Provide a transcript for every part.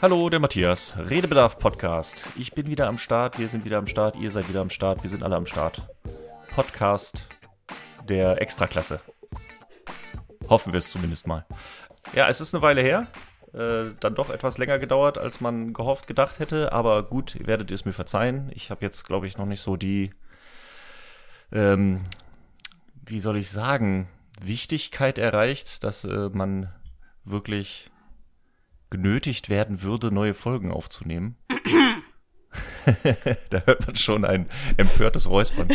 Hallo, der Matthias. Redebedarf Podcast. Ich bin wieder am Start, wir sind wieder am Start, ihr seid wieder am Start, wir sind alle am Start. Podcast der Extraklasse. Hoffen wir es zumindest mal. Ja, es ist eine Weile her. Äh, dann doch etwas länger gedauert, als man gehofft, gedacht hätte. Aber gut, ihr werdet es mir verzeihen. Ich habe jetzt, glaube ich, noch nicht so die, ähm, wie soll ich sagen, Wichtigkeit erreicht, dass äh, man wirklich genötigt werden würde, neue Folgen aufzunehmen. da hört man schon ein empörtes Räuspern.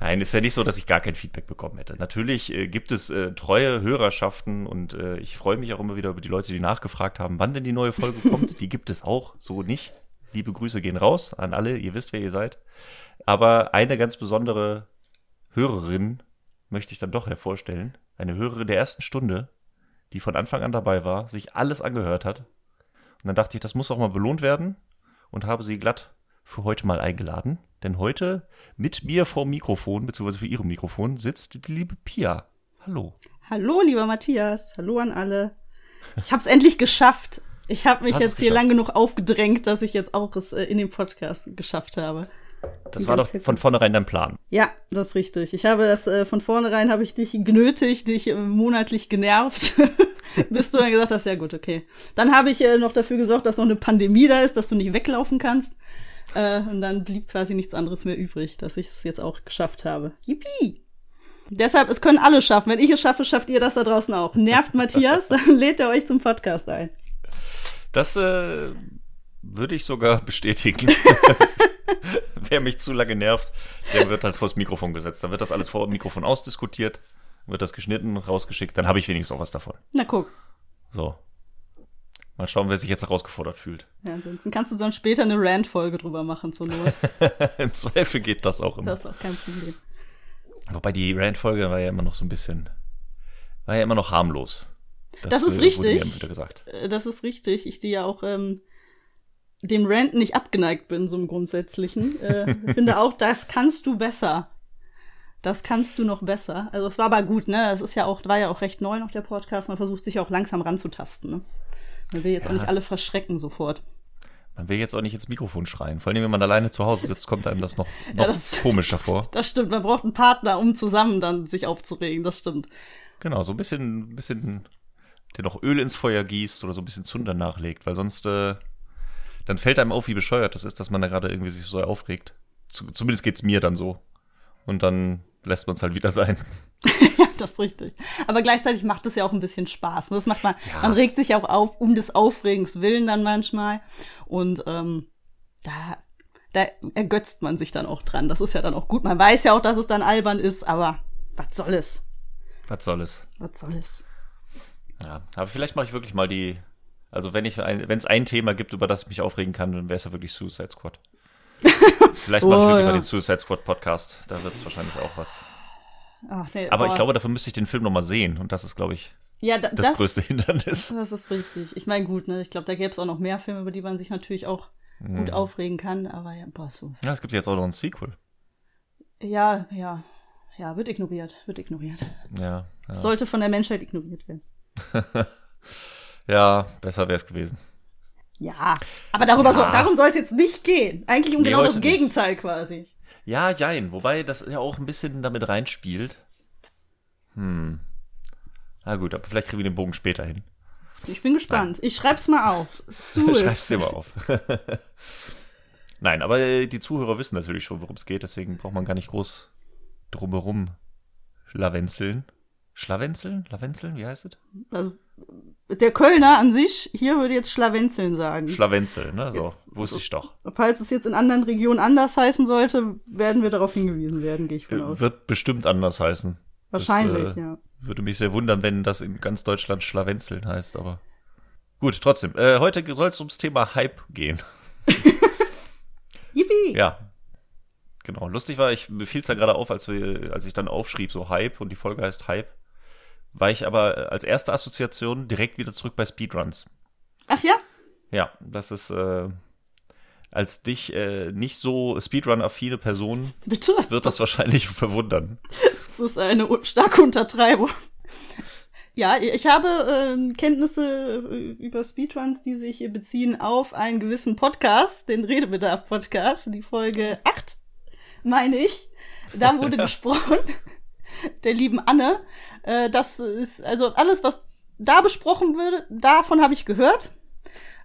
Nein, ist ja nicht so, dass ich gar kein Feedback bekommen hätte. Natürlich äh, gibt es äh, treue Hörerschaften und äh, ich freue mich auch immer wieder über die Leute, die nachgefragt haben, wann denn die neue Folge kommt. Die gibt es auch, so nicht. Liebe Grüße gehen raus an alle, ihr wisst, wer ihr seid. Aber eine ganz besondere Hörerin möchte ich dann doch hervorstellen. Eine Hörerin der ersten Stunde, die von Anfang an dabei war, sich alles angehört hat. Und dann dachte ich, das muss auch mal belohnt werden und habe sie glatt für heute mal eingeladen. Denn heute mit mir vor dem Mikrofon, beziehungsweise für ihrem Mikrofon, sitzt die liebe Pia. Hallo. Hallo, lieber Matthias. Hallo an alle. Ich habe es endlich geschafft. Ich habe mich Hast jetzt hier lang genug aufgedrängt, dass ich jetzt auch es äh, in dem Podcast geschafft habe. Das war doch von vornherein dein Plan. Ja, das ist richtig. Ich habe das äh, von vornherein habe ich dich genötigt, dich äh, monatlich genervt, bis du dann gesagt hast, ja gut, okay. Dann habe ich äh, noch dafür gesorgt, dass noch eine Pandemie da ist, dass du nicht weglaufen kannst. Äh, und dann blieb quasi nichts anderes mehr übrig, dass ich es jetzt auch geschafft habe. Yippie! Deshalb, es können alle schaffen. Wenn ich es schaffe, schafft ihr das da draußen auch. Nervt Matthias, dann lädt er euch zum Podcast ein. Das äh, würde ich sogar bestätigen. Wer mich zu lange nervt, der wird halt vors Mikrofon gesetzt. Dann wird das alles vor dem Mikrofon ausdiskutiert, wird das geschnitten, rausgeschickt, dann habe ich wenigstens auch was davon. Na guck. So. Mal schauen, wer sich jetzt herausgefordert fühlt. Ja, ansonsten kannst du dann später eine Rant-Folge drüber machen zur Not. Im Zweifel geht das auch immer. Das ist auch kein Problem. Wobei die Rant-Folge war ja immer noch so ein bisschen, war ja immer noch harmlos. Das ist äh, richtig. Äh, Das ist richtig. Ich die ja auch ähm, dem Rant nicht abgeneigt bin, so im Grundsätzlichen. Äh, finde auch, das kannst du besser. Das kannst du noch besser. Also es war aber gut, ne? Es ist ja auch, war ja auch recht neu noch der Podcast. Man versucht sich auch langsam ranzutasten, ne? Man will jetzt auch Ja. nicht alle verschrecken sofort. Man will jetzt auch nicht ins Mikrofon schreien. Vor allem, wenn man alleine zu Hause sitzt, kommt einem das noch, noch Ja, das- komischer vor. Das stimmt, man braucht einen Partner, um zusammen dann sich aufzuregen. Das stimmt. Genau, so ein bisschen, ein bisschen, der noch Öl ins Feuer gießt oder so ein bisschen Zunder nachlegt, weil sonst, äh, dann fällt einem auf, wie bescheuert das ist, dass man da gerade irgendwie sich so aufregt. Zu, zumindest geht's mir dann so. Und dann lässt man es halt wieder sein. Ja, das ist richtig. Aber gleichzeitig macht es ja auch ein bisschen Spaß. Ne? Das macht man, Ja. man regt sich auch auf, um des Aufregens willen dann manchmal. Und ähm, da, da ergötzt man sich dann auch dran. Das ist ja dann auch gut. Man weiß ja auch, dass es dann albern ist, aber was soll es? Was soll es? Was soll es? Ja, aber vielleicht mache ich wirklich mal die, also wenn ich ein, wenn es ein Thema gibt, über das ich mich aufregen kann, dann wäre es ja wirklich Suicide Squad. vielleicht mache ich Oh, wirklich ja. mal den Suicide Squad Podcast. Da wird es wahrscheinlich auch was. Ach, nee, Aber oh. ich glaube, dafür müsste ich den Film noch mal sehen. Und das ist, glaube ich, ja, da, das, größte Hindernis. Das ist richtig. Ich meine, gut, ne? Ich glaube, da gäbe es auch noch mehr Filme, über die man sich natürlich auch Mhm. gut aufregen kann. Aber ja, boah, so. Ja, es gibt jetzt auch noch ein Sequel. Ja, ja. Ja, wird ignoriert. Wird ignoriert. Ja, ja. Sollte von der Menschheit ignoriert werden. ja besser wäre es gewesen. Ja, aber darüber Ja. soll, darum soll es jetzt nicht gehen. Eigentlich um Nee, genau das heute nicht. Gegenteil quasi. Ja, jein. Wobei das ja auch ein bisschen damit reinspielt. Hm. Na gut, aber vielleicht kriegen wir den Bogen später hin. Ich bin gespannt. Ich schreib's mal auf. Schreib's dir mal auf. Nein, aber äh, die Zuhörer wissen natürlich schon, worum es geht, deswegen braucht man gar nicht groß drumherum schlawenzeln. Schlawenzeln? Lavenzeln? Wie heißt es? Also, der Kölner an sich hier würde jetzt Schlawenzeln sagen. Schlawenzeln, ne? So, Jetzt- wusste ich doch. Falls es jetzt in anderen Regionen anders heißen sollte, werden wir darauf hingewiesen werden, gehe ich von aus. Wird bestimmt anders heißen. Wahrscheinlich, das, äh, ja. Würde mich sehr wundern, wenn das in ganz Deutschland Schlawenzeln heißt, aber gut, trotzdem. Äh, heute soll es ums Thema Hype gehen. Yippie! Ja. Genau. Lustig war, ich, mir fiel es da gerade auf, als, wir, als ich dann aufschrieb, so Hype und die Folge heißt Hype, war ich aber äh, als erste Assoziation direkt wieder zurück bei Speedruns. Ach ja? Ja, das ist äh, als dich äh, nicht so Speedrun-affine Person Bitte? wird das wahrscheinlich verwundern. Das ist eine starke Untertreibung. Ja, ich habe äh, Kenntnisse über Speedruns, die sich beziehen auf einen gewissen Podcast, den Redebedarf-Podcast, die Folge 8, meine ich. Da wurde gesprochen, der lieben Anne. Äh, das ist, also alles, was da besprochen würde, davon habe ich gehört.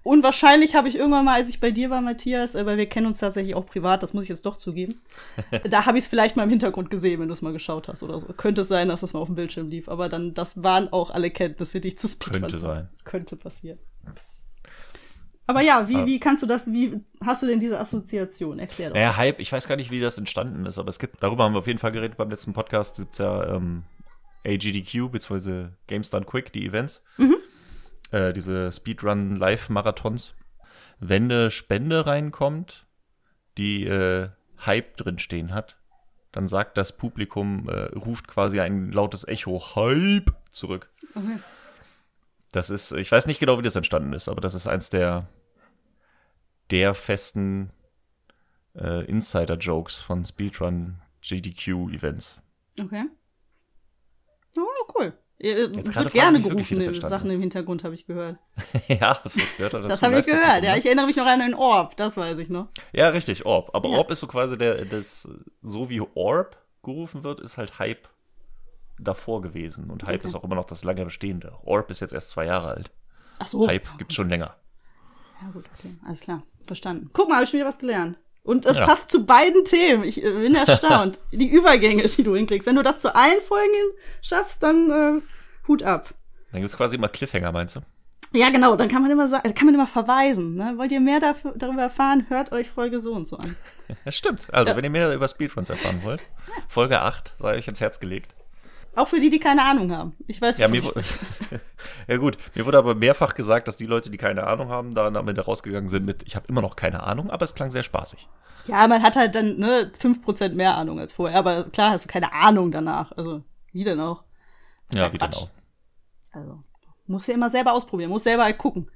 Und wahrscheinlich habe ich irgendwann mal, als ich bei dir war, Matthias, äh, weil wir kennen uns tatsächlich auch privat, das muss ich jetzt doch zugeben, da habe ich es vielleicht mal im Hintergrund gesehen, wenn du es mal geschaut hast oder so. Könnte es sein, dass das mal auf dem Bildschirm lief, aber dann, das waren auch alle Kenntnisse, die ich zu Speedruns Könnte sein. Könnte passieren. Aber ja, wie, wie kannst du das, wie hast du denn diese Assoziation? Erklär doch. Naja, Hype, ich weiß gar nicht, wie das entstanden ist, aber es gibt, darüber haben wir auf jeden Fall geredet beim letzten Podcast, gibt's ja ähm, AGDQ, beziehungsweise Games Done Quick, die Events. Mhm. Äh, diese Speedrun-Live-Marathons. Wenn eine Spende reinkommt, die äh, Hype drinstehen hat, dann sagt das Publikum, äh, ruft quasi ein lautes Echo Hype zurück. Okay. Das ist, ich weiß nicht genau, wie das entstanden ist, aber das ist eins der, der festen äh, Insider-Jokes von Speedrun GDQ-Events. Okay. Oh, cool. Ihr Jetzt wird gerne mich das gerufen, entstanden Sachen ist. im Hintergrund habe ich gehört. ja, das, das gehört dazu. Das habe ich gehört, ja. ne? Ich erinnere mich noch an einen Orb, das weiß ich noch. Ja, richtig, Orb. Aber Ja. Orb ist so quasi der, das, so wie Orb gerufen wird, ist halt Hype davor gewesen. Und Hype Okay. ist auch immer noch das lange bestehende. Orb ist jetzt erst zwei Jahre alt. Ach so. Hype gibt's schon länger. Ja, gut, okay. Alles klar. Verstanden. Guck mal, habe ich schon wieder was gelernt. Und es Ja. passt zu beiden Themen. Ich äh, bin erstaunt. die Übergänge, die du hinkriegst. Wenn du das zu allen Folgen schaffst, dann äh, Hut ab. Dann gibt's quasi immer Cliffhanger, meinst du? Ja, genau, dann kann man immer sagen, kann man immer verweisen. Ne? Wollt ihr mehr dafür, darüber erfahren, hört euch Folge so und so an. Ja, stimmt. Also, Ja. wenn ihr mehr über Speedruns erfahren wollt, Folge 8 sei euch ins Herz gelegt. Auch für die, die keine Ahnung haben. Ich weiß, Ja, mir ja gut, mir wurde aber mehrfach gesagt, dass die Leute, die keine Ahnung haben, dann am Ende rausgegangen sind mit, ich habe immer noch keine Ahnung, aber es klang sehr spaßig. Ja, man hat halt dann ne, 5% mehr Ahnung als vorher. Aber klar hast du keine Ahnung danach. Also, wie denn auch? Ja, wie Quatsch. denn auch. Also, muss ja immer selber ausprobieren, muss selber halt gucken.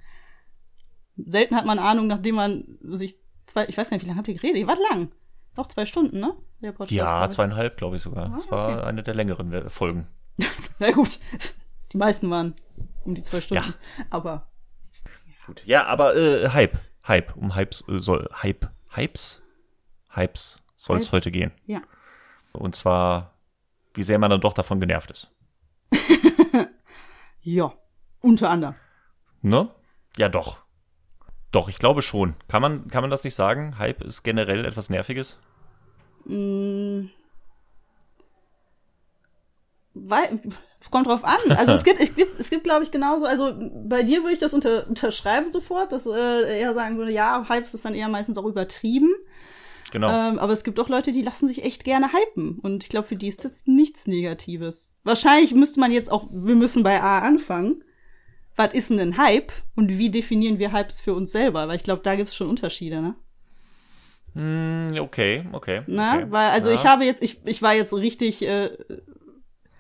Selten hat man Ahnung, nachdem man sich zwei, ich weiß gar nicht, wie lange habt ihr geredet? Ihr wart lang. Doch zwei Stunden, ne? Der Podcast, Ja, zweieinhalb, glaube ich sogar. Das war eine der längeren Folgen. Na gut. Die meisten waren um die zwei Stunden. Aber Gut. Ja, aber äh, Hype. Hype. Um Hypes äh, soll. Hype. Hypes? Hypes soll es heute gehen. ja. Und zwar, wie sehr man dann doch davon genervt ist. Ja. Unter anderem. Ne? Ja, doch. Doch, ich glaube schon. Kann man, kann man das nicht sagen? Hype ist generell etwas Nerviges? Mm. Weil, kommt drauf an. Also es gibt, es gibt, es gibt, glaube ich, genauso, also bei dir würde ich das unter, unterschreiben sofort, dass äh, eher sagen würde, ja, Hypes ist dann eher meistens auch übertrieben. Genau. Ähm, aber es gibt auch Leute, die lassen sich echt gerne hypen. Und ich glaube, für die ist das nichts Negatives. Wahrscheinlich müsste man jetzt auch, wir müssen bei A anfangen. Was ist denn ein Hype? Und wie definieren wir Hypes für uns selber? Weil ich glaube, da gibt es schon Unterschiede, ne? Hm, okay, okay. Na, okay. weil, also ja. ich habe jetzt, ich, ich war jetzt richtig äh,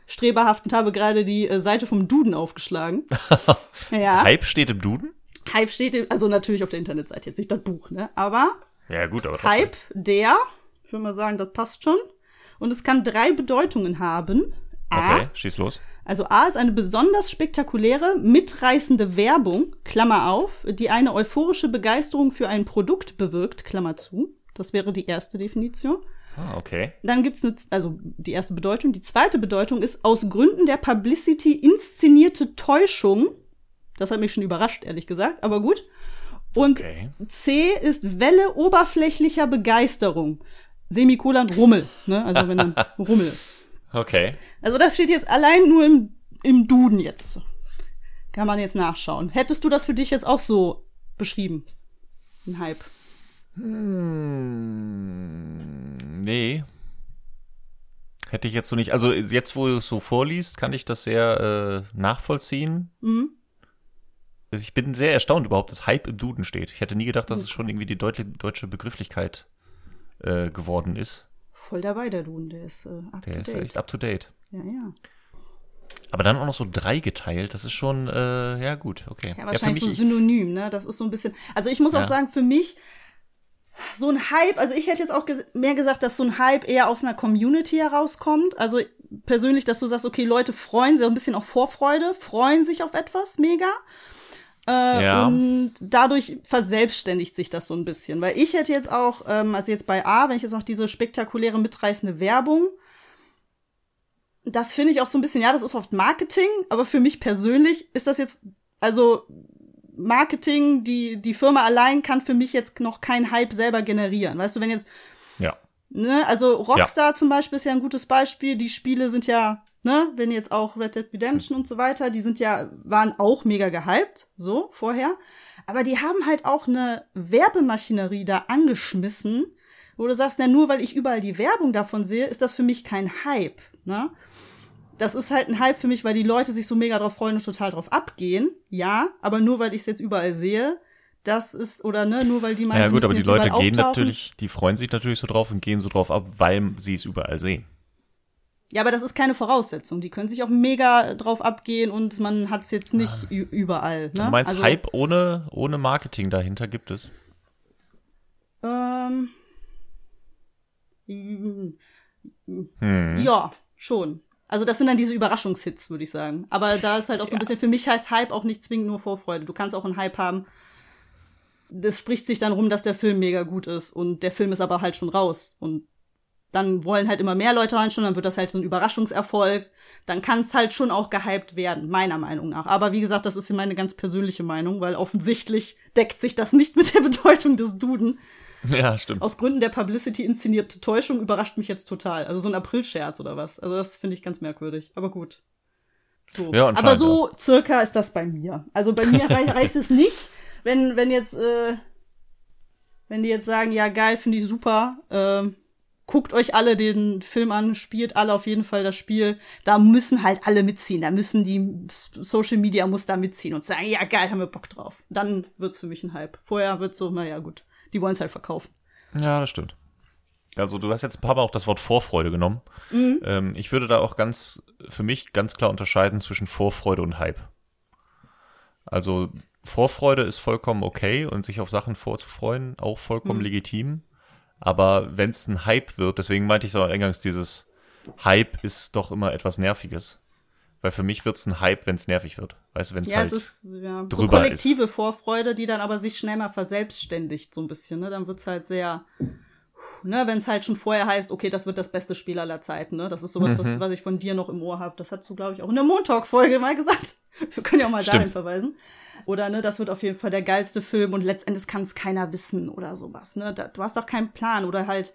streberhaft und habe gerade die äh, Seite vom Duden aufgeschlagen. ja. Hype steht im Duden? Hype steht, im- also natürlich auf der Internetseite, jetzt nicht das Buch, ne? Aber Ja, gut, aber trotzdem. Hype, der, ich würde mal sagen, das passt schon. Und es kann drei Bedeutungen haben. A, Okay, schieß los. also A ist eine besonders spektakuläre, mitreißende Werbung, Klammer auf, die eine euphorische Begeisterung für ein Produkt bewirkt, Klammer zu. Das wäre die erste Definition. Ah, okay. Dann gibt's eine, also die erste Bedeutung. Die zweite Bedeutung ist aus Gründen der Publicity inszenierte Täuschung. Das hat mich schon überrascht, ehrlich gesagt, aber gut. Und Okay. C ist Welle oberflächlicher Begeisterung. Semikolon Rummel, ne? Also wenn dann Rummel ist. Okay. Also das steht jetzt allein nur im, im Duden jetzt. Kann man jetzt nachschauen. Hättest du das für dich jetzt auch so beschrieben? Ein Hype. Hm, nee. Hätte ich jetzt so nicht. Also jetzt, wo du es so vorliest, kann ich das sehr äh, nachvollziehen. Mhm. Ich bin sehr erstaunt überhaupt, dass Hype im Duden steht. Ich hätte nie gedacht, dass es schon irgendwie die deut deutsche Begrifflichkeit äh, geworden ist. Voll dabei, der Duden, der ist äh, up Der to ist date. echt up to date. Ja, ja. Aber dann auch noch so drei geteilt, das ist schon, äh, ja gut, okay. Ja, wahrscheinlich so ein mich, Synonym, ne? Das ist so ein bisschen. Also ich muss auch Ja. sagen, für mich so ein Hype, also ich hätte jetzt auch ges mehr gesagt, dass so ein Hype eher aus einer Community herauskommt. Also persönlich, dass du sagst, okay, Leute freuen sich auch ein bisschen auf Vorfreude, freuen sich auf etwas mega. Äh, Ja. Und dadurch verselbstständigt sich das so ein bisschen. Weil ich hätte jetzt auch, ähm, also jetzt bei A, wenn ich jetzt noch diese spektakuläre, mitreißende Werbung, das finde ich auch so ein bisschen, ja, das ist oft Marketing, aber für mich persönlich ist das jetzt, also Marketing, die, die Firma allein kann für mich jetzt noch keinen Hype selber generieren. Weißt du, wenn jetzt Ja. Ne, also Rockstar zum Beispiel ist ja ein gutes Beispiel. Die Spiele sind ja, ne, wenn jetzt auch Red Dead Redemption und so weiter, die sind ja, waren auch mega gehypt, so vorher. Aber die haben halt auch eine Werbemaschinerie da angeschmissen, wo du sagst, na, nur weil ich überall die Werbung davon sehe, ist das für mich kein Hype, ne? Das ist halt ein Hype für mich, weil die Leute sich so mega drauf freuen und total drauf abgehen. Ja, aber nur weil ich es jetzt überall sehe, das ist, oder ne, nur weil die meinen, Ja gut, aber die Leute gehen natürlich, die freuen sich natürlich so drauf und gehen so drauf ab, weil sie es überall sehen. Ja, aber das ist keine Voraussetzung. Die können sich auch mega drauf abgehen und man hat es jetzt nicht ü- überall. Ne? Du meinst also, Hype ohne, ohne Marketing dahinter gibt es? Ähm, Hm. Ja, schon. Also das sind dann diese Überraschungshits, würde ich sagen. Aber da ist halt auch so ein bisschen, für mich heißt Hype auch nicht zwingend nur Vorfreude. Du kannst auch einen Hype haben. Das spricht sich dann rum, dass der Film mega gut ist und der Film ist aber halt schon raus. Und dann wollen halt immer mehr Leute reinschauen, dann wird das halt so ein Überraschungserfolg. Dann kann es halt schon auch gehypt werden, meiner Meinung nach. Aber wie gesagt, das ist meine ganz persönliche Meinung, weil offensichtlich deckt sich das nicht mit der Bedeutung des Duden. Ja, stimmt. Aus Gründen der Publicity inszenierte Täuschung überrascht mich jetzt total. Also so ein Aprilscherz oder was. Also das finde ich ganz merkwürdig. Aber gut. So. Ja, Aber so circa ist das bei mir. Also bei mir rei reicht es nicht, wenn, wenn jetzt, äh, wenn die jetzt sagen, ja geil, finde ich super, ähm, guckt euch alle den Film an, spielt alle auf jeden Fall das Spiel. Da müssen halt alle mitziehen. Da müssen die Social Media muss da mitziehen und sagen, ja geil, haben wir Bock drauf. Dann wird's für mich ein Hype. Vorher wird's so, naja, gut. Die wollen's halt verkaufen. Ja, das stimmt. Also du hast jetzt ein paar Mal auch das Wort Vorfreude genommen. Mhm. Ähm, ich würde da auch ganz, für mich ganz klar unterscheiden zwischen Vorfreude und Hype. Also Vorfreude ist vollkommen okay und sich auf Sachen vorzufreuen auch vollkommen Mhm. legitim. Aber wenn es ein Hype wird, deswegen meinte ich so eingangs, dieses Hype ist doch immer etwas Nerviges. Weil für mich wird es ein Hype, wenn es nervig wird. Weißt du, wenn es Ja, halt. es ist ja, so drüber kollektive Vorfreude, die dann aber sich schnell mal verselbstständigt, so ein bisschen. Ne? Dann wird's halt sehr, ne, wenn es halt schon vorher heißt, okay, das wird das beste Spiel aller Zeiten. Ne? Das ist sowas, Mhm. was, was ich von dir noch im Ohr habe. Das hast du, glaube ich, auch in der Montalk-Folge mal gesagt. Wir können ja auch mal Stimmt. dahin verweisen. Oder, ne, das wird auf jeden Fall der geilste Film und letztendlich kann es keiner wissen oder sowas. Ne? Da, du hast doch keinen Plan. Oder halt,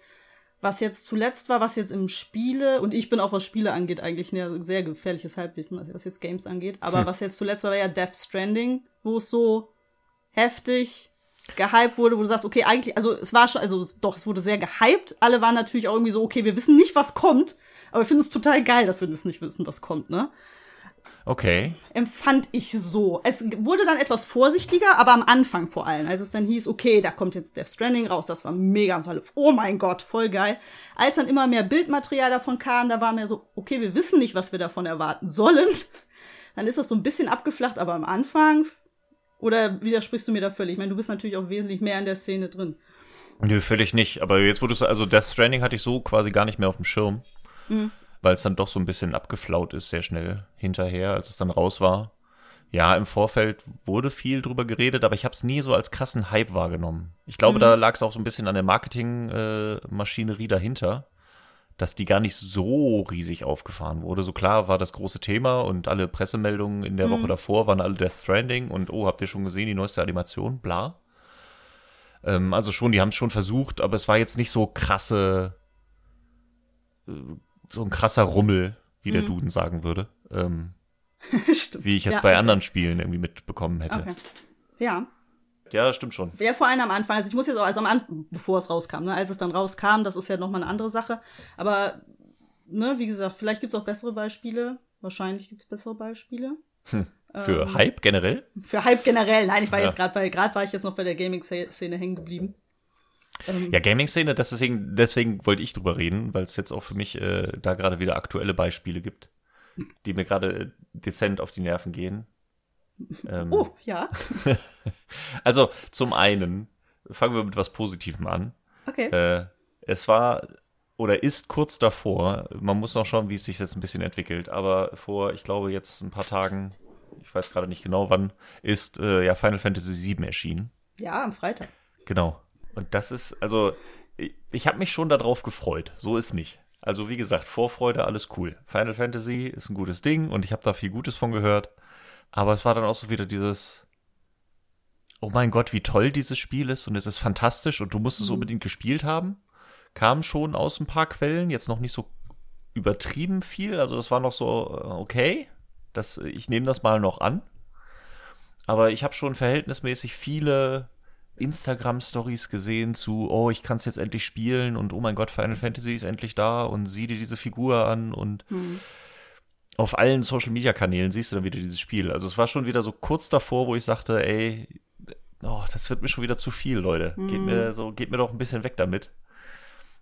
was jetzt zuletzt war, was jetzt im Spiele, und ich bin auch, was Spiele angeht, eigentlich ein sehr gefährliches Halbwissen, also was jetzt Games angeht. Aber Hm. was jetzt zuletzt war, war ja Death Stranding, wo es so heftig gehypt wurde, wo du sagst, okay, eigentlich, also es war schon, also doch, es wurde sehr gehypt. Alle waren natürlich auch irgendwie so, okay, wir wissen nicht, was kommt, aber wir finden es total geil, dass wir das nicht wissen, was kommt, ne? Okay. empfand ich so. Es wurde dann etwas vorsichtiger, aber am Anfang vor allem, als es dann hieß, okay, da kommt jetzt Death Stranding raus, das war mega und so oh mein Gott, voll geil. Als dann immer mehr Bildmaterial davon kam, da war mir so, okay, wir wissen nicht, was wir davon erwarten sollen. Dann ist das so ein bisschen abgeflacht, aber am Anfang, oder widersprichst du mir da völlig? Ich meine, du bist natürlich auch wesentlich mehr in der Szene drin. Nö, völlig nicht. Aber jetzt wurde es, also Death Stranding hatte ich so quasi gar nicht mehr auf dem Schirm. Weil es dann doch so ein bisschen abgeflaut ist, sehr schnell hinterher, als es dann raus war. Ja, im Vorfeld wurde viel drüber geredet, aber ich habe es nie so als krassen Hype wahrgenommen. Ich glaube, da lag es auch so ein bisschen an der Marketingmaschinerie dahinter, dass die gar nicht so riesig aufgefahren wurde. So klar war das große Thema und alle Pressemeldungen in der Woche davor waren alle Death Stranding und oh, habt ihr schon gesehen, die neueste Animation? Bla. Ähm, also schon, die haben es schon versucht, aber es war jetzt nicht so krasse, äh, so ein krasser Rummel, wie der Duden sagen würde, ähm, Stimmt. wie ich jetzt ja, bei anderen Spielen irgendwie mitbekommen hätte. Okay. Ja. Ja, stimmt schon. Ja, vor allem am Anfang. Also ich muss jetzt auch, also am Anfang, bevor es rauskam, ne, als es dann rauskam, das ist ja nochmal eine andere Sache. Aber, ne, wie gesagt, vielleicht gibt's auch bessere Beispiele. Wahrscheinlich gibt's bessere Beispiele. Für Ähm. Hype generell? Für Hype generell. Nein, ich war Ja. jetzt gerade bei, gerade war ich jetzt noch bei der Gaming-Szene hängen geblieben. Ähm, Ja, Gaming-Szene, deswegen, deswegen wollte ich drüber reden, weil es jetzt auch für mich äh, da gerade wieder aktuelle Beispiele gibt, die mir gerade äh, dezent auf die Nerven gehen. Ähm, Oh, ja. Also zum einen fangen wir mit was Positivem an. Okay. Äh, es war oder ist kurz davor. Man muss noch schauen, wie es sich jetzt ein bisschen entwickelt. Aber vor, ich glaube, jetzt ein paar Tagen, ich weiß gerade nicht genau wann, ist äh, ja Final Fantasy VII erschienen. Ja, am Freitag. Genau. Und das ist, also, ich, habe mich schon darauf gefreut. So ist nicht. Also, wie gesagt, Vorfreude, alles cool. Final Fantasy ist ein gutes Ding und ich habe da viel Gutes von gehört. Aber es war dann auch so wieder dieses, oh mein Gott, wie toll dieses Spiel ist und es ist fantastisch und du musst es mhm. unbedingt gespielt haben. Kam schon aus ein paar Quellen, jetzt noch nicht so übertrieben viel. Also, das war noch so, äh, okay. Das, ich nehme das mal noch an. Aber ich habe schon verhältnismäßig viele Instagram-Stories gesehen zu, oh, ich kann es jetzt endlich spielen und oh mein Gott, Final Fantasy ist endlich da und sieh dir diese Figur an und hm. auf allen Social-Media-Kanälen siehst du dann wieder dieses Spiel. Also es war schon wieder so kurz davor, wo ich sagte, ey, oh, das wird mir schon wieder zu viel, Leute. Hm. Geht mir so, geht mir doch ein bisschen weg damit.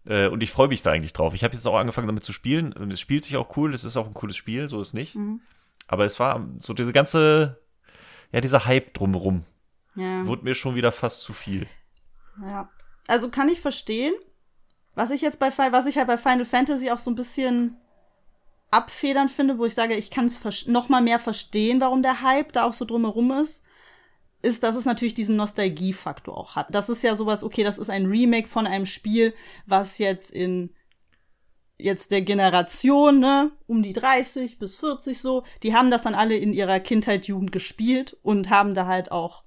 Äh, und ich freue mich da eigentlich drauf. Ich habe jetzt auch angefangen damit zu spielen und es spielt sich auch cool, es ist auch ein cooles Spiel, so ist nicht. Mhm. Aber es war so diese ganze, ja, dieser Hype drumherum ja. Wurde mir schon wieder fast zu viel. Ja. Also kann ich verstehen. Was ich jetzt bei was ich halt bei Final Fantasy auch so ein bisschen abfedern finde, wo ich sage, ich kann es noch mal mehr verstehen, warum der Hype da auch so drumherum ist, ist, dass es natürlich diesen Nostalgiefaktor auch hat. Das ist ja sowas, okay, das ist ein Remake von einem Spiel, was jetzt in jetzt der Generation, ne, um die 30 bis 40 so, die haben das dann alle in ihrer Kindheit, Jugend gespielt und haben da halt auch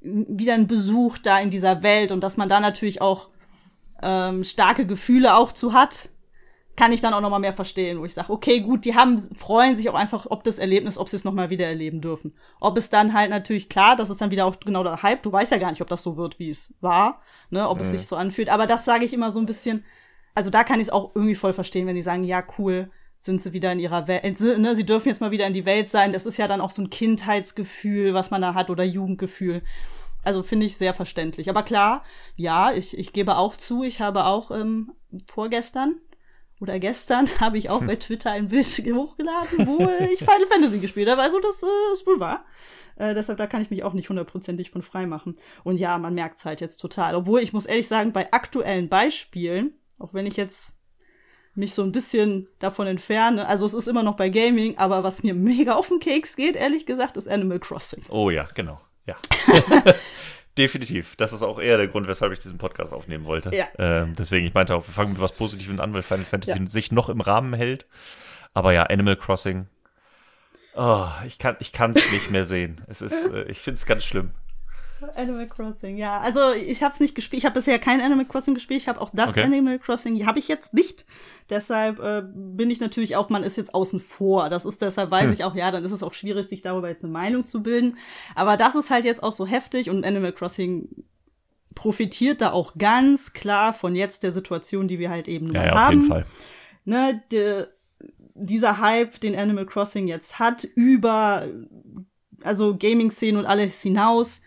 wieder ein Besuch da in dieser Welt und dass man da natürlich auch ähm, starke Gefühle auch zu hat, kann ich dann auch noch mal mehr verstehen, wo ich sage, okay, gut, die haben freuen sich auch einfach, ob das Erlebnis, ob sie es noch mal wieder erleben dürfen. Ob es dann halt natürlich klar, das ist dann wieder auch genau der Hype. Du weißt ja gar nicht, ob das so wird, wie es war, ne, ob mhm. es sich so anfühlt. Aber das sage ich immer so ein bisschen. Also da kann ich es auch irgendwie voll verstehen, wenn die sagen, ja cool, sind sie wieder in ihrer Welt, äh, ne, sie dürfen jetzt mal wieder in die Welt sein. Das ist ja dann auch so ein Kindheitsgefühl, was man da hat oder Jugendgefühl. Also finde ich sehr verständlich. Aber klar, ja, ich, ich gebe auch zu, ich habe auch ähm, vorgestern oder gestern habe ich auch bei Twitter ein Bild hochgeladen, wo ich Final Fantasy gespielt habe. Also das äh, ist wohl wahr. Äh, deshalb, da kann ich mich auch nicht hundertprozentig von frei machen. Und ja, man merkt es halt jetzt total. Obwohl, ich muss ehrlich sagen, bei aktuellen Beispielen, auch wenn ich jetzt mich so ein bisschen davon entferne. Also es ist immer noch bei Gaming, aber was mir mega auf den Keks geht, ehrlich gesagt, ist Animal Crossing. Oh ja, genau. Ja. Definitiv. Das ist auch eher der Grund, weshalb ich diesen Podcast aufnehmen wollte. Ja. Ähm, deswegen, ich meinte auch, wir fangen mit was Positivem an, weil Final Fantasy ja. sich noch im Rahmen hält. Aber ja, Animal Crossing. Oh, ich kann ich es nicht mehr sehen. Es ist, äh, ich finde es ganz schlimm. Animal Crossing, ja. Also ich habe es nicht gespielt. Ich habe bisher kein Animal Crossing gespielt. Ich habe auch das okay. Animal Crossing, habe ich jetzt nicht. Deshalb äh, bin ich natürlich auch, man ist jetzt außen vor. Das ist deshalb weiß hm. ich auch, ja, dann ist es auch schwierig, sich darüber jetzt eine Meinung zu bilden. Aber das ist halt jetzt auch so heftig und Animal Crossing profitiert da auch ganz klar von jetzt der Situation, die wir halt eben ja, ja, haben. Auf jeden Fall. Ne, de, dieser Hype, den Animal Crossing jetzt hat, über also Gaming-Szenen und alles hinaus,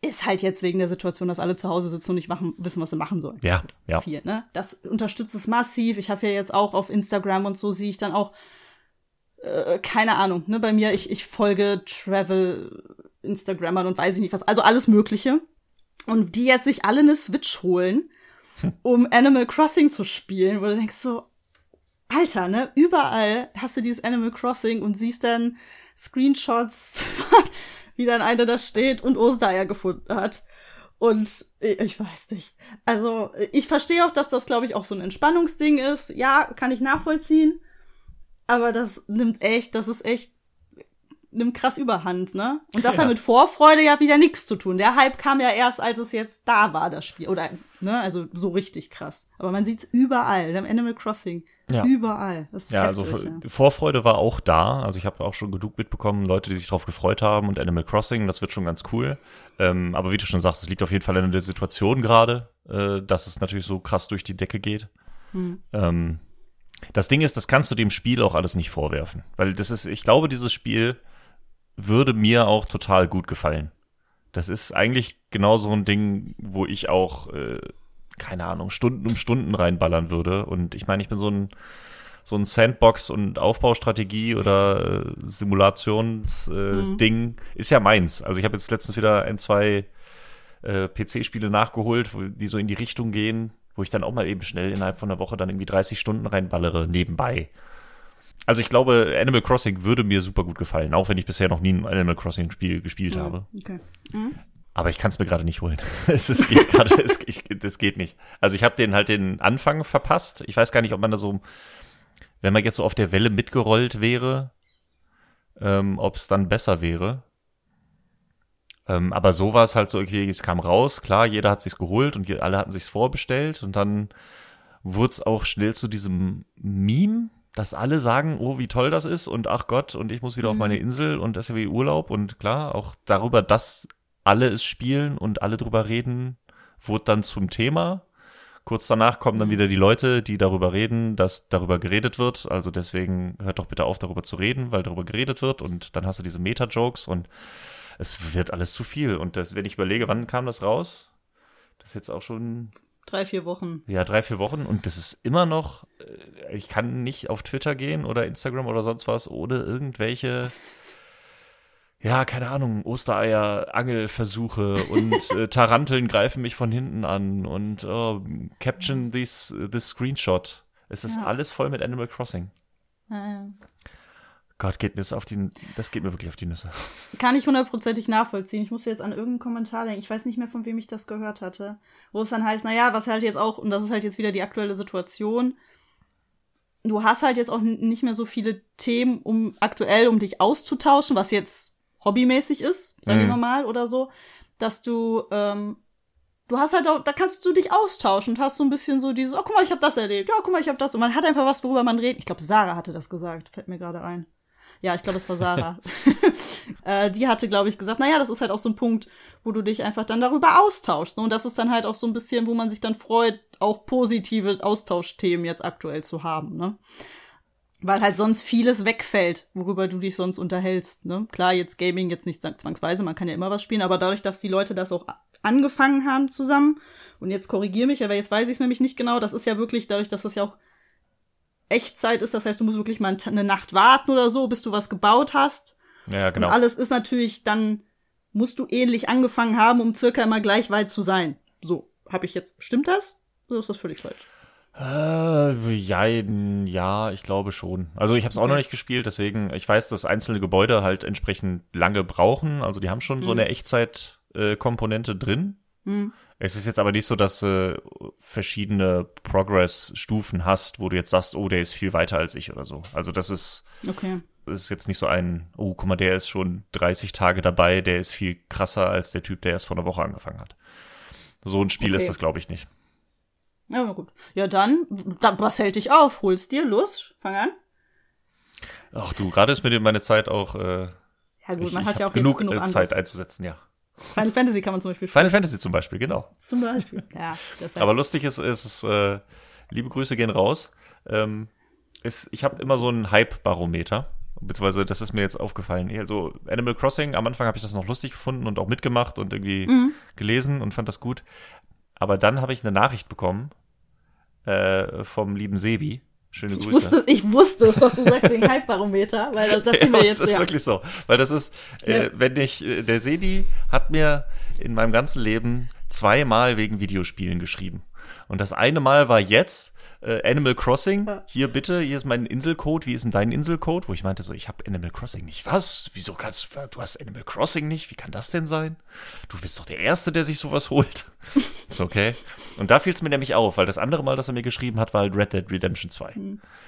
ist halt jetzt wegen der Situation, dass alle zu Hause sitzen und nicht machen, wissen, was sie machen sollen. Ja, ja. Viel, ne? Das unterstützt es massiv. Ich habe ja jetzt auch auf Instagram und so sehe ich dann auch, äh, keine Ahnung, ne, bei mir, ich, ich folge Travel Instagrammern und weiß ich nicht was, also alles Mögliche. Und die jetzt sich alle eine Switch holen, um Animal Crossing zu spielen, wo du denkst so, Alter, ne, überall hast du dieses Animal Crossing und siehst dann Screenshots wie dann einer da steht und Ostereier gefunden hat. Und ich weiß nicht. Also, ich verstehe auch, dass das, glaube ich, auch so ein Entspannungsding ist. Ja, kann ich nachvollziehen. Aber das nimmt echt, das ist echt, nimmt krass überhand, ne? Und das ja. hat mit Vorfreude ja wieder nichts zu tun. Der Hype kam ja erst, als es jetzt da war, das Spiel. Oder, ne? Also, so richtig krass. Aber man sieht's überall. Im Animal Crossing. Ja. Überall. ja, heftig, also ja. Vorfreude war auch da. Also ich habe auch schon genug mitbekommen, Leute, die sich darauf gefreut haben und Animal Crossing, das wird schon ganz cool. Ähm, aber wie du schon sagst, es liegt auf jeden Fall in der Situation gerade, äh, dass es natürlich so krass durch die Decke geht. Hm. Ähm, das Ding ist, das kannst du dem Spiel auch alles nicht vorwerfen. Weil das ist, ich glaube, dieses Spiel würde mir auch total gut gefallen. Das ist eigentlich genau so ein Ding, wo ich auch äh, keine Ahnung, Stunden um Stunden reinballern würde. Und ich meine, ich bin so ein, so ein Sandbox- und Aufbaustrategie oder äh, Simulationsding äh, mhm. ist ja meins. Also ich habe jetzt letztens wieder ein, zwei äh, PC-Spiele nachgeholt, wo, die so in die Richtung gehen, wo ich dann auch mal eben schnell innerhalb von einer Woche dann irgendwie 30 Stunden reinballere nebenbei. Also ich glaube, Animal Crossing würde mir super gut gefallen, auch wenn ich bisher noch nie ein Animal Crossing Spiel gespielt Ja, habe. Okay. Mhm. Aber ich kann es mir gerade nicht holen. es, es geht gerade, es, ich, das geht nicht. Also ich habe den halt den Anfang verpasst. Ich weiß gar nicht, ob man da so, wenn man jetzt so auf der Welle mitgerollt wäre, ähm, ob es dann besser wäre. Ähm, aber so war es halt so, okay, es kam raus, klar, jeder hat sich's geholt und alle hatten sich's vorbestellt und dann wurde es auch schnell zu diesem Meme, dass alle sagen, oh, wie toll das ist und ach Gott, und ich muss wieder auf meine Insel und das ist ja wie Urlaub und klar, auch darüber, dass alle es spielen und alle drüber reden, wurde dann zum Thema. Kurz danach kommen dann wieder die Leute, die darüber reden, dass darüber geredet wird. Also deswegen hört doch bitte auf, darüber zu reden, weil darüber geredet wird. Und dann hast du diese Meta-Jokes und es wird alles zu viel. Und das, wenn ich überlege, wann kam das raus? Das ist jetzt auch schon Drei, vier Wochen. ja, drei, vier Wochen und das ist immer noch, äh, ich kann nicht auf Twitter gehen oder Instagram oder sonst was ohne irgendwelche, ja, keine Ahnung, Ostereier, Angelversuche und äh, Taranteln greifen mich von hinten an und oh, caption this, this screenshot. Es ist Ja. alles voll mit Animal Crossing. Ja, ja. Gott, geht mir das auf die, das geht mir wirklich auf die Nüsse. Kann ich hundertprozentig nachvollziehen. Ich muss jetzt an irgendeinen Kommentar denken. Ich weiß nicht mehr, von wem ich das gehört hatte. Wo es dann heißt, naja, was halt jetzt auch, und das ist halt jetzt wieder die aktuelle Situation, du hast halt jetzt auch nicht mehr so viele Themen, um aktuell, um dich auszutauschen, was jetzt hobbymäßig ist, sagen Mhm. wir mal, oder so, dass du, ähm, du hast halt auch, da kannst du dich austauschen und hast so ein bisschen so dieses, oh, guck mal, ich habe das erlebt, ja, guck mal, ich habe das. Und man hat einfach was, worüber man redet. Ich glaube, Sarah hatte das gesagt, fällt mir gerade ein. Ja, ich glaube, es war Sarah. äh, die hatte, glaube ich, gesagt, naja, das ist halt auch so ein Punkt, wo du dich einfach dann darüber austauschst. Ne? Und das ist dann halt auch so ein bisschen, wo man sich dann freut, auch positive Austauschthemen jetzt aktuell zu haben. Ne? Weil halt sonst vieles wegfällt, worüber du dich sonst unterhältst. Ne? Klar, jetzt Gaming jetzt nicht zwangsweise, man kann ja immer was spielen, aber dadurch, dass die Leute das auch angefangen haben zusammen, und jetzt korrigiere mich, aber jetzt weiß ich es nämlich nicht genau, das ist ja wirklich dadurch, dass das ja auch Echtzeit ist, das heißt, du musst wirklich mal eine Nacht warten oder so, bis du was gebaut hast. Ja, genau. Und alles ist natürlich dann, musst du ähnlich angefangen haben, um circa immer gleich weit zu sein. So, habe ich jetzt, stimmt das? Oder ist das völlig falsch? Äh, ja, ja, ich glaube schon. Also ich habe es auch noch nicht gespielt, deswegen, ich weiß, dass einzelne Gebäude halt entsprechend lange brauchen. Also die haben schon so eine Echtzeit-Komponente drin. Hm. Es ist jetzt aber nicht so, dass du verschiedene Progress-Stufen hast, wo du jetzt sagst, oh, der ist viel weiter als ich oder so. Also das ist, Okay. das ist jetzt nicht so ein, oh, guck mal, der ist schon 30 Tage dabei, der ist viel krasser als der Typ, der erst vor einer Woche angefangen hat. So ein Spiel Okay. ist das, glaube ich, nicht. Ja, na gut. Ja, dann, da, was hält dich auf? Holst dir, los, fang an. Ach du, gerade ist mir meine Zeit auch äh, Ja gut, ich, man ich hat ja auch genug, genug äh. Zeit einzusetzen, ja. Final Fantasy kann man zum Beispiel spielen. Final Fantasy zum Beispiel, genau. Zum Beispiel. Ja, deshalb. Aber lustig ist, ist äh, liebe Grüße gehen raus. Ähm, ist, ich habe immer so ein Hype-Barometer. Beziehungsweise, das ist mir jetzt aufgefallen. Also Animal Crossing, am Anfang habe ich das noch lustig gefunden und auch mitgemacht und irgendwie Mhm. gelesen und fand das gut. Aber dann habe ich eine Nachricht bekommen äh, vom lieben Sebi. Schöne ich Grüße. wusste es, ich wusste es, dass du sagst den Hype-Barometer, weil da, da fiel mir Ja, jetzt, das ist ja. wirklich so. Weil das ist, äh, Ja. wenn ich, äh, der Sebi hat mir in meinem ganzen Leben zweimal wegen Videospielen geschrieben. Und das eine Mal war jetzt äh, Animal Crossing. Ja. Hier bitte, hier ist mein Inselcode. Wie ist denn dein Inselcode? Wo ich meinte so, ich habe Animal Crossing nicht. Was? Wieso kannst du, du hast Animal Crossing nicht? Wie kann das denn sein? Du bist doch der Erste, der sich sowas holt. ist okay. Und da fiel es mir nämlich auf, weil das andere Mal, das er mir geschrieben hat, war halt Red Dead Redemption 2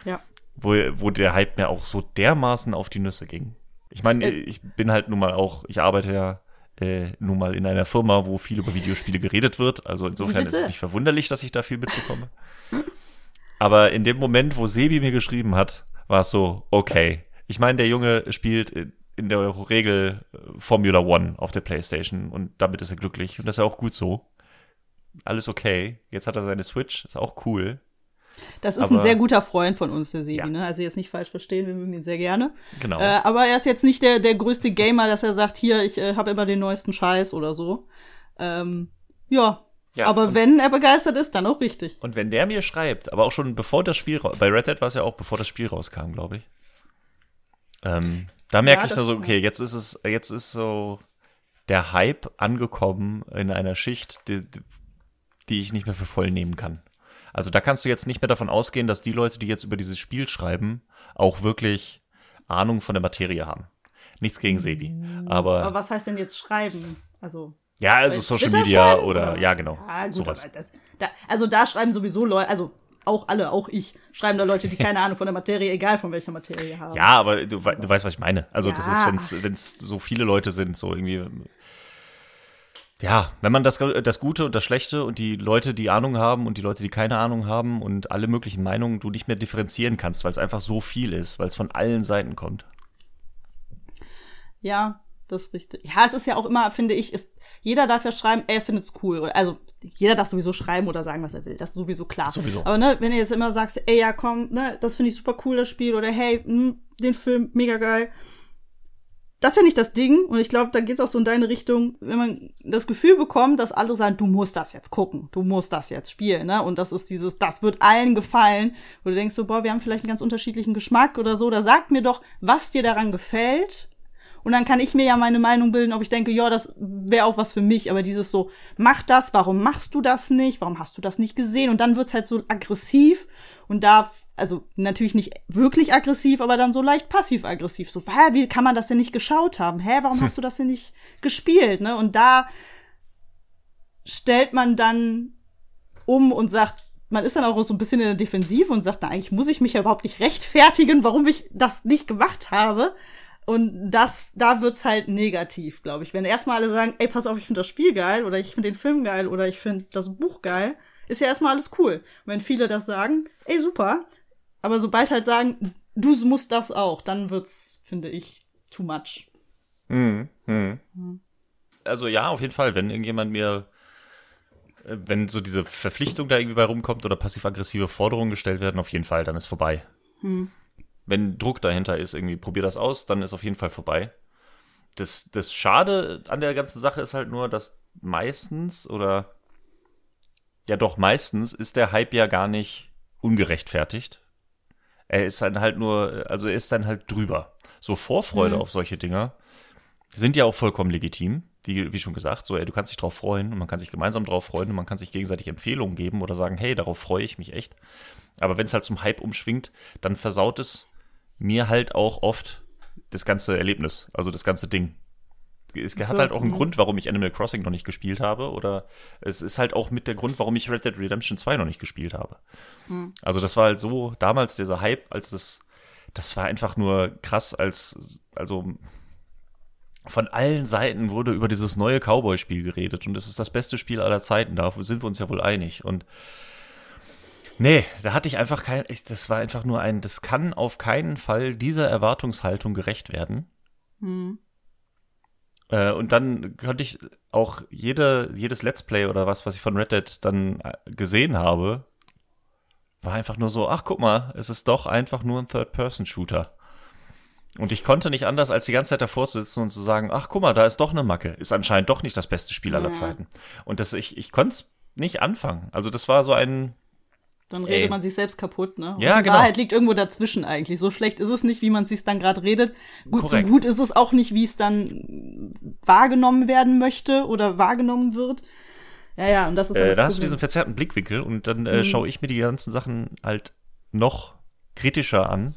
Ja. wo, wo der Hype mir auch so dermaßen auf die Nüsse ging. Ich meine, Äh. ich bin halt nun mal auch, ich arbeite ja äh, nun mal in einer Firma, wo viel über Videospiele geredet wird. Also insofern ist Bitte? es nicht verwunderlich, dass ich da viel mitbekomme. Aber in dem Moment, wo Sebi mir geschrieben hat, war es so, okay. Ich meine, der Junge spielt in der Regel äh, Formula One auf der Playstation und damit ist er glücklich und das ist ja auch gut so. Alles okay. Jetzt hat er seine Switch, ist auch cool. Das ist ein Aber- sehr guter Freund von uns, der Sebi, Ja. ne? Also jetzt nicht falsch verstehen, wir mögen ihn sehr gerne. Genau. Äh, aber er ist jetzt nicht der, der größte Gamer, dass er sagt, hier, ich äh, habe immer den neuesten Scheiß oder so. Ähm, ja. Ja, aber wenn er begeistert ist, dann auch richtig. Und wenn der mir schreibt, aber auch schon bevor das Spiel raus, bei Red Dead war es ja auch bevor das Spiel rauskam, glaube ich. Ähm, da merke Ja, ich so, okay, jetzt ist es, jetzt ist so der Hype angekommen in einer Schicht, die, die ich nicht mehr für voll nehmen kann. Also da kannst du jetzt nicht mehr davon ausgehen, dass die Leute, die jetzt über dieses Spiel schreiben, auch wirklich Ahnung von der Materie haben. Nichts gegen Sebi. Aber, Aber was heißt denn jetzt schreiben? Also. Ja, also bei Social Twitter Media schreiben, oder, ja, genau. Ja, gut, sowas. das, da, also da schreiben sowieso Leute, also auch alle, auch ich, schreiben da Leute, die keine Ahnung von der Materie, egal von welcher Materie haben. Ja, aber du, du weißt, was ich meine. Also das Ja. ist, wenn es so viele Leute sind, so irgendwie. Ja, wenn man das, das Gute und das Schlechte und die Leute, die Ahnung haben und die Leute, die keine Ahnung haben und alle möglichen Meinungen du nicht mehr differenzieren kannst, weil es einfach so viel ist, weil es von allen Seiten kommt. Ja, das ist richtig. Ja, es ist ja auch immer, finde ich, ist, jeder darf ja schreiben, er findet's cool. Also, jeder darf sowieso schreiben oder sagen, was er will. Das ist sowieso klar. Sowieso. Aber ne, wenn ihr jetzt immer sagst, ey, ja, komm, ne, das finde ich super cool, das Spiel, oder hey, mh, den Film, mega geil. Das ist ja nicht das Ding. Und ich glaube, da geht's auch so in deine Richtung, wenn man das Gefühl bekommt, dass alle sagen, du musst das jetzt gucken, du musst das jetzt spielen, ne? Und das ist dieses, das wird allen gefallen. Wo du denkst so, boah, wir haben vielleicht einen ganz unterschiedlichen Geschmack oder so. Da sagt mir doch, was dir daran gefällt. Und dann kann ich mir ja meine Meinung bilden, ob ich denke, ja, das wäre auch was für mich. Aber dieses so, mach das, warum machst du das nicht? Warum hast du das nicht gesehen? Und dann wird's halt so aggressiv und da, also natürlich nicht wirklich aggressiv, aber dann so leicht passiv-aggressiv. So, hä, wie kann man das denn nicht geschaut haben? Hä, warum hast du das denn nicht gespielt? Ne? Und da stellt man dann um und sagt, man ist dann auch so ein bisschen in der Defensive und sagt, na, eigentlich muss ich mich ja überhaupt nicht rechtfertigen, warum ich das nicht gemacht habe. Und das, da wird's halt negativ, glaube ich. Wenn erstmal alle sagen, ey, pass auf, ich finde das Spiel geil oder ich finde den Film geil oder ich finde das Buch geil, ist ja erstmal alles cool. Und wenn viele das sagen, ey, super. Aber sobald halt sagen, du musst das auch, dann wird's, finde ich, too much. Also ja, auf jeden Fall, wenn irgendjemand mir, äh, wenn so diese Verpflichtung da irgendwie bei rumkommt oder passiv-aggressive Forderungen gestellt werden, auf jeden Fall, dann ist vorbei. Wenn Druck dahinter ist, irgendwie, probier das aus, dann ist auf jeden Fall vorbei. Das, das Schade an der ganzen Sache ist halt nur, dass meistens oder ja doch meistens ist der Hype ja gar nicht ungerechtfertigt. Er ist dann halt nur, also er ist dann halt drüber. So Vorfreude auf solche Dinger sind ja auch vollkommen legitim. Wie, wie schon gesagt, so, ey, du kannst dich drauf freuen und man kann sich gemeinsam drauf freuen und man kann sich gegenseitig Empfehlungen geben oder sagen, hey, darauf freue ich mich echt. Aber wenn es halt zum Hype umschwingt, dann versaut es mir halt auch oft das ganze Erlebnis, also das ganze Ding. Es hat So, halt auch einen mhm. Grund, warum ich Animal Crossing noch nicht gespielt habe. Oder es ist halt auch mit der Grund, warum ich Red Dead Redemption 2 noch nicht gespielt habe. Also das war halt so, damals dieser Hype, als das, das war einfach nur krass, als, also von allen Seiten wurde über dieses neue Cowboy-Spiel geredet und es ist das beste Spiel aller Zeiten, da sind wir uns ja wohl einig. Und nee, da hatte ich einfach kein, ich, das war einfach nur ein, das kann auf keinen Fall dieser Erwartungshaltung gerecht werden. Äh, und dann konnte ich auch jede, jedes Let's Play oder was, was ich von Red Dead dann äh, gesehen habe, war einfach nur so, ach guck mal, es ist doch einfach nur ein Third-Person-Shooter. Und ich konnte nicht anders, als die ganze Zeit davor zu sitzen und zu sagen, ach guck mal, da ist doch eine Macke. Ist anscheinend doch nicht das beste Spiel aller Ja. Zeiten. Und das, ich, ich konnte es nicht anfangen. Also das war so ein, Dann redet Ey. man sich selbst kaputt, ne? Und Ja, die genau. Wahrheit liegt irgendwo dazwischen eigentlich. So schlecht ist es nicht, wie man es sich dann gerade redet. Gut, Korrekt. so gut ist es auch nicht, wie es dann wahrgenommen werden möchte oder wahrgenommen wird. Ja, ja, und das ist äh, das da hast du diesen verzerrten Blickwinkel und dann äh, schaue ich mir die ganzen Sachen halt noch kritischer an,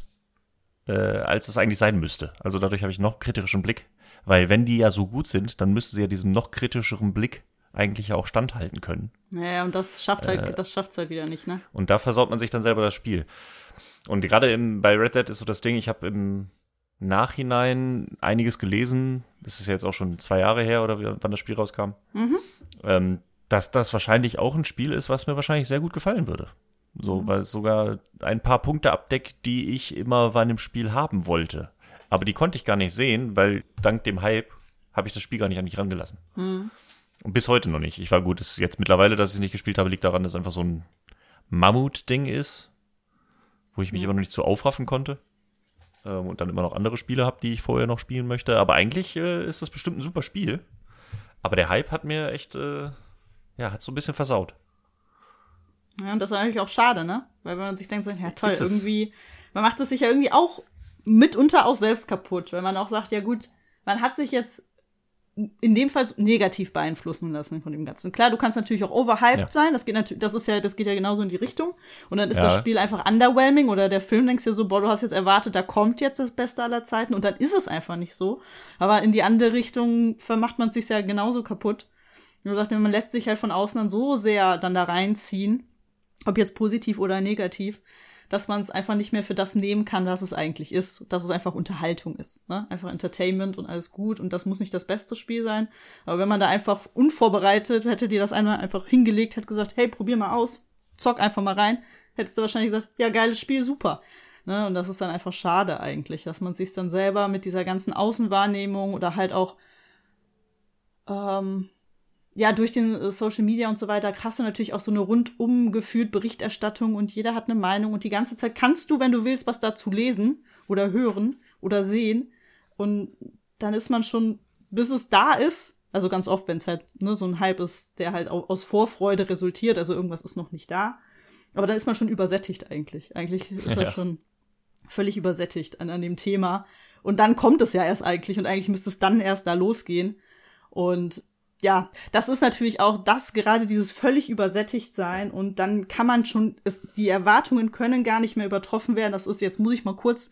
äh, als es eigentlich sein müsste. Also dadurch habe ich noch kritischeren Blick. Weil wenn die ja so gut sind, dann müssten sie ja diesem noch kritischeren Blick eigentlich ja auch standhalten können. Ja, ja, und das schafft halt, Äh. das schafft's halt wieder nicht, ne? Und da versaut man sich dann selber das Spiel. Und gerade bei Red Dead ist so das Ding, ich habe im Nachhinein einiges gelesen, das ist ja jetzt auch schon zwei Jahre her oder wann das Spiel rauskam, ähm, dass das wahrscheinlich auch ein Spiel ist, was mir wahrscheinlich sehr gut gefallen würde. So, weil es sogar ein paar Punkte abdeckt, die ich immer bei einem Spiel haben wollte. Aber die konnte ich gar nicht sehen, weil dank dem Hype habe ich das Spiel gar nicht an mich rangelassen. Und bis heute noch nicht. Ich war gut, es ist jetzt mittlerweile, dass ich es nicht gespielt habe, liegt daran, dass es einfach so ein Mammut-Ding ist, wo ich mich immer noch nicht so aufraffen konnte. Ähm, und dann immer noch andere Spiele habe, die ich vorher noch spielen möchte. Aber eigentlich äh, ist das bestimmt ein super Spiel. Aber der Hype hat mir echt, äh, ja, hat so ein bisschen versaut. Ja, und das ist natürlich auch schade, ne? Weil wenn man sich denkt, so, ja toll, irgendwie, man macht es sich ja irgendwie auch mitunter auch selbst kaputt, weil man auch sagt, ja gut, man hat sich jetzt in dem Fall negativ beeinflussen lassen von dem Ganzen. Klar, du kannst natürlich auch overhyped ja. sein, das geht natürlich, das ist ja, das geht ja genauso in die Richtung. Und dann ist ja. das Spiel einfach underwhelming oder der Film denkst dir so, boah, du hast jetzt erwartet, da kommt jetzt das Beste aller Zeiten und dann ist es einfach nicht so. Aber in die andere Richtung vermacht man sich ja genauso kaputt. Man sagt, man lässt sich halt von außen dann so sehr dann da reinziehen, ob jetzt positiv oder negativ, dass man es einfach nicht mehr für das nehmen kann, was es eigentlich ist. Dass es einfach Unterhaltung ist. Ne? Einfach Entertainment und alles gut. Und das muss nicht das beste Spiel sein. Aber wenn man da einfach unvorbereitet, hätte dir das einmal einfach hingelegt, hätte gesagt, hey, probier mal aus, zock einfach mal rein, hättest du wahrscheinlich gesagt, ja, geiles Spiel, super. Ne? Und das ist dann einfach schade eigentlich, dass man sich dann selber mit dieser ganzen Außenwahrnehmung oder halt auch ähm, ja, durch den äh, Social Media und so weiter krass du natürlich auch so eine rundum gefühlt Berichterstattung und jeder hat eine Meinung und die ganze Zeit kannst du, wenn du willst, was dazu lesen oder hören oder sehen und dann ist man schon, bis es da ist, also ganz oft, wenn es halt ne, so ein Hype ist, der halt aus Vorfreude resultiert, also irgendwas ist noch nicht da, aber dann ist man schon übersättigt eigentlich. Eigentlich ist ja. er schon völlig übersättigt an, an dem Thema und dann kommt es ja erst eigentlich und eigentlich müsste es dann erst da losgehen und ja, das ist natürlich auch das, gerade dieses völlig übersättigt sein und dann kann man schon, es, die Erwartungen können gar nicht mehr übertroffen werden. Das ist, jetzt muss ich mal kurz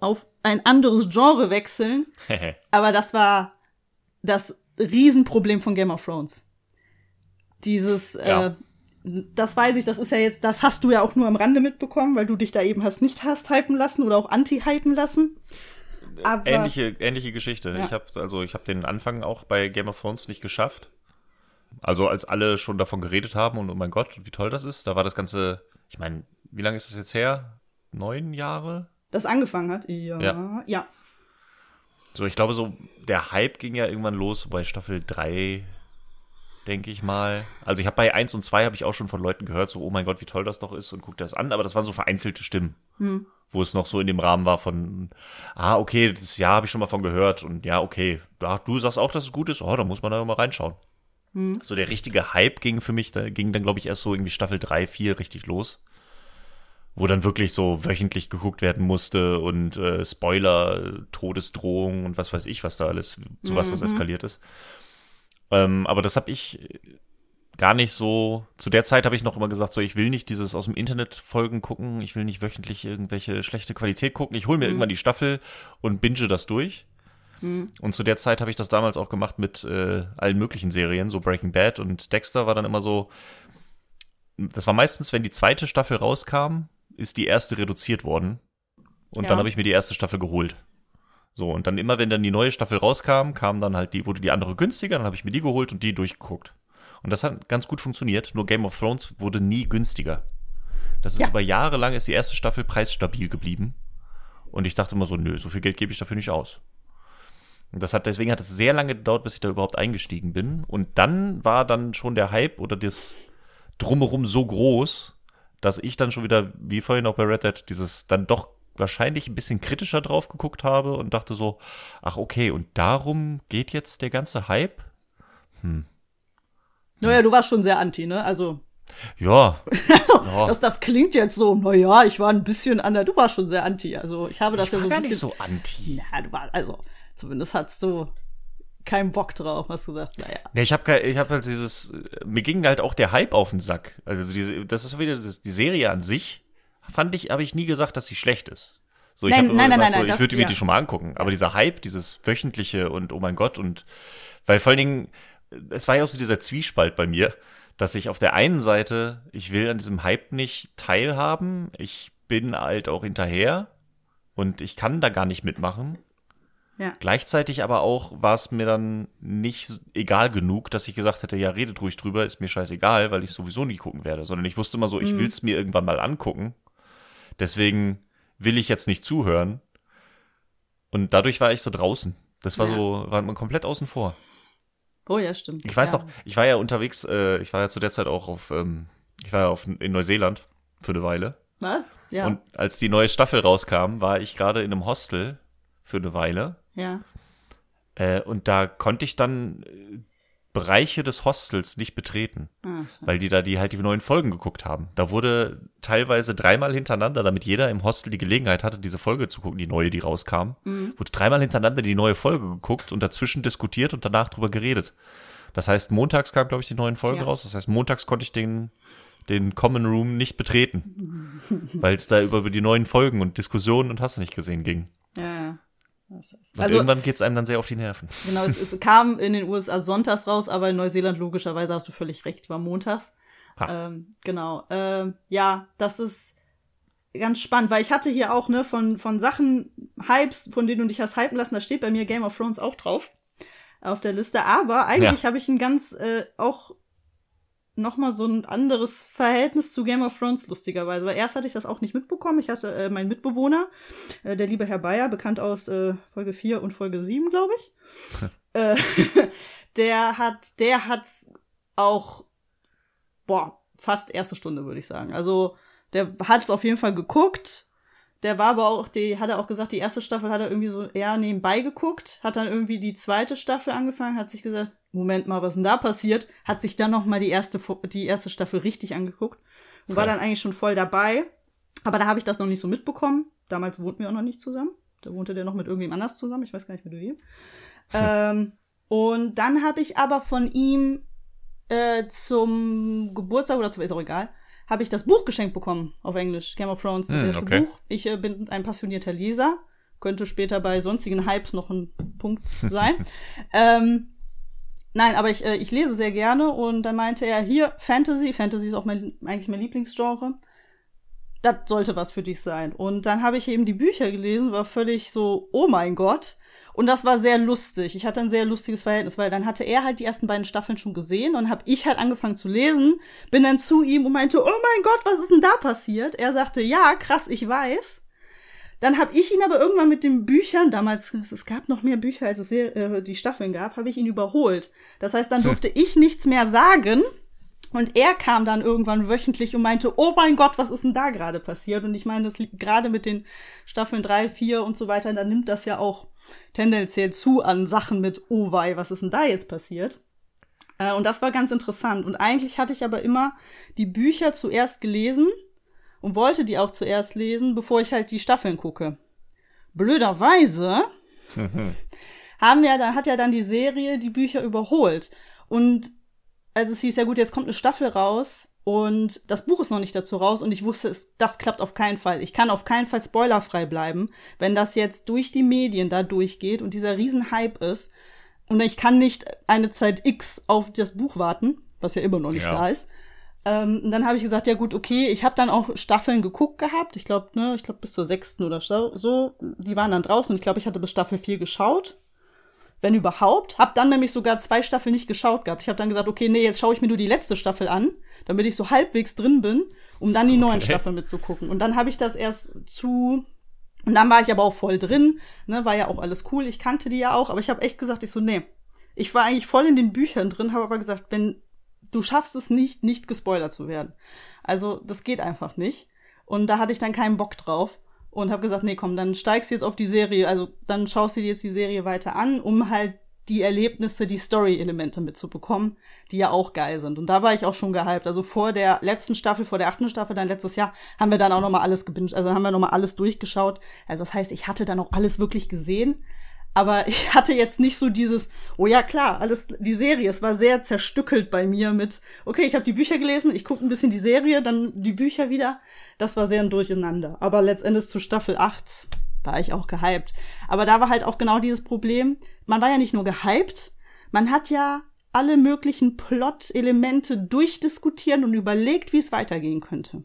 auf ein anderes Genre wechseln. Aber das war das Riesenproblem von Game of Thrones. Dieses, ja. äh, das weiß ich, das ist ja jetzt, das hast du ja auch nur am Rande mitbekommen, weil du dich da eben hast nicht hast hypen lassen oder auch anti-hypen lassen. Aber, ähnliche, ähnliche Geschichte. Ja. Ich habe also ich habe den Anfang auch bei Game of Thrones nicht geschafft. Also als alle schon davon geredet haben und oh mein Gott, wie toll das ist, da war das Ganze, ich meine, wie lange ist das jetzt her? Neun Jahre? Das angefangen hat? Ja. Ja. ja. So, ich glaube, so der Hype ging ja irgendwann los bei Staffel 3, denke ich mal. Also ich habe bei 1 und 2 habe ich auch schon von Leuten gehört, so, oh mein Gott, wie toll das doch ist und guck das an, aber das waren so vereinzelte Stimmen. Hm wo es noch so in dem Rahmen war von, ah, okay, das Jahr habe ich schon mal von gehört und ja, okay, du sagst auch, dass es gut ist, oh, da muss man da mal reinschauen. Hm. So der richtige Hype ging für mich, da ging dann, glaube ich, erst so irgendwie Staffel 3, 4 richtig los. Wo dann wirklich so wöchentlich geguckt werden musste und äh, Spoiler, Todesdrohung und was weiß ich, was da alles, zu was mhm. das eskaliert ist. Ähm, aber das habe ich gar nicht so. Zu der Zeit habe ich noch immer gesagt, so ich will nicht dieses aus dem Internet Folgen gucken, ich will nicht wöchentlich irgendwelche schlechte Qualität gucken. Ich hole mir mhm. irgendwann die Staffel und binge das durch. Mhm. Und zu der Zeit habe ich das damals auch gemacht mit äh, allen möglichen Serien, so Breaking Bad und Dexter war dann immer so. Das war meistens, wenn die zweite Staffel rauskam, ist die erste reduziert worden. Und ja. dann habe ich mir die erste Staffel geholt. So, und dann immer, wenn dann die neue Staffel rauskam, kam dann halt die, wurde die andere günstiger, dann habe ich mir die geholt und die durchgeguckt. Und das hat ganz gut funktioniert. Nur Game of Thrones wurde nie günstiger. Das ist ja. über Jahre lang ist die erste Staffel preisstabil geblieben. Und ich dachte immer so, nö, so viel Geld gebe ich dafür nicht aus. Und das hat, deswegen hat es sehr lange gedauert, bis ich da überhaupt eingestiegen bin. Und dann war dann schon der Hype oder das Drumherum so groß, dass ich dann schon wieder, wie vorhin auch bei Red Dead, dieses dann doch wahrscheinlich ein bisschen kritischer drauf geguckt habe und dachte so, ach okay, und darum geht jetzt der ganze Hype? Hm, naja, du warst schon sehr anti, ne? Also. Ja. ja. das, das klingt jetzt so, naja, ich war ein bisschen an der, du warst schon sehr anti. Also ich habe das ich ja so ein bisschen. Nicht so anti. Ja, du warst, also, zumindest hattest du keinen Bock drauf, hast du gesagt, naja. Ja, ich habe ich hab halt dieses, mir ging halt auch der Hype auf den Sack. Also diese, das ist wieder das, die Serie an sich, fand ich, habe ich nie gesagt, dass sie schlecht ist. So, ich nein, nein, nein, nein, so, ich würde mir ja. die schon mal angucken. Aber dieser Hype, dieses wöchentliche und oh mein Gott und weil vor allen Dingen, es war ja auch so dieser Zwiespalt bei mir, dass ich auf der einen Seite, ich will an diesem Hype nicht teilhaben, ich bin halt auch hinterher und ich kann da gar nicht mitmachen. Ja. Gleichzeitig aber auch war es mir dann nicht egal genug, dass ich gesagt hätte, ja, redet ruhig drüber, ist mir scheißegal, weil ich sowieso nie gucken werde, sondern ich wusste immer so, ich mhm. will es mir irgendwann mal angucken. Deswegen will ich jetzt nicht zuhören. Und dadurch war ich so draußen. Das war ja. so, war man komplett außen vor. Oh ja, stimmt. Ich weiß ja. noch, ich war ja unterwegs, äh, ich war ja zu der Zeit auch auf, ähm, ich war ja auf, in Neuseeland für eine Weile. Was? Ja. Und als die neue Staffel rauskam, war ich gerade in einem Hostel für eine Weile. Ja. Äh, und da konnte ich dann Bereiche des Hostels nicht betreten, Ah, so. weil die da die halt die neuen Folgen geguckt haben. Da wurde teilweise dreimal hintereinander, damit jeder im Hostel die Gelegenheit hatte, diese Folge zu gucken, die neue, die rauskam, wurde dreimal hintereinander die neue Folge geguckt und dazwischen diskutiert und danach drüber geredet. Das heißt, montags kam, glaube ich, die neuen Folgen Ja. raus. Das heißt, montags konnte ich den, den Common Room nicht betreten, weil es da über die neuen Folgen und Diskussionen und hast du nicht gesehen ging. Ja, ja. Und Also, irgendwann geht's einem dann sehr auf die Nerven. genau, es, es kam in den USA sonntags raus, aber in Neuseeland logischerweise hast du völlig recht, war montags. Ähm, genau. Ähm, ja, das ist ganz spannend, weil ich hatte hier auch, ne, von, von Sachen, Hypes, von denen du dich hast hypen lassen, da steht bei mir Game of Thrones auch drauf auf der Liste. Aber eigentlich habe ich ein ganz, äh, auch noch mal so ein anderes Verhältnis zu Game of Thrones, lustigerweise. Weil erst hatte ich das auch nicht mitbekommen. Ich hatte äh, meinen Mitbewohner, äh, der liebe Herr Bayer, bekannt aus äh, Folge 4 und Folge 7, glaube ich. äh, der hat, der hat's auch, boah, fast erste Stunde, würde ich sagen. Also, der hat's auf jeden Fall geguckt. Der war aber auch, die hat er auch gesagt, die erste Staffel hat er irgendwie so eher nebenbei geguckt, hat dann irgendwie die zweite Staffel angefangen, hat sich gesagt, Moment mal, was ist denn da passiert? Hat sich dann noch mal die erste die erste Staffel richtig angeguckt und war dann eigentlich schon voll dabei. Aber da habe ich das noch nicht so mitbekommen. Damals wohnten wir auch noch nicht zusammen. Da wohnte der noch mit irgendjemand anders zusammen. Ich weiß gar nicht mit wem. ähm, und dann habe ich aber von ihm äh, zum Geburtstag oder zum ist auch egal, habe ich das Buch geschenkt bekommen auf Englisch, Game of Thrones, das Hm, erste okay. Buch. Ich äh, bin ein passionierter Leser, könnte später bei sonstigen Hypes noch ein Punkt sein. ähm, nein, aber ich, äh, ich lese sehr gerne und dann meinte er, hier, Fantasy, Fantasy ist auch mein, eigentlich mein Lieblingsgenre. Das sollte was für dich sein. Und dann habe ich eben die Bücher gelesen, war völlig so, oh mein Gott. Und das war sehr lustig. Ich hatte ein sehr lustiges Verhältnis, weil dann hatte er halt die ersten beiden Staffeln schon gesehen und habe ich halt angefangen zu lesen, bin dann zu ihm und meinte, oh mein Gott, was ist denn da passiert? Er sagte, ja, krass, ich weiß. Dann habe ich ihn aber irgendwann mit den Büchern, damals, es gab noch mehr Bücher, als es äh, die Staffeln gab, habe ich ihn überholt. Das heißt, dann durfte ich nichts mehr sagen. Und er kam dann irgendwann wöchentlich und meinte, oh mein Gott, was ist denn da gerade passiert? Und ich meine, das liegt gerade mit den Staffeln drei, vier und so weiter, da nimmt das ja auch tendenziell zu an Sachen mit, oh wei, was ist denn da jetzt passiert? Äh, und das war ganz interessant. Und eigentlich hatte ich aber immer die Bücher zuerst gelesen und wollte die auch zuerst lesen, bevor ich halt die Staffeln gucke. Blöderweise haben ja, da hat ja dann die Serie die Bücher überholt. Und also es hieß ja gut, jetzt kommt eine Staffel raus und das Buch ist noch nicht dazu raus und ich wusste, es, das klappt auf keinen Fall. Ich kann auf keinen Fall spoilerfrei bleiben, wenn das jetzt durch die Medien da durchgeht und dieser Riesenhype ist. Und ich kann nicht eine Zeit X auf das Buch warten, was ja immer noch nicht Ja. da ist. Ähm, und dann habe ich gesagt, ja gut, okay, ich habe dann auch Staffeln geguckt gehabt. Ich glaube, ne, ich glaube bis zur sechsten oder so. so. Die waren dann draußen und ich glaube, ich hatte bis Staffel 4 geschaut. Wenn überhaupt. Hab dann nämlich sogar zwei Staffeln nicht geschaut gehabt. Ich habe dann gesagt, okay, nee, jetzt schaue ich mir nur die letzte Staffel an, damit ich so halbwegs drin bin, um dann die neuen Okay. Staffeln mitzugucken. Und dann habe ich das erst zu und dann war ich aber auch voll drin, ne, war ja auch alles cool. Ich kannte die ja auch, aber ich habe echt gesagt, ich so, nee. Ich war eigentlich voll in den Büchern drin, habe aber gesagt, wenn du schaffst es nicht, nicht gespoilert zu werden. Also, das geht einfach nicht. Und da hatte ich dann keinen Bock drauf und habe gesagt, nee, komm, dann steigst du jetzt auf die Serie, also dann schaust du dir jetzt die Serie weiter an, um halt die Erlebnisse, die Story-Elemente mitzubekommen, die ja auch geil sind. Und da war ich auch schon gehypt. Also vor der letzten Staffel, vor der achten Staffel, dann letztes Jahr, haben wir dann auch noch mal alles gebinged, also haben wir noch mal alles durchgeschaut. Also das heißt, ich hatte dann auch alles wirklich gesehen. Aber ich hatte jetzt nicht so dieses, oh ja klar, alles die Serie. Es war sehr zerstückelt bei mir mit, okay, ich habe die Bücher gelesen, ich gucke ein bisschen die Serie, dann die Bücher wieder. Das war sehr ein Durcheinander. Aber letztendlich zu Staffel 8 war ich auch gehypt. Aber da war halt auch genau dieses Problem. Man war ja nicht nur gehypt, man hat ja alle möglichen Plot-Elemente durchdiskutiert und überlegt, wie es weitergehen könnte.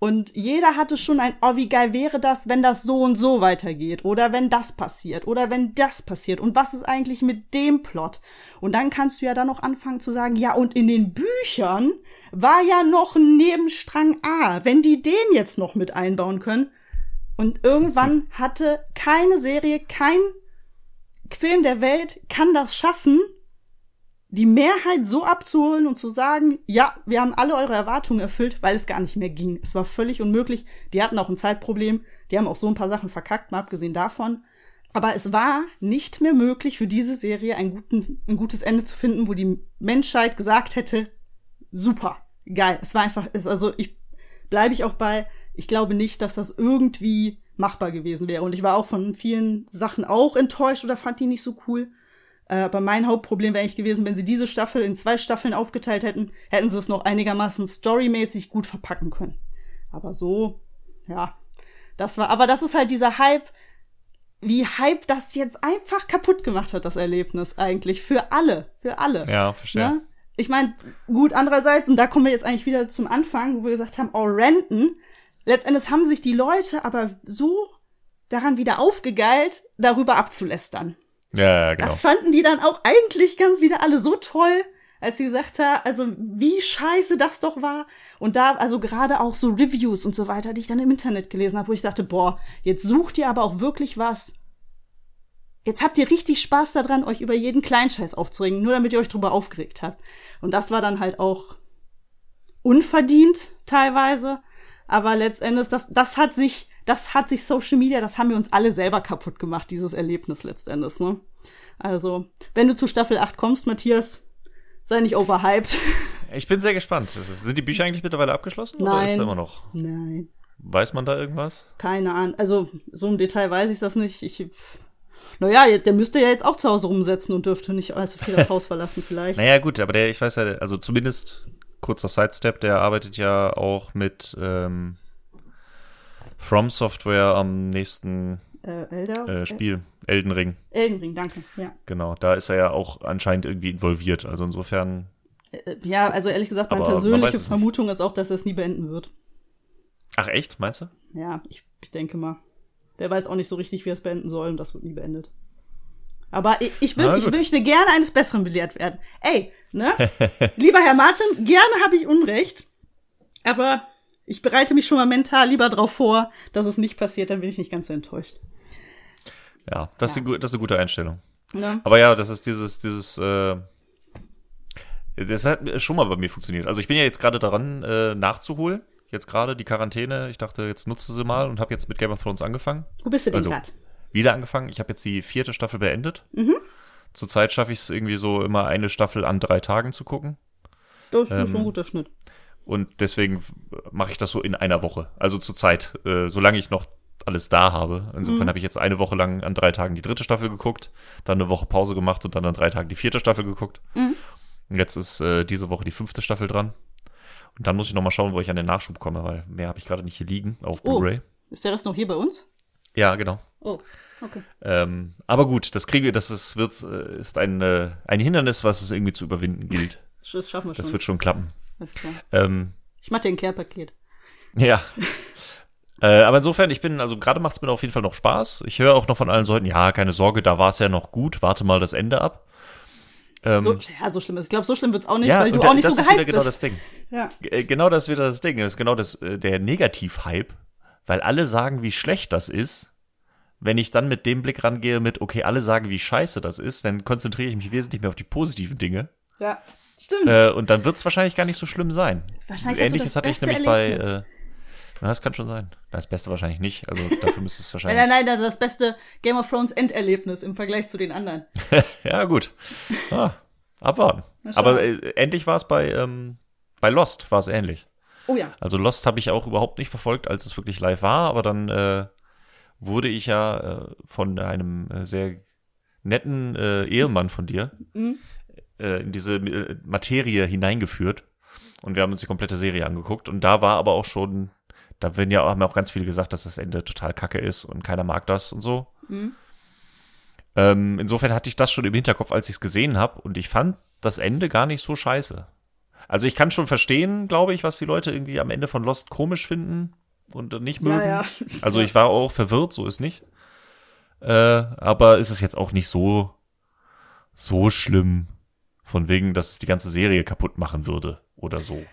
Und jeder hatte schon ein, oh, wie geil wäre das, wenn das so und so weitergeht. Oder wenn das passiert. Oder wenn das passiert. Und was ist eigentlich mit dem Plot? Und dann kannst du ja dann noch anfangen zu sagen, ja, und in den Büchern war ja noch ein Nebenstrang A. Wenn die den jetzt noch mit einbauen können. Und irgendwann hatte keine Serie, kein Film der Welt kann das schaffen, die Mehrheit so abzuholen und zu sagen, ja, wir haben alle eure Erwartungen erfüllt, weil es gar nicht mehr ging. Es war völlig unmöglich. Die hatten auch ein Zeitproblem. Die haben auch so ein paar Sachen verkackt, mal abgesehen davon. Aber es war nicht mehr möglich für diese Serie ein, guten, ein gutes Ende zu finden, wo die Menschheit gesagt hätte, super, geil. Es war einfach, es, also ich bleibe ich auch bei, ich glaube nicht, dass das irgendwie machbar gewesen wäre. Und ich war auch von vielen Sachen auch enttäuscht oder fand die nicht so cool. Äh, aber mein Hauptproblem wäre eigentlich gewesen, wenn sie diese Staffel in zwei Staffeln aufgeteilt hätten, hätten sie es noch einigermaßen storymäßig gut verpacken können. Aber so, ja, das war, aber das ist halt dieser Hype, wie Hype das jetzt einfach kaputt gemacht hat, das Erlebnis eigentlich. Für alle, für alle. Ja, verstehe. Ne? Ich meine, gut, andererseits, und da kommen wir jetzt eigentlich wieder zum Anfang, wo wir gesagt haben, oh, Renten. Letztendlich haben sich die Leute aber so daran wieder aufgegeilt, darüber abzulästern. Ja, ja, genau. Das fanden die dann auch eigentlich ganz wieder alle so toll, als sie gesagt hat, also wie scheiße das doch war. Und da, also gerade auch so Reviews und so weiter, die ich dann im Internet gelesen habe, wo ich dachte, boah, jetzt sucht ihr aber auch wirklich was. Jetzt habt ihr richtig Spaß daran, euch über jeden Kleinscheiß aufzuregen, nur damit ihr euch drüber aufgeregt habt. Und das war dann halt auch unverdient teilweise. Aber letztendlich, das, das hat sich, das hat sich Social Media, das haben wir uns alle selber kaputt gemacht, dieses Erlebnis letztendlich, ne? Also, wenn du zu Staffel 8 kommst, Matthias, sei nicht overhyped. Ich bin sehr gespannt. Sind die Bücher eigentlich mittlerweile abgeschlossen? Nein. Oder ist da immer noch? Nein. Weiß man da irgendwas? Keine Ahnung. Also, so im Detail weiß ich das nicht. Ich, naja, der müsste ja jetzt auch zu Hause rumsetzen und dürfte nicht allzu viel das Haus verlassen, vielleicht. Naja, gut, aber der, ich weiß ja, also zumindest kurzer Sidestep, der arbeitet ja auch mit ähm, From Software am nächsten Äh, äh, Spiel, Elden Ring. Äh, Elden Ring, danke. Ja. Genau, da ist er ja auch anscheinend irgendwie involviert. Also insofern, Äh, ja, also ehrlich gesagt, meine persönliche es nicht. Vermutung ist auch, dass er es nie beenden wird. ach echt, meinst du? Ja, ich, ich denke mal. Der weiß auch nicht so richtig, wie er es beenden soll und das wird nie beendet. Aber ich, ich, will, ich möchte gerne eines Besseren belehrt werden. Ey, ne? Lieber Herr Martin, gerne habe ich Unrecht. Aber ich bereite mich schon mal mental lieber darauf vor, dass es nicht passiert, dann bin ich nicht ganz so enttäuscht. Ja, das, Ist, eine, das ist eine gute Einstellung. Ne? Aber ja, das ist dieses, dieses, äh, das hat schon mal bei mir funktioniert. Also ich bin ja jetzt gerade daran, äh, nachzuholen. Jetzt gerade die Quarantäne. Ich dachte, jetzt nutze sie mal und habe jetzt mit Game of Thrones angefangen. Wo bist du denn Also, gerade? Wieder angefangen. Ich habe jetzt die vierte Staffel beendet. Zurzeit schaffe ich es irgendwie so immer eine Staffel an drei Tagen zu gucken. Das ist ähm, schon ein guter Schnitt. Und deswegen mache ich das so in einer Woche. Also zurzeit, äh, solange ich noch alles da habe. Insofern habe ich jetzt eine Woche lang an drei Tagen die dritte Staffel geguckt, dann eine Woche Pause gemacht und dann an drei Tagen die vierte Staffel geguckt. Und jetzt ist äh, diese Woche die fünfte Staffel dran. Und dann muss ich noch mal schauen, wo ich an den Nachschub komme, weil mehr habe ich gerade nicht hier liegen auf Oh. Blu-ray. Ist der Rest noch hier bei uns? Ja, genau. Oh, okay. Ähm, aber gut, das kriegen wir, das ist, wird, äh, ist ein, äh, ein Hindernis, was es irgendwie zu überwinden gilt. Das schaffen wir schon. Das wird schon klappen. Alles klar. Ähm, Ich mach dir ein Care-Paket. Ja. äh, aber insofern, ich bin, also gerade macht es mir auf jeden Fall noch Spaß. Ich höre auch noch von allen Leuten, ja, keine Sorge, da war es ja noch gut, warte mal das Ende ab. Ähm, So, ja, so schlimm ist. Ich glaube, so schlimm wird's auch nicht, ja, weil du da- auch nicht so gehypt genau bist. das Ding. Ja. Äh, Genau das ist wieder das Ding. Das ist genau das, äh, der Negativ-Hype, weil alle sagen, wie schlecht das ist. Wenn ich dann mit dem Blick rangehe mit, okay, alle sagen, wie scheiße das ist, dann konzentriere ich mich wesentlich mehr auf die positiven Dinge. ja, stimmt. Äh, und dann wird es wahrscheinlich gar nicht so schlimm sein. Wahrscheinlich Ähnliches das hatte ich nämlich bei. Erlebnis. Äh, na, das kann schon sein. Das Beste wahrscheinlich nicht. Also dafür müsste es Nein, wahrscheinlich. nein, nein, das ist das beste Game of Thrones Enderlebnis im Vergleich zu den anderen. Ja, gut. Ah, abwarten. Aber äh, endlich war es bei, ähm, bei Lost war es ähnlich. Oh ja. Also Lost habe ich auch überhaupt nicht verfolgt, als es wirklich live war, aber dann äh, wurde ich ja äh, von einem äh, sehr netten äh, Ehemann von dir Mhm. Äh, in diese äh, Materie hineingeführt und wir haben uns die komplette Serie angeguckt und da war aber auch schon, da werden ja, haben ja auch ganz viele gesagt, dass das Ende total kacke ist und keiner mag das und so. Mhm. Ähm, insofern hatte ich das schon im Hinterkopf, als ich es gesehen habe und ich fand das Ende gar nicht so scheiße. Also ich kann schon verstehen, glaube ich, was die Leute irgendwie am Ende von Lost komisch finden und nicht mögen. Ja, ja. Also ich war auch verwirrt, so ist nicht. Äh, aber ist es jetzt auch nicht so so schlimm, von wegen, dass es die ganze Serie kaputt machen würde oder so.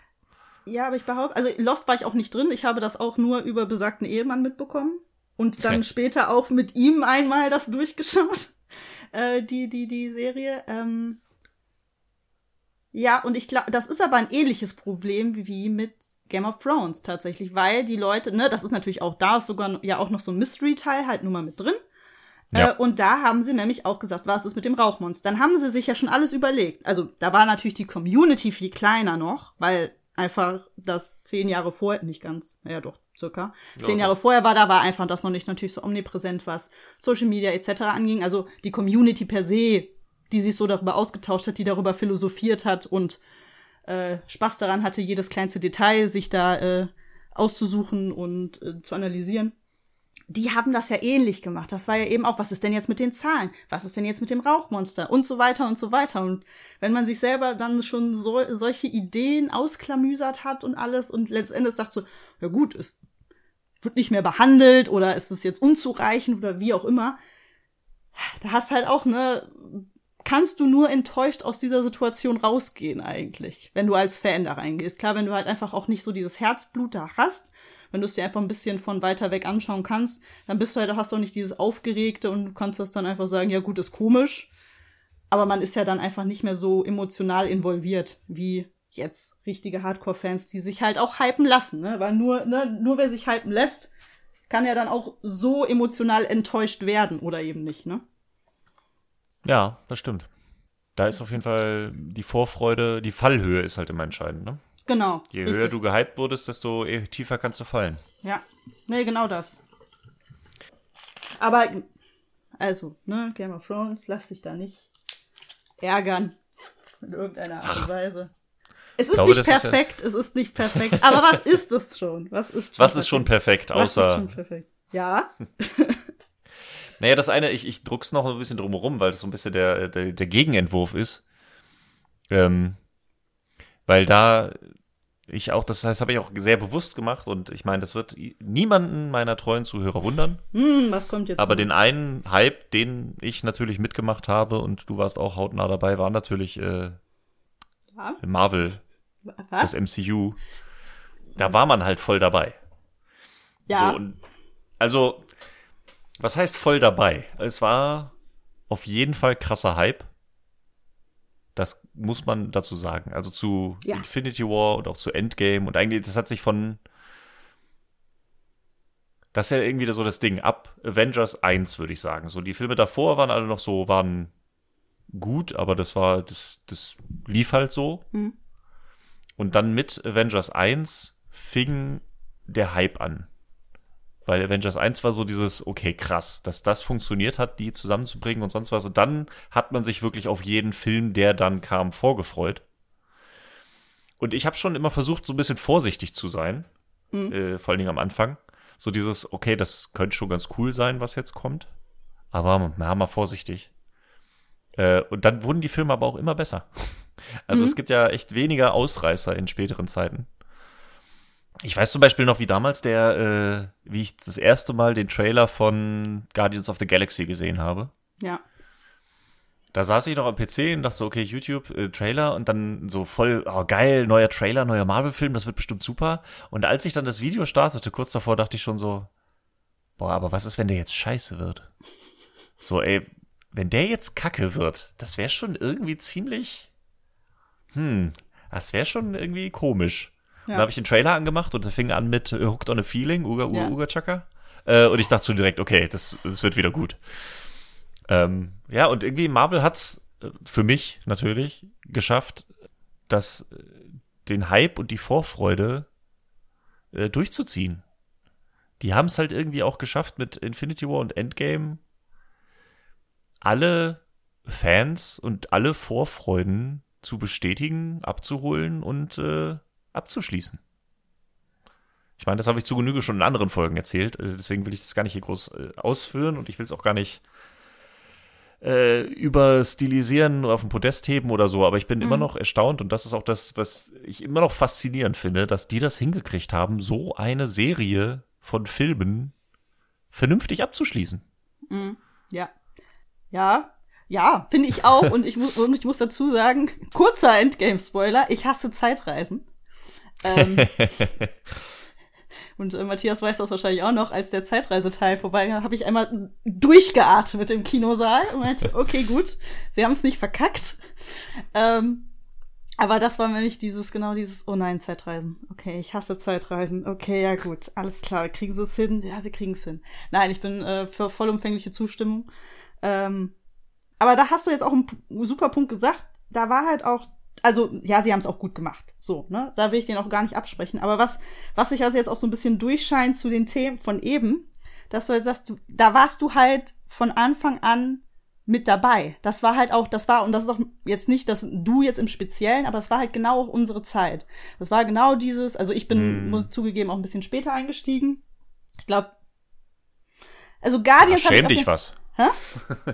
Ja, aber ich behaupte, also Lost war ich auch nicht drin. Ich habe das auch nur über besagten Ehemann mitbekommen. Und dann Okay. später auch mit ihm einmal das durchgeschaut, äh, die, die, die Serie. Ähm ja, und ich glaube, das ist aber ein ähnliches Problem wie mit Game of Thrones tatsächlich, weil die Leute, ne, das ist natürlich auch da, ist sogar ja auch noch so ein Mystery-Teil halt nur mal mit drin. Ja. Äh, und da haben sie nämlich auch gesagt, was ist mit dem Rauchmonster? Dann haben sie sich ja schon alles überlegt. Also da war natürlich die Community viel kleiner noch, weil einfach das zehn Jahre vorher, nicht ganz, ja doch, circa, zehn ja, Jahre vorher war, da war einfach das noch nicht natürlich so omnipräsent, was Social Media etc. anging. Also die Community per se, die sich so darüber ausgetauscht hat, die darüber philosophiert hat und äh, Spaß daran hatte, jedes kleinste Detail sich da äh, auszusuchen und äh, zu analysieren die haben das ja ähnlich gemacht. Das war ja eben auch, was ist denn jetzt mit den Zahlen? Was ist denn jetzt mit dem Rauchmonster? Und so weiter und so weiter. Und wenn man sich selber dann schon so, solche Ideen ausklamüsert hat und alles und letztendlich sagt so, ja gut, es wird nicht mehr behandelt oder ist es jetzt unzureichend oder wie auch immer. Da hast halt auch, ne, kannst du nur enttäuscht aus dieser Situation rausgehen eigentlich, wenn du als Fan da reingehst. Klar, wenn du halt einfach auch nicht so dieses Herzblut da hast, wenn du es dir einfach ein bisschen von weiter weg anschauen kannst, dann bist du halt, hast du auch nicht dieses Aufgeregte und du kannst das dann einfach sagen, ja gut, ist komisch. Aber man ist ja dann einfach nicht mehr so emotional involviert wie jetzt richtige Hardcore-Fans, die sich halt auch hypen lassen, ne? Weil nur, ne, nur wer sich hypen lässt, kann ja dann auch so emotional enttäuscht werden oder eben nicht, ne? Ja, das stimmt. Da ist auf jeden Fall die Vorfreude, die Fallhöhe ist halt immer entscheidend, ne? Genau. Je richtig. höher du gehypt wurdest, desto tiefer kannst du fallen. Ja. Nee, genau das. Aber, also, ne, Game of Thrones, lass dich da nicht ärgern. In irgendeiner Art und Weise. Es ist glaube, nicht perfekt, ist ja es ist nicht perfekt. Aber was ist es schon? Was ist schon Was perfekt? ist schon perfekt, außer. Was ist schon perfekt? Ja. naja, das eine, ich, ich druck's noch ein bisschen drumherum, weil das so ein bisschen der, der, der Gegenentwurf ist. Ähm, weil da ich auch, das heißt, habe ich auch sehr bewusst gemacht und ich meine, das wird niemanden meiner treuen Zuhörer wundern. Hm, was kommt jetzt? Aber noch? den einen Hype, den ich natürlich mitgemacht habe und du warst auch hautnah dabei, war natürlich äh, ja? Marvel, was? das MCU. Da war man halt voll dabei. Ja. So, also, was heißt voll dabei? Es war auf jeden Fall krasser Hype. Das muss man dazu sagen. Also zu ja. Infinity War und auch zu Endgame und eigentlich, das hat sich von. Das ist ja irgendwie so das Ding. Ab Avengers 1, würde ich sagen. So, die Filme davor waren alle noch so, waren gut, aber das war, das, das lief halt so. Mhm. Und dann mit Avengers 1 fing der Hype an. Weil Avengers 1 war so dieses, okay, krass, dass das funktioniert hat, die zusammenzubringen und sonst was. Und dann hat man sich wirklich auf jeden Film, der dann kam, vorgefreut. Und ich habe schon immer versucht, so ein bisschen vorsichtig zu sein. Mhm. Äh, vor allen Dingen am Anfang. So dieses, okay, das könnte schon ganz cool sein, was jetzt kommt. Aber ja, mal vorsichtig. Äh, und dann wurden die Filme aber auch immer besser. Also mhm. es gibt ja echt weniger Ausreißer in späteren Zeiten. Ich weiß zum Beispiel noch, wie damals der, äh, wie ich das erste Mal den Trailer von Guardians of the Galaxy gesehen habe. Ja. Da saß ich noch am PC und dachte so, okay, YouTube, äh, Trailer und dann so voll, oh geil, neuer Trailer, neuer Marvel-Film, das wird bestimmt super. Und als ich dann das Video startete, kurz davor dachte ich schon so, boah, aber was ist, wenn der jetzt scheiße wird? So, ey, wenn der jetzt kacke wird, das wäre schon irgendwie ziemlich, hm, das wäre schon irgendwie komisch. Ja. Dann habe ich den Trailer angemacht und der fing an mit uh, Hooked on a Feeling, Uga Uga ja. Uga Chaka. Äh, und ich dachte so direkt, okay, das, das wird wieder gut. Ähm, ja, und irgendwie Marvel hat's äh, für mich natürlich geschafft, das, äh, den Hype und die Vorfreude äh, durchzuziehen. Die haben es halt irgendwie auch geschafft, mit Infinity War und Endgame alle Fans und alle Vorfreuden zu bestätigen, abzuholen und äh, abzuschließen. Ich meine, das habe ich zu Genüge schon in anderen Folgen erzählt, äh, deswegen will ich das gar nicht hier groß äh, ausführen und ich will es auch gar nicht äh, überstilisieren oder auf den Podest heben oder so, aber ich bin mhm. immer noch erstaunt und das ist auch das, was ich immer noch faszinierend finde, dass die das hingekriegt haben, so eine Serie von Filmen vernünftig abzuschließen. Mhm. Ja. Ja, ja, finde ich auch. und, ich und ich muss dazu sagen, kurzer Endgame-Spoiler, ich hasse Zeitreisen. Ähm, und äh, Matthias weiß das wahrscheinlich auch noch, als der Zeitreiseteil vorbei war, habe ich einmal durchgeatmet im Kinosaal und meinte, okay, gut, sie haben es nicht verkackt. Ähm, Aber das war nämlich dieses, genau dieses, oh nein, Zeitreisen. Okay, ich hasse Zeitreisen. Okay, ja gut, alles klar. Kriegen sie es hin? Ja, sie kriegen es hin. Nein, ich bin äh, für vollumfängliche Zustimmung. Ähm, aber da hast du jetzt auch einen super Punkt gesagt. Da war halt auch, also ja, sie haben es auch gut gemacht. So, ne? Da will ich den auch gar nicht absprechen. Aber was, was sich also jetzt auch so ein bisschen durchscheint zu den Themen von eben, dass du halt sagst, du, da warst du halt von Anfang an mit dabei. Das war halt auch, das war, und das ist auch jetzt nicht dass du jetzt im Speziellen, aber es war halt genau auch unsere Zeit. Das war genau dieses, also ich bin, mm. muss zugegeben, auch ein bisschen später eingestiegen. Ich glaube, also Guardians Ach, Schäm dich was. Hä?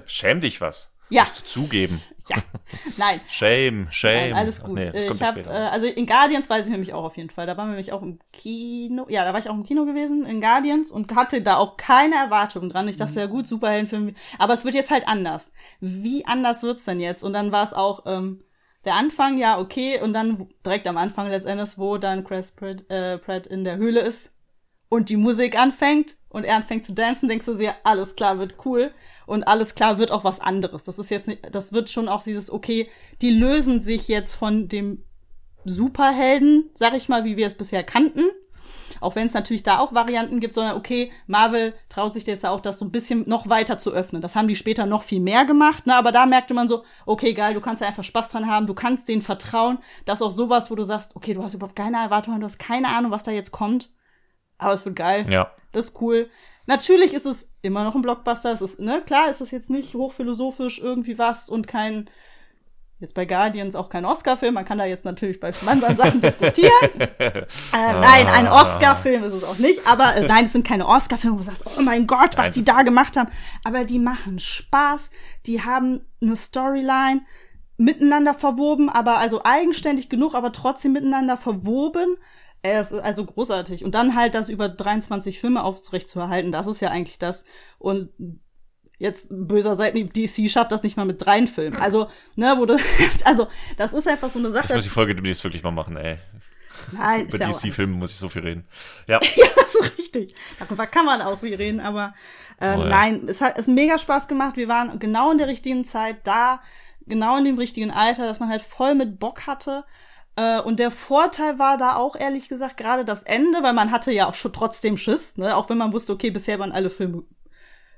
schäm dich was. Ja. Musst du zugeben. Ja. Nein. Shame, shame. Nein, alles gut. Nee, ich hab, äh, also in Guardians weiß ich nämlich auch auf jeden Fall. Da waren wir nämlich auch im Kino. Ja, da war ich auch im Kino gewesen, in Guardians, und hatte da auch keine Erwartungen dran. Ich dachte, mhm. ja gut, Superheldenfilm. Aber es wird jetzt halt anders. Wie anders wird's denn jetzt? Und dann war es auch, ähm, der Anfang, ja, okay, und dann direkt am Anfang letztendlich, wo dann Chris Pratt, äh, Pratt in der Höhle ist und die Musik anfängt und er anfängt zu tanzen, denkst du dir, alles klar, wird cool und alles klar wird auch was anderes. Das ist jetzt nicht, das wird schon auch dieses, okay, die lösen sich jetzt von dem Superhelden, sag ich mal, wie wir es bisher kannten. Auch wenn es natürlich da auch Varianten gibt, sondern okay, Marvel traut sich jetzt auch, das so ein bisschen noch weiter zu öffnen. Das haben die später noch viel mehr gemacht, ne? aber da merkte man so, okay, geil, du kannst ja einfach Spaß dran haben, du kannst denen vertrauen. Das ist auch sowas, wo du sagst, okay, du hast überhaupt keine Erwartungen, du hast keine Ahnung, was da jetzt kommt aber es wird geil. Ja. Das ist cool. Natürlich ist es immer noch ein Blockbuster. Es ist, ne, klar ist es jetzt nicht hochphilosophisch irgendwie was und kein, jetzt bei Guardians auch kein Oscar-Film. Man kann da jetzt natürlich bei anderen Sachen diskutieren. äh, nein, ein Oscar-Film ist es auch nicht. Aber äh, nein, es sind keine Oscar-Filme, wo du sagst, oh mein Gott, was nein. die da gemacht haben. Aber die machen Spaß. Die haben eine Storyline miteinander verwoben, aber also eigenständig genug, aber trotzdem miteinander verwoben. Es ist also großartig. Und dann halt das über 23 Filme aufrecht zu erhalten, das ist ja eigentlich das. Und jetzt böser Seiten, DC schafft das nicht mal mit dreien Filmen. Also, ne, wo du, also, das ist einfach so eine Sache. Ich muss die Folge demnächst wirklich mal machen, ey. Nein, Über DC-Filme muss ich so viel reden. Ja. ja, das ist richtig. Darüber kann man auch viel reden, aber äh, oh, ja. nein, es hat es mega Spaß gemacht. Wir waren genau in der richtigen Zeit da, genau in dem richtigen Alter, dass man halt voll mit Bock hatte. Äh, und der Vorteil war da auch ehrlich gesagt gerade das Ende, weil man hatte ja auch schon trotzdem Schiss, ne? Auch wenn man wusste, okay, bisher waren alle Filme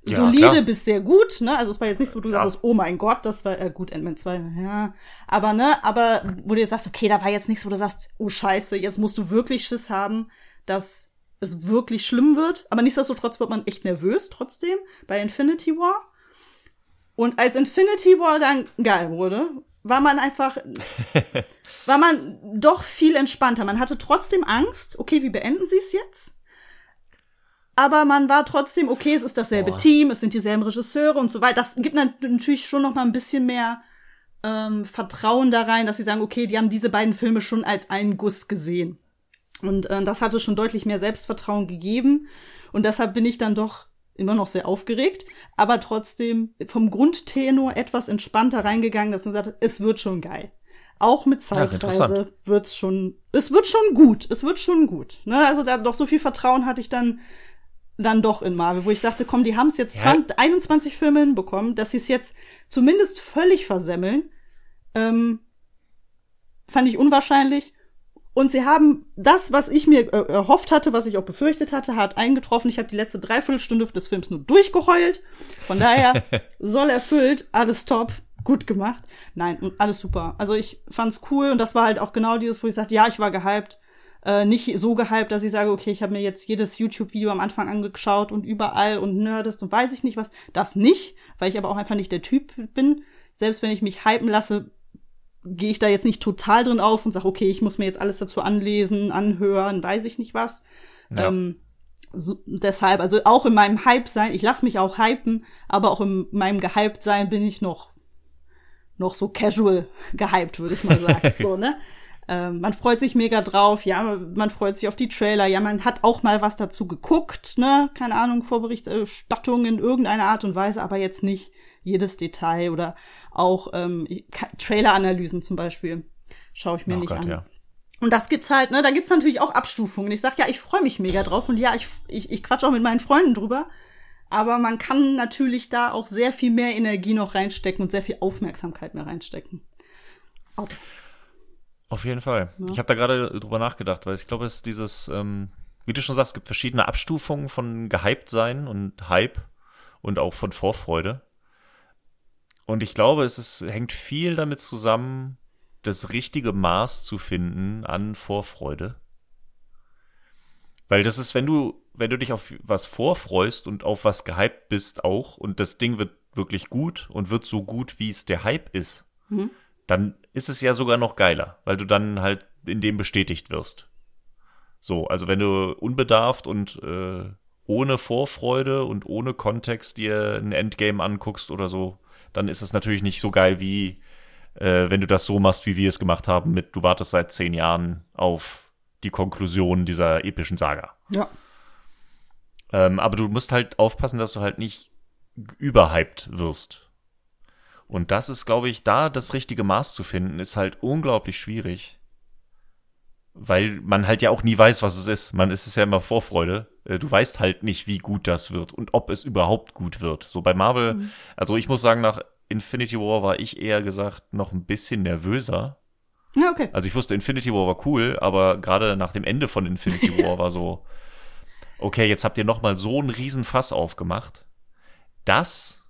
ja, solide klar. bis sehr gut, ne? Also es war jetzt nicht so, wo du ja. sagst, oh mein Gott, das war äh, gut, Endman 2, ja. Aber ne, aber wo du jetzt sagst, okay, da war jetzt nichts, wo du sagst, oh Scheiße, jetzt musst du wirklich Schiss haben, dass es wirklich schlimm wird. Aber nichtsdestotrotz wird man echt nervös trotzdem bei Infinity War. Und als Infinity War dann geil wurde, war man einfach, war man doch viel entspannter. Man hatte trotzdem Angst, okay, wie beenden sie es jetzt? Aber man war trotzdem, okay, es ist dasselbe Boah. Team, es sind dieselben Regisseure und so weiter. Das gibt natürlich schon noch mal ein bisschen mehr ähm, Vertrauen da rein, dass sie sagen, okay, die haben diese beiden Filme schon als einen Guss gesehen. Und äh, das hatte schon deutlich mehr Selbstvertrauen gegeben. Und deshalb bin ich dann doch immer noch sehr aufgeregt, aber trotzdem vom Grundtenor etwas entspannter reingegangen, dass man sagt, es wird schon geil. Auch mit Zeitreise ja, wird's schon, es wird schon gut, es wird schon gut. Ne? Also da doch so viel Vertrauen hatte ich dann dann doch in Marvel, wo ich sagte, komm, die haben es jetzt ja. 20, 21 Filme hinbekommen, dass sie es jetzt zumindest völlig versemmeln. Ähm, fand ich unwahrscheinlich. Und sie haben das, was ich mir äh, erhofft hatte, was ich auch befürchtet hatte, hat eingetroffen. Ich habe die letzte Dreiviertelstunde des Films nur durchgeheult. Von daher soll erfüllt, alles top, gut gemacht. Nein, alles super. Also ich fand's cool und das war halt auch genau dieses, wo ich sagte, ja, ich war gehypt. Äh, nicht so gehypt, dass ich sage, okay, ich habe mir jetzt jedes YouTube-Video am Anfang angeschaut und überall und nerdest und weiß ich nicht was. Das nicht, weil ich aber auch einfach nicht der Typ bin. Selbst wenn ich mich hypen lasse, gehe ich da jetzt nicht total drin auf und sage, okay, ich muss mir jetzt alles dazu anlesen, anhören, weiß ich nicht was. Ja. Ähm, so, deshalb, also auch in meinem Hype sein, ich lasse mich auch hypen, aber auch in meinem gehypt sein bin ich noch noch so casual gehypt, würde ich mal sagen. so, ne? Ähm, man freut sich mega drauf, ja, man freut sich auf die Trailer, ja, man hat auch mal was dazu geguckt, ne? Keine Ahnung, Vorberichterstattung in irgendeiner Art und Weise, aber jetzt nicht jedes Detail oder auch ähm, Trailer-Analysen zum Beispiel schaue ich mir oh nicht Gott, an. Ja. Und das gibt's halt, ne, da gibt's natürlich auch Abstufungen. Ich sag ja, ich freue mich mega drauf und ja, ich, ich, ich quatsch auch mit meinen Freunden drüber. Aber man kann natürlich da auch sehr viel mehr Energie noch reinstecken und sehr viel Aufmerksamkeit mehr reinstecken. Okay. Auf jeden Fall. Ja. Ich habe da gerade drüber nachgedacht, weil ich glaube, es ist dieses, ähm, wie du schon sagst, es gibt verschiedene Abstufungen von gehypt sein und Hype und auch von Vorfreude. Und ich glaube, es ist, hängt viel damit zusammen, das richtige Maß zu finden an Vorfreude. Weil das ist, wenn du, wenn du dich auf was vorfreust und auf was gehypt bist auch und das Ding wird wirklich gut und wird so gut, wie es der Hype ist, Mhm. dann ist es ja sogar noch geiler, weil du dann halt in dem bestätigt wirst. So, also wenn du unbedarft und äh, ohne Vorfreude und ohne Kontext dir ein Endgame anguckst oder so, dann ist es natürlich nicht so geil wie äh, wenn du das so machst, wie wir es gemacht haben, mit du wartest seit zehn Jahren auf die Konklusion dieser epischen Saga. Ja. Ähm, aber du musst halt aufpassen, dass du halt nicht überhyped wirst. Und das ist, glaube ich, da das richtige Maß zu finden, ist halt unglaublich schwierig. Weil man halt ja auch nie weiß, was es ist. Man ist es ja immer Vorfreude. Äh, Du weißt halt nicht, wie gut das wird und ob es überhaupt gut wird. So bei Marvel, also ich muss sagen, nach Infinity War war ich eher gesagt noch ein bisschen nervöser. Ja, okay. Also ich wusste, Infinity War war cool, aber gerade nach dem Ende von Infinity War war so, okay, jetzt habt ihr noch mal so einen riesen Fass aufgemacht. Das,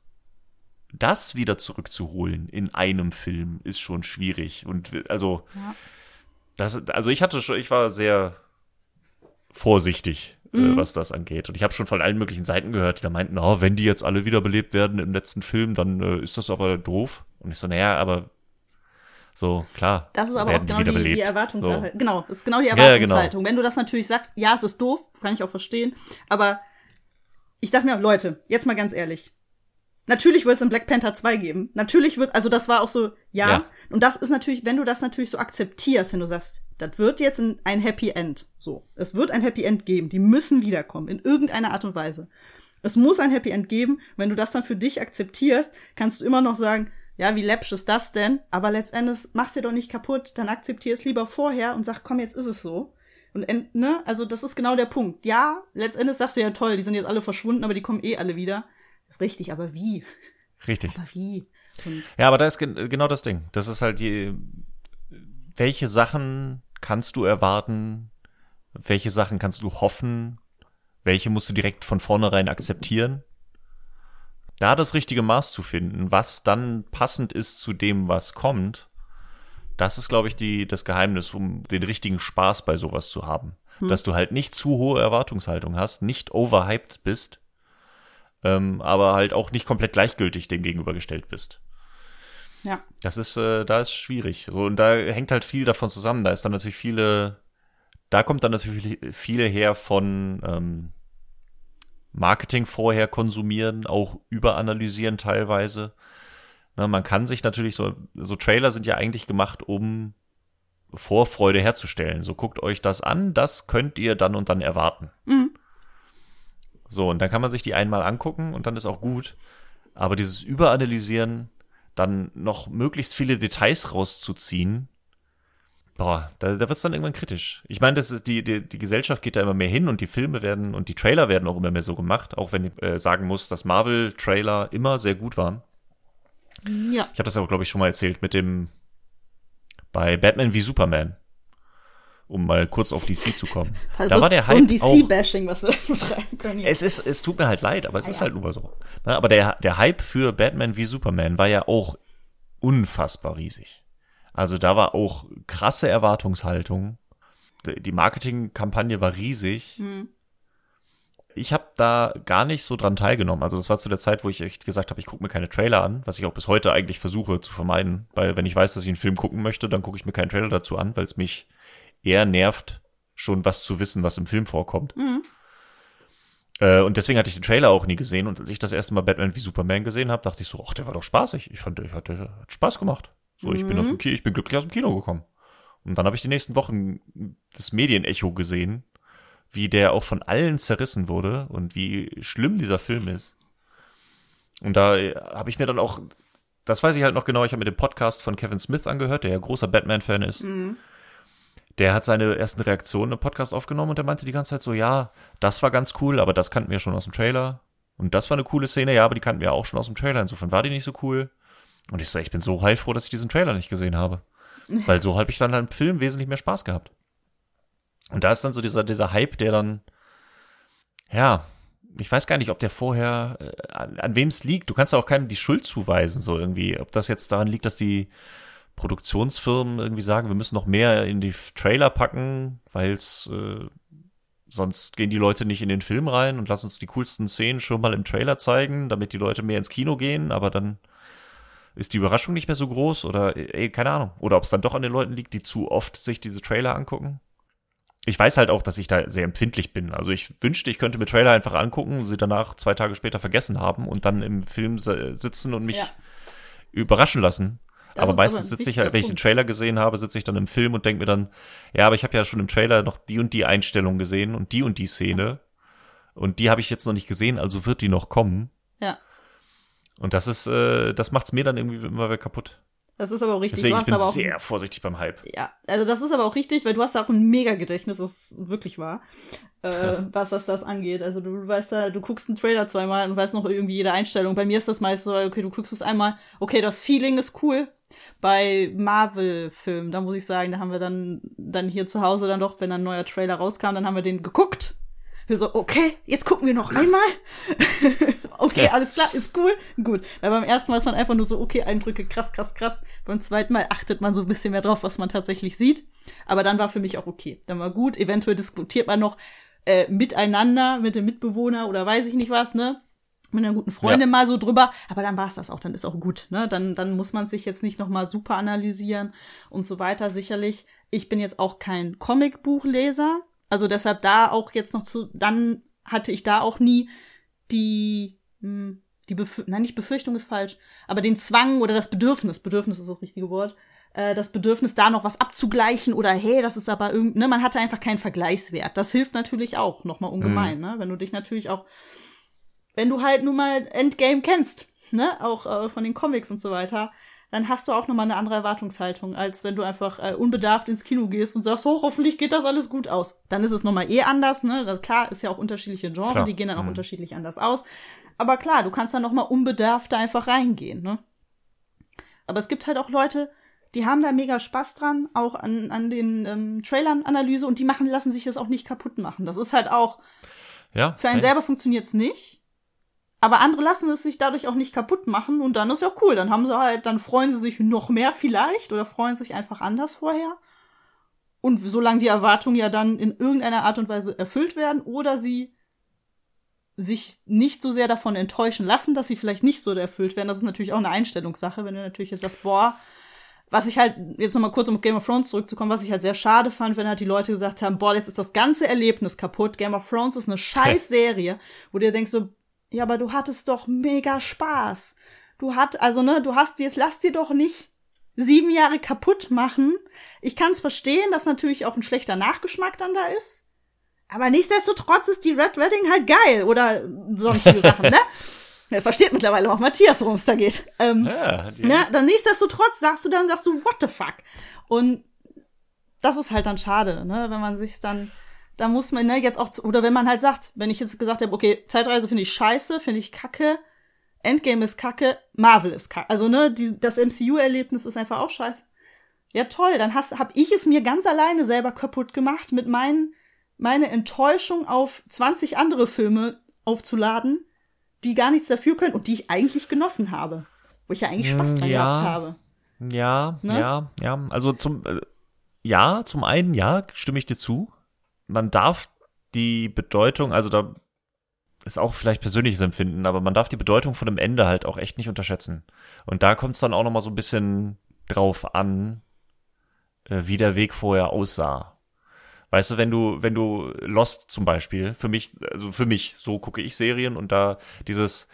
das wieder zurückzuholen in einem Film ist schon schwierig. Und also, Ja. Das, also ich hatte schon, ich war sehr vorsichtig, äh, was das angeht. Und ich habe schon von allen möglichen Seiten gehört, die da meinten, oh, wenn die jetzt alle wiederbelebt werden im letzten Film, dann äh, ist das aber doof. Und ich so, naja, aber so, klar. Das ist aber auch genau die, wiederbelebt. die Erwartungshaltung. So. Genau, das ist genau die Ja, genau. Erwartungshaltung. Wenn du das natürlich sagst, ja, es ist doof, kann ich auch verstehen. Aber ich dachte mir, Leute, jetzt mal ganz ehrlich. Natürlich wird es in Black Panther 2 geben. Natürlich wird, also das war auch so, ja. Ja. Und das ist natürlich, wenn du das natürlich so akzeptierst, wenn du sagst, das wird jetzt ein, ein Happy End. So. Es wird ein Happy End geben. Die müssen wiederkommen. In irgendeiner Art und Weise. Es muss ein Happy End geben. Wenn du das dann für dich akzeptierst, kannst du immer noch sagen, ja, wie läppsch ist das denn? Aber letztendlich mach's dir doch nicht kaputt, dann akzeptier es lieber vorher und sag, komm, jetzt ist es so. Und ne, also das ist genau der Punkt. Ja, letztendlich sagst du ja toll, die sind jetzt alle verschwunden, aber die kommen eh alle wieder. Ist richtig, aber wie? Richtig. Aber wie? Und Ja, aber da ist gen genau das Ding. Das ist halt die, welche Sachen kannst du erwarten? Welche Sachen kannst du hoffen? Welche musst du direkt von vornherein akzeptieren? Da das richtige Maß zu finden, was dann passend ist zu dem, was kommt, das ist, glaube ich, die, das Geheimnis, um den richtigen Spaß bei sowas zu haben. Dass du halt nicht zu hohe Erwartungshaltung hast, nicht overhyped bist, ähm, aber halt auch nicht komplett gleichgültig dem gegenübergestellt bist. ja. Das ist, äh, da ist schwierig. So, und da hängt halt viel davon zusammen. Da ist dann natürlich viele, da kommt dann natürlich viel her von ähm, Marketing vorher konsumieren, auch überanalysieren teilweise. Na, man kann sich natürlich so, so Trailer sind ja eigentlich gemacht, um Vorfreude herzustellen. So guckt euch das an, das könnt ihr dann und dann erwarten. So, und dann kann man sich die einmal angucken und dann ist auch gut. Aber dieses Überanalysieren, dann noch möglichst viele Details rauszuziehen, boah, da, da wird es dann irgendwann kritisch. Ich meine, das ist die, die, die Gesellschaft geht da immer mehr hin und die Filme werden und die Trailer werden auch immer mehr so gemacht, auch wenn ich äh, sagen muss, dass Marvel-Trailer immer sehr gut waren. Ja. Ich habe das auch, glaube ich, schon mal erzählt mit dem bei Batman wie Superman. Um mal kurz auf DC zu kommen. Das da ist war der so ein Hype DC-Bashing, was wir betreiben können. es ist, es tut mir halt leid, aber es Ah, ist ja. halt nur so. Na, aber der, der Hype für Batman wie Superman war ja auch unfassbar riesig. Also da war auch krasse Erwartungshaltung. Die Marketingkampagne war riesig. Hm. Ich habe da gar nicht so dran teilgenommen. Also das war zu der Zeit, wo ich echt gesagt habe, ich gucke mir keine Trailer an, was ich auch bis heute eigentlich versuche zu vermeiden. Weil wenn ich weiß, dass ich einen Film gucken möchte, dann gucke ich mir keinen Trailer dazu an, weil es mich eher nervt, schon was zu wissen, was im Film vorkommt. Mhm. Äh, und deswegen hatte ich den Trailer auch nie gesehen. Und als ich das erste Mal Batman wie Superman gesehen habe, dachte ich so, ach, der war doch spaßig. Ich fand, der hatte, hat Spaß gemacht. So, ich bin auf dem Ki ich bin glücklich aus dem Kino gekommen. Und dann habe ich die nächsten Wochen das Medienecho gesehen, wie der auch von allen zerrissen wurde und wie schlimm dieser Film ist. Und da äh, habe ich mir dann auch, das weiß ich halt noch genau, ich habe mir den Podcast von Kevin Smith angehört, der ja großer Batman-Fan ist. Mhm. Der hat seine ersten Reaktionen im Podcast aufgenommen und der meinte die ganze Zeit so, ja, das war ganz cool, aber das kannten wir schon aus dem Trailer. Und das war eine coole Szene, ja, aber die kannten wir auch schon aus dem Trailer. Insofern war die nicht so cool. Und ich so, ich bin so heilfroh, dass ich diesen Trailer nicht gesehen habe. Weil so habe ich dann im Film wesentlich mehr Spaß gehabt. Und da ist dann so dieser, dieser Hype, der dann, ja, ich weiß gar nicht, ob der vorher, äh, an, an wem es liegt. Du kannst auch keinem die Schuld zuweisen, so irgendwie. Ob das jetzt daran liegt, dass die Produktionsfirmen irgendwie sagen, wir müssen noch mehr in die Trailer packen, weil es äh, sonst gehen die Leute nicht in den Film rein und lassen uns die coolsten Szenen schon mal im Trailer zeigen, damit die Leute mehr ins Kino gehen, aber dann ist die Überraschung nicht mehr so groß oder ey, keine Ahnung. Oder ob es dann doch an den Leuten liegt, die zu oft sich diese Trailer angucken ich weiß halt auch, dass ich da sehr empfindlich bin. Also ich wünschte, ich könnte mir Trailer einfach angucken, sie danach zwei Tage später vergessen haben und dann im Film sitzen und mich ja. überraschen lassen. Das aber meistens sitze ich halt, wenn ich den Trailer gesehen habe, sitze ich dann im Film und denke mir dann, ja, aber ich habe ja schon im Trailer noch die und die Einstellung gesehen und die und die Szene. Und die habe ich jetzt noch nicht gesehen, also wird die noch kommen. Ja. Und das ist, äh, das macht's mir dann irgendwie immer wieder kaputt. Das ist aber auch richtig. Deswegen, du ich bin sehr vorsichtig beim Hype. Ja, also das ist aber auch richtig, weil du hast da auch ein Mega-Gedächtnis, das ist wirklich wahr, äh, was, was das angeht. Also du weißt da, du guckst einen Trailer zweimal und weißt noch irgendwie jede Einstellung. Bei mir ist das meist so, okay, du guckst es einmal, okay, das Feeling ist cool. Bei Marvel-Filmen, da muss ich sagen, da haben wir dann, dann hier zu Hause dann doch, wenn ein neuer Trailer rauskam, dann haben wir den geguckt wir so, okay, jetzt gucken wir noch einmal. okay, alles klar, ist cool. Gut. Weil beim ersten Mal ist man einfach nur so, okay, Eindrücke, krass, krass, krass. Beim zweiten Mal achtet man so ein bisschen mehr drauf, was man tatsächlich sieht. Aber dann war für mich auch okay. Dann war gut. Eventuell diskutiert man noch äh, miteinander, mit dem Mitbewohner oder weiß ich nicht was, ne? Mit einer guten Freundin ja. mal so drüber, aber dann war es das auch, dann ist auch gut, ne? Dann, dann muss man sich jetzt nicht nochmal super analysieren und so weiter. Sicherlich, ich bin jetzt auch kein Comicbuchleser, also deshalb da auch jetzt noch zu, dann hatte ich da auch nie die, hm, die Befür nein, nicht Befürchtung ist falsch, aber den Zwang oder das Bedürfnis, Bedürfnis ist das richtige Wort, äh, das Bedürfnis, da noch was abzugleichen oder hey, das ist aber irgendwie, ne, man hatte einfach keinen Vergleichswert. Das hilft natürlich auch nochmal ungemein, mhm. ne, wenn du dich natürlich auch, wenn du halt nun mal Endgame kennst, ne, auch äh, von den Comics und so weiter, dann hast du auch nochmal eine andere Erwartungshaltung, als wenn du einfach äh, unbedarft ins Kino gehst und sagst, oh, hoffentlich geht das alles gut aus. Dann ist es nochmal eh anders, ne? Das, klar, ist ja auch unterschiedliche Genre, klar. die gehen dann auch mhm. unterschiedlich anders aus. Aber klar, du kannst dann nochmal unbedarft da einfach reingehen, ne? Aber es gibt halt auch Leute, die haben da mega Spaß dran, auch an, an den ähm, Trailern Analyse und die machen, lassen sich das auch nicht kaputt machen. Das ist halt auch, ja, für einen hey. selber funktioniert's nicht. Aber andere lassen es sich dadurch auch nicht kaputt machen und dann ist ja cool. Dann haben sie halt, dann freuen sie sich noch mehr vielleicht oder freuen sich einfach anders vorher. Und solange die Erwartungen ja dann in irgendeiner Art und Weise erfüllt werden oder sie sich nicht so sehr davon enttäuschen lassen, dass sie vielleicht nicht so erfüllt werden, das ist natürlich auch eine Einstellungssache, wenn du natürlich jetzt sagst, boah, was ich halt, jetzt nochmal kurz um Game of Thrones zurückzukommen, was ich halt sehr schade fand, wenn halt die Leute gesagt haben, boah, jetzt ist das ganze Erlebnis kaputt, Game of Thrones ist eine scheiß Serie, wo du dir denkst so, ja, aber du hattest doch mega Spaß. Du hat, also ne, du hast jetzt lass dir doch nicht sieben Jahre kaputt machen. Ich kann es verstehen, dass natürlich auch ein schlechter Nachgeschmack dann da ist. Aber nichtsdestotrotz ist die Red Wedding halt geil oder sonstige Sachen, ne? Er versteht mittlerweile auch Matthias, worum es da geht. Ähm, ja, ne, dann nichtsdestotrotz sagst du dann, sagst du, what the fuck? Und das ist halt dann schade, ne, wenn man sich dann da muss man ne, jetzt auch, zu, oder wenn man halt sagt, wenn ich jetzt gesagt habe, okay, Zeitreise finde ich scheiße, finde ich kacke, Endgame ist kacke, Marvel ist kacke. Also, ne, die, das MCU-Erlebnis ist einfach auch scheiße. Ja, toll, dann hast, hab ich es mir ganz alleine selber kaputt gemacht, mit meinen, meine Enttäuschung auf 20 andere Filme aufzuladen, die gar nichts dafür können und die ich eigentlich genossen habe. Wo ich ja eigentlich Spaß dran ja, gehabt habe. Ja, ne? ja, ja. Also zum, äh, ja, zum einen, ja, stimme ich dir zu man darf die Bedeutung, also da ist auch vielleicht persönliches Empfinden, aber man darf die Bedeutung von dem Ende halt auch echt nicht unterschätzen. Und da kommt es dann auch noch mal so ein bisschen drauf an, äh, wie der Weg vorher aussah. Weißt du, wenn du, wenn du Lost zum Beispiel, für mich, also für mich, so gucke ich Serien und da dieses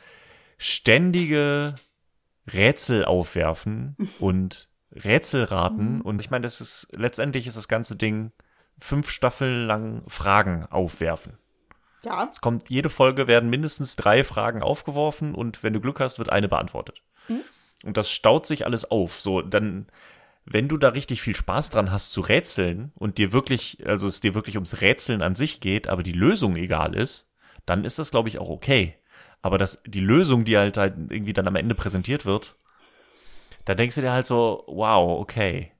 ständige Rätsel aufwerfen und Rätselraten mhm. und ich meine, das ist, letztendlich ist das ganze Ding fünf Staffeln lang Fragen aufwerfen. Ja. Es kommt, jede Folge werden mindestens drei Fragen aufgeworfen und wenn du Glück hast, wird eine beantwortet. Mhm. Und das staut sich alles auf. So, dann, wenn du da richtig viel Spaß dran hast zu rätseln und dir wirklich, also es dir wirklich ums Rätseln an sich geht, aber die Lösung egal ist, dann ist das, glaube ich, auch okay. Aber dass die Lösung, die halt halt irgendwie dann am Ende präsentiert wird, da denkst du dir halt so, wow, okay.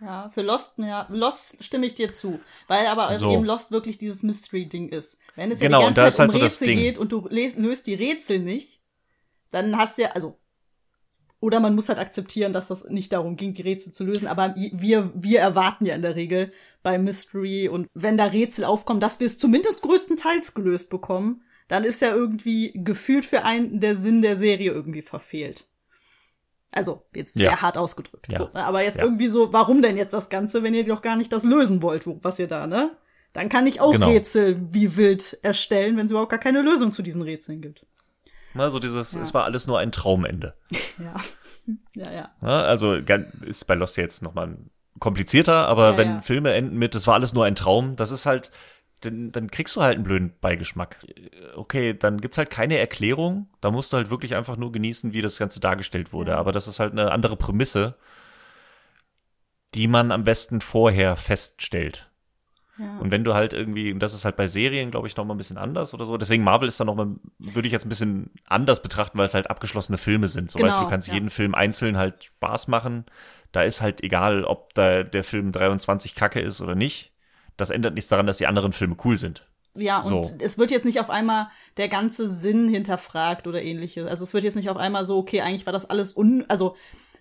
Ja, für Lost, ja, Lost stimme ich dir zu. Weil aber So. eben Lost wirklich dieses Mystery-Ding ist. Wenn es Genau, ja die ganze Zeit halt um so Rätsel geht und du löst die Rätsel nicht, dann hast du ja, also, oder man muss halt akzeptieren, dass das nicht darum ging, die Rätsel zu lösen, aber wir, wir erwarten ja in der Regel bei Mystery und wenn da Rätsel aufkommen, dass wir es zumindest größtenteils gelöst bekommen, dann ist ja irgendwie gefühlt für einen der Sinn der Serie irgendwie verfehlt. Also, jetzt Ja. sehr hart ausgedrückt. Ja. So, ne? aber jetzt Ja. irgendwie so, warum denn jetzt das Ganze, wenn ihr doch gar nicht das lösen wollt, wo- was ihr da, ne? Dann kann ich auch Genau. Rätsel wie wild erstellen, wenn es überhaupt gar keine Lösung zu diesen Rätseln gibt. Also dieses, Ja. es war alles nur ein Traumende. Ja. ja, ja. Ja, also ist bei Lost jetzt nochmal komplizierter, aber Ja, wenn ja. Filme enden mit, es war alles nur ein Traum, das ist halt, dann, dann kriegst du halt einen blöden Beigeschmack. Okay, dann gibt's halt keine Erklärung, da musst du halt wirklich einfach nur genießen, wie das Ganze dargestellt wurde. Aber das ist halt eine andere Prämisse, die man am besten vorher feststellt. ja. Und wenn du halt irgendwie, und das ist halt bei Serien, glaube ich, noch mal ein bisschen anders oder so. Deswegen Marvel ist da noch mal, würde ich jetzt ein bisschen anders betrachten, weil es halt abgeschlossene Filme sind. So Genau, weißt du, du kannst ja. jeden Film einzeln halt Spaß machen. Da ist halt egal, ob da der Film 23 Kacke ist oder nicht. Das ändert nichts daran, dass die anderen Filme cool sind. Ja, und So. es wird jetzt nicht auf einmal der ganze Sinn hinterfragt oder ähnliches. Also es wird jetzt nicht auf einmal so, okay, eigentlich war das alles un, also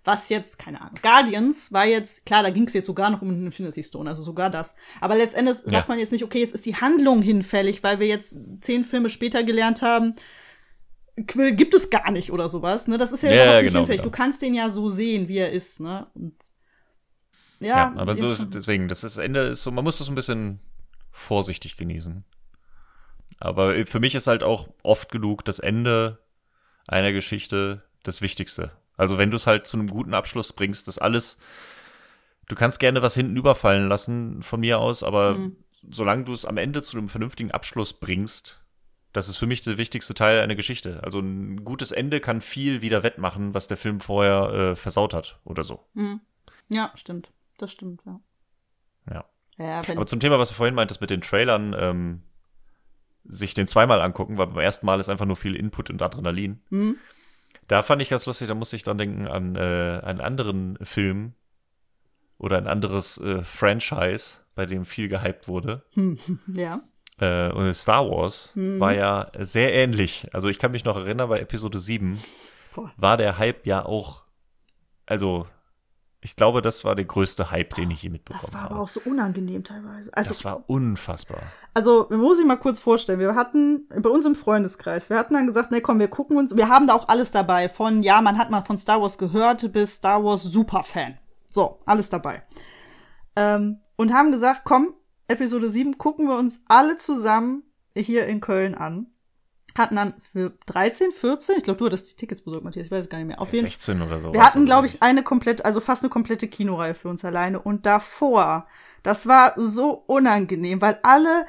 was jetzt, keine Ahnung, Guardians war jetzt, klar, da ging es jetzt sogar noch um den Infinity Stone, also sogar das. Aber letztendlich Ja. sagt man jetzt nicht, okay, jetzt ist die Handlung hinfällig, weil wir jetzt zehn Filme später gelernt haben, Quill gibt es gar nicht oder sowas, ne? Das ist ja, Ja, überhaupt nicht genau, hinfällig. genau. Du kannst den ja so sehen, wie er ist, ne? Und ja, Ja, aber so, deswegen, das ist Ende ist so, man muss das ein bisschen vorsichtig genießen. Aber für mich ist halt auch oft genug das Ende einer Geschichte das Wichtigste. Also wenn du es halt zu einem guten Abschluss bringst, das alles, du kannst gerne was hinten überfallen lassen von mir aus, aber Mhm. solange du es am Ende zu einem vernünftigen Abschluss bringst, das ist für mich der wichtigste Teil einer Geschichte. Also ein gutes Ende kann viel wieder wettmachen, was der Film vorher äh, versaut hat oder so. Mhm. Ja, stimmt. Das stimmt, ja. Ja. Ja, Aber zum Thema, was du vorhin meintest mit den Trailern, ähm, sich den zweimal angucken, weil beim ersten Mal ist einfach nur viel Input und Adrenalin. Mhm. Da fand ich ganz lustig, da musste ich dann denken an äh, einen anderen Film oder ein anderes äh, Franchise, bei dem viel gehypt wurde. ja. Äh, und Star Wars Mhm. war ja sehr ähnlich. Also ich kann mich noch erinnern, bei Episode 7 Boah. war der Hype ja auch, also ich glaube, das war der größte Hype, den ich je mitbekommen Das war habe. aber auch so unangenehm teilweise. Also, das war unfassbar. also man muss sich mal kurz vorstellen, wir hatten bei uns im Freundeskreis, wir hatten dann gesagt, nee, komm, wir gucken uns, wir haben da auch alles dabei, von, ja, man hat mal von Star Wars gehört, bis Star Wars Superfan. So, alles dabei. Ähm, und haben gesagt, komm, Episode 7 gucken wir uns alle zusammen hier in Köln an. Hatten dann für 13, 14, ich glaube, du hattest die Tickets besorgt, Matthias, ich weiß es gar nicht mehr. Auf jeden 16 oder so. Wir hatten, glaube ich, eine komplette, also fast eine komplette Kinoreihe für uns alleine. Und davor, das war so unangenehm, weil alle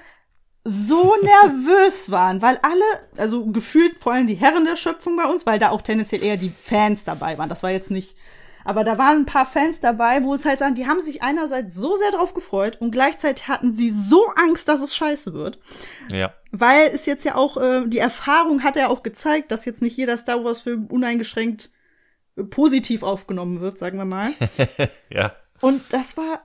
so nervös waren, weil alle, also gefühlt vor allem die Herren der Schöpfung bei uns, weil da auch tendenziell eher die Fans dabei waren. Das war jetzt nicht, aber da waren ein paar Fans dabei, wo es halt sagen, die haben sich einerseits so sehr drauf gefreut und gleichzeitig hatten sie so Angst, dass es scheiße wird. Ja. Weil es jetzt ja auch, äh, die Erfahrung hat ja auch gezeigt, dass jetzt nicht jeder Star Wars-Film uneingeschränkt äh, positiv aufgenommen wird, sagen wir mal. Ja. Und das war,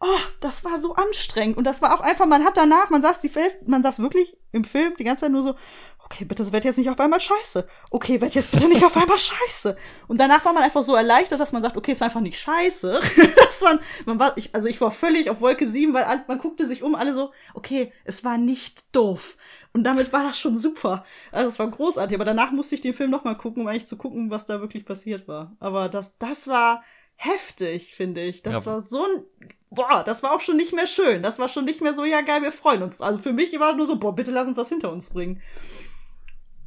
oh, das war so anstrengend. Und das war auch einfach, man hat danach, man saß die Film, man saß wirklich im Film die ganze Zeit nur so, okay, bitte, wird jetzt nicht auf einmal scheiße. Okay, wird jetzt bitte nicht auf einmal scheiße. Und danach war man einfach so erleichtert, dass man sagt, okay, es war einfach nicht scheiße. dass man, man war, ich, also ich war völlig auf Wolke 7, weil man guckte sich um, alle so, okay, es war nicht doof. Und damit war das schon super. Also es war großartig. Aber danach musste ich den Film noch mal gucken, um eigentlich zu gucken, was da wirklich passiert war. Aber das, das war heftig, finde ich. Das Ja. war so ein, boah, das war auch schon nicht mehr schön. Das war schon nicht mehr so, ja geil, wir freuen uns. Also für mich war nur so, boah, bitte lass uns das hinter uns bringen.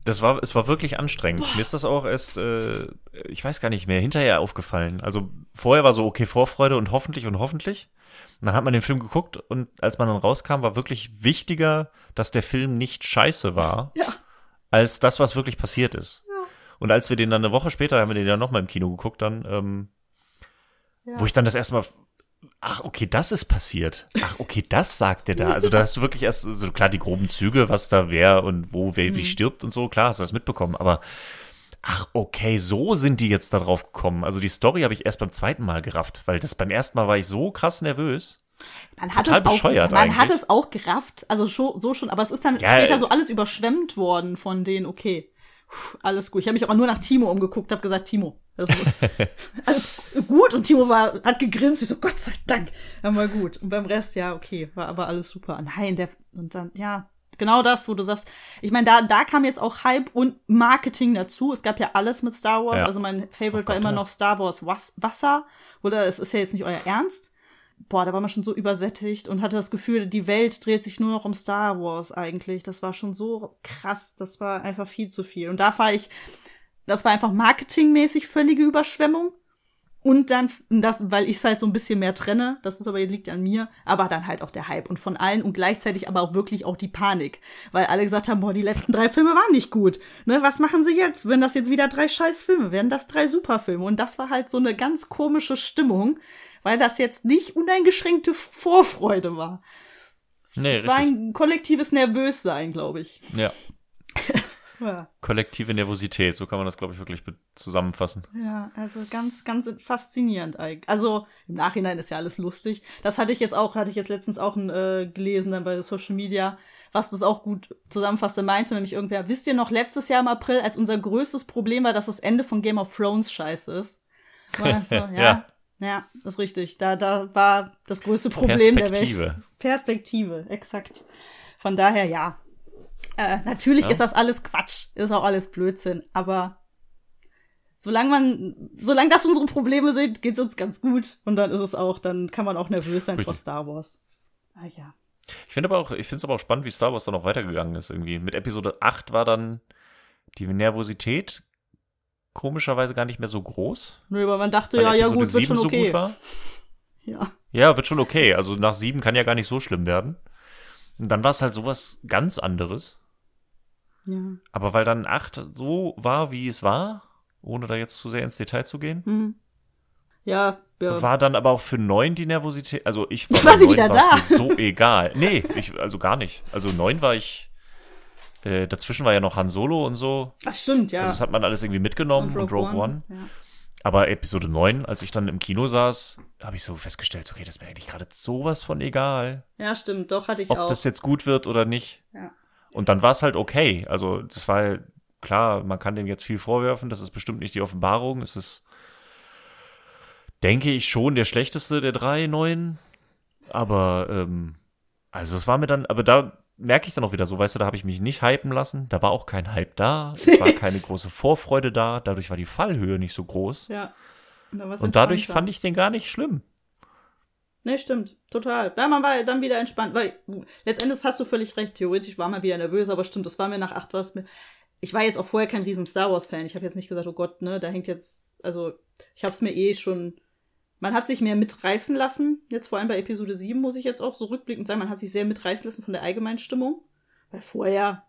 Das war, es war wirklich anstrengend. Mir ist das auch erst, äh, ich weiß gar nicht mehr, hinterher aufgefallen. Also vorher war so, okay, Vorfreude und hoffentlich und hoffentlich. Und dann hat man den Film geguckt und als man dann rauskam, war wirklich wichtiger, dass der Film nicht scheiße war, Ja. als das, was wirklich passiert ist. Ja. Und als wir den dann eine Woche später, haben wir den ja nochmal im Kino geguckt, dann, ähm, Ja. wo ich dann das erste Mal, ach, okay, das ist passiert. Ach, okay, das sagt er da. Also da hast du wirklich erst, so klar, die groben Züge, was da wer und wo, wer Mhm. wie stirbt und so, klar, hast du das mitbekommen, aber Ach, okay, so sind die jetzt da drauf gekommen. Also die Story habe ich erst beim zweiten Mal gerafft, weil das beim ersten Mal war ich so krass nervös. Man hat, es auch, man hat es auch gerafft, also so schon, aber es ist dann ja, später so alles überschwemmt worden von denen, okay, alles gut. Ich habe mich aber nur nach Timo umgeguckt, habe gesagt, Timo, das ist alles gut und Timo war, hat gegrinst, ich so, Gott sei Dank, dann war gut. Und beim Rest, ja, okay, war aber alles super. Nein, der, und dann, ja, genau das, wo du sagst, ich meine, da, da kam jetzt auch Hype und Marketing dazu. Es gab ja alles mit Star Wars. Ja. Also mein Favorite oh Gott, war immer ja. noch Star Wars Wasser. Oder es ist ja jetzt nicht euer Ernst. Boah, da war man schon so übersättigt und hatte das Gefühl, die Welt dreht sich nur noch um Star Wars eigentlich. Das war schon so krass. Das war einfach viel zu viel. Und da war ich, das war einfach marketingmäßig völlige Überschwemmung. Und dann, das, weil ich es halt so ein bisschen mehr trenne, das ist aber liegt an mir, aber dann halt auch der Hype und von allen und gleichzeitig aber auch wirklich auch die Panik. Weil alle gesagt haben, boah, die letzten drei Filme waren nicht gut. Ne, was machen sie jetzt? Wenn das jetzt wieder drei scheiß Filme werden, das drei Superfilme. Und das war halt so eine ganz komische Stimmung, weil das jetzt nicht uneingeschränkte Vorfreude war. Es, nee, es war ein kollektives Nervössein, glaube ich. Ja. Ja. Kollektive Nervosität, so kann man das, glaube ich, wirklich zusammenfassen. Ja, also ganz, ganz faszinierend eigentlich. Also im Nachhinein ist ja alles lustig. Das hatte ich jetzt auch, hatte ich jetzt letztens auch äh, gelesen dann bei Social Media, was das auch gut zusammenfasste, meinte nämlich irgendwer, wisst ihr noch, letztes Jahr im April, als unser größtes Problem war, dass das Ende von Game of Thrones scheiße ist. So, ja, ja. Ja, das ist richtig. Da, da war das größte Problem der Welt. Perspektive. Perspektive, exakt. Von daher, ja, äh, natürlich ja. ist das alles Quatsch, ist auch alles Blödsinn, aber solange man, solange das unsere Probleme sind, geht's uns ganz gut. Und dann ist es auch, dann kann man auch nervös sein Richtig. vor Star Wars. Ah ja. Ich finde aber auch, ich finde es aber auch spannend, wie Star Wars dann auch weitergegangen ist irgendwie. Mit Episode 8 war dann die Nervosität komischerweise gar nicht mehr so groß. Nö, aber man dachte, ja, ja, gut, wird schon okay. So ja. Ja, wird schon okay. Also nach 7 kann ja gar nicht so schlimm werden. Und dann war es halt sowas ganz anderes. Ja. Aber weil dann 8 so war, wie es war, ohne da jetzt zu sehr ins Detail zu gehen. Mhm. Ja, ja. War dann aber auch für 9 die Nervosität. Also ich war, war sie wieder da. So egal. Nee, ich, also gar nicht. Also 9 war ich. Äh, dazwischen war ja noch Han Solo und so. Ach, stimmt, ja. Also das hat man alles irgendwie mitgenommen und Rogue, und Rogue One. One. Ja. Aber Episode 9, als ich dann im Kino saß, habe ich so festgestellt, okay, das ist mir eigentlich gerade sowas von egal. Ja, stimmt, doch hatte ich Ob auch. Ob das jetzt gut wird oder nicht. Ja. Und dann war es halt okay. Also das war klar, man kann dem jetzt viel vorwerfen. Das ist bestimmt nicht die Offenbarung. Es ist, denke ich, schon der schlechteste der drei neuen. Aber ähm, also es war mir dann, aber da merke ich dann auch wieder so, weißt du, da habe ich mich nicht hypen lassen. Da war auch kein Hype da. Es war keine große Vorfreude da. Dadurch war die Fallhöhe nicht so groß. Ja. Und, und dadurch fand ich den gar nicht schlimm. Nee, stimmt. Total. Ja, man war dann wieder entspannt, weil letztendlich hast du völlig recht. Theoretisch war man wieder nervös, aber stimmt, das war mir nach acht was mir. Ich war jetzt auch vorher kein riesen Star Wars Fan. Ich habe jetzt nicht gesagt, oh Gott, ne, da hängt jetzt, also ich habe es mir eh schon. Man hat sich mehr mitreißen lassen. Jetzt vor allem bei Episode 7 muss ich jetzt auch so rückblickend sagen, man hat sich sehr mitreißen lassen von der allgemeinen Stimmung. Weil vorher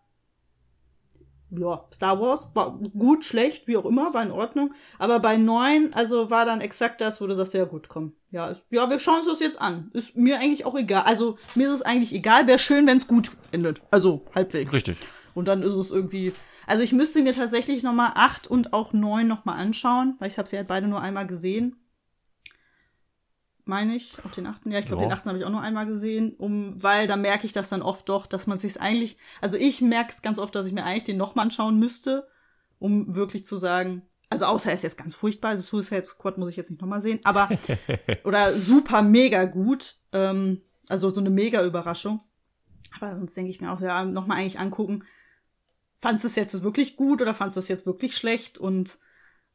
ja, Star Wars war gut, schlecht, wie auch immer, war in Ordnung. Aber bei neun, also war dann exakt das, wo du sagst, ja gut, komm, ja, ist, ja, wir schauen uns das jetzt an. Ist mir eigentlich auch egal. Also mir ist es eigentlich egal. Wäre schön, wenn es gut endet. Also halbwegs. Richtig. Und dann ist es irgendwie. Also ich müsste mir tatsächlich noch mal acht und auch neun noch mal anschauen, weil ich habe sie halt beide nur einmal gesehen meine ich, auf den achten. Ja, ich glaube, den achten habe ich auch nur einmal gesehen, um, weil da merke ich das dann oft doch, dass man sich eigentlich, also ich merke es ganz oft, dass ich mir eigentlich den nochmal anschauen müsste, um wirklich zu sagen, also außer er ist jetzt ganz furchtbar, also Suicide Squad muss ich jetzt nicht nochmal sehen, aber, oder super mega gut, ähm, also so eine mega Überraschung. Aber sonst denke ich mir auch, ja, nochmal eigentlich angucken, fandest du es jetzt wirklich gut oder fandest du es jetzt wirklich schlecht und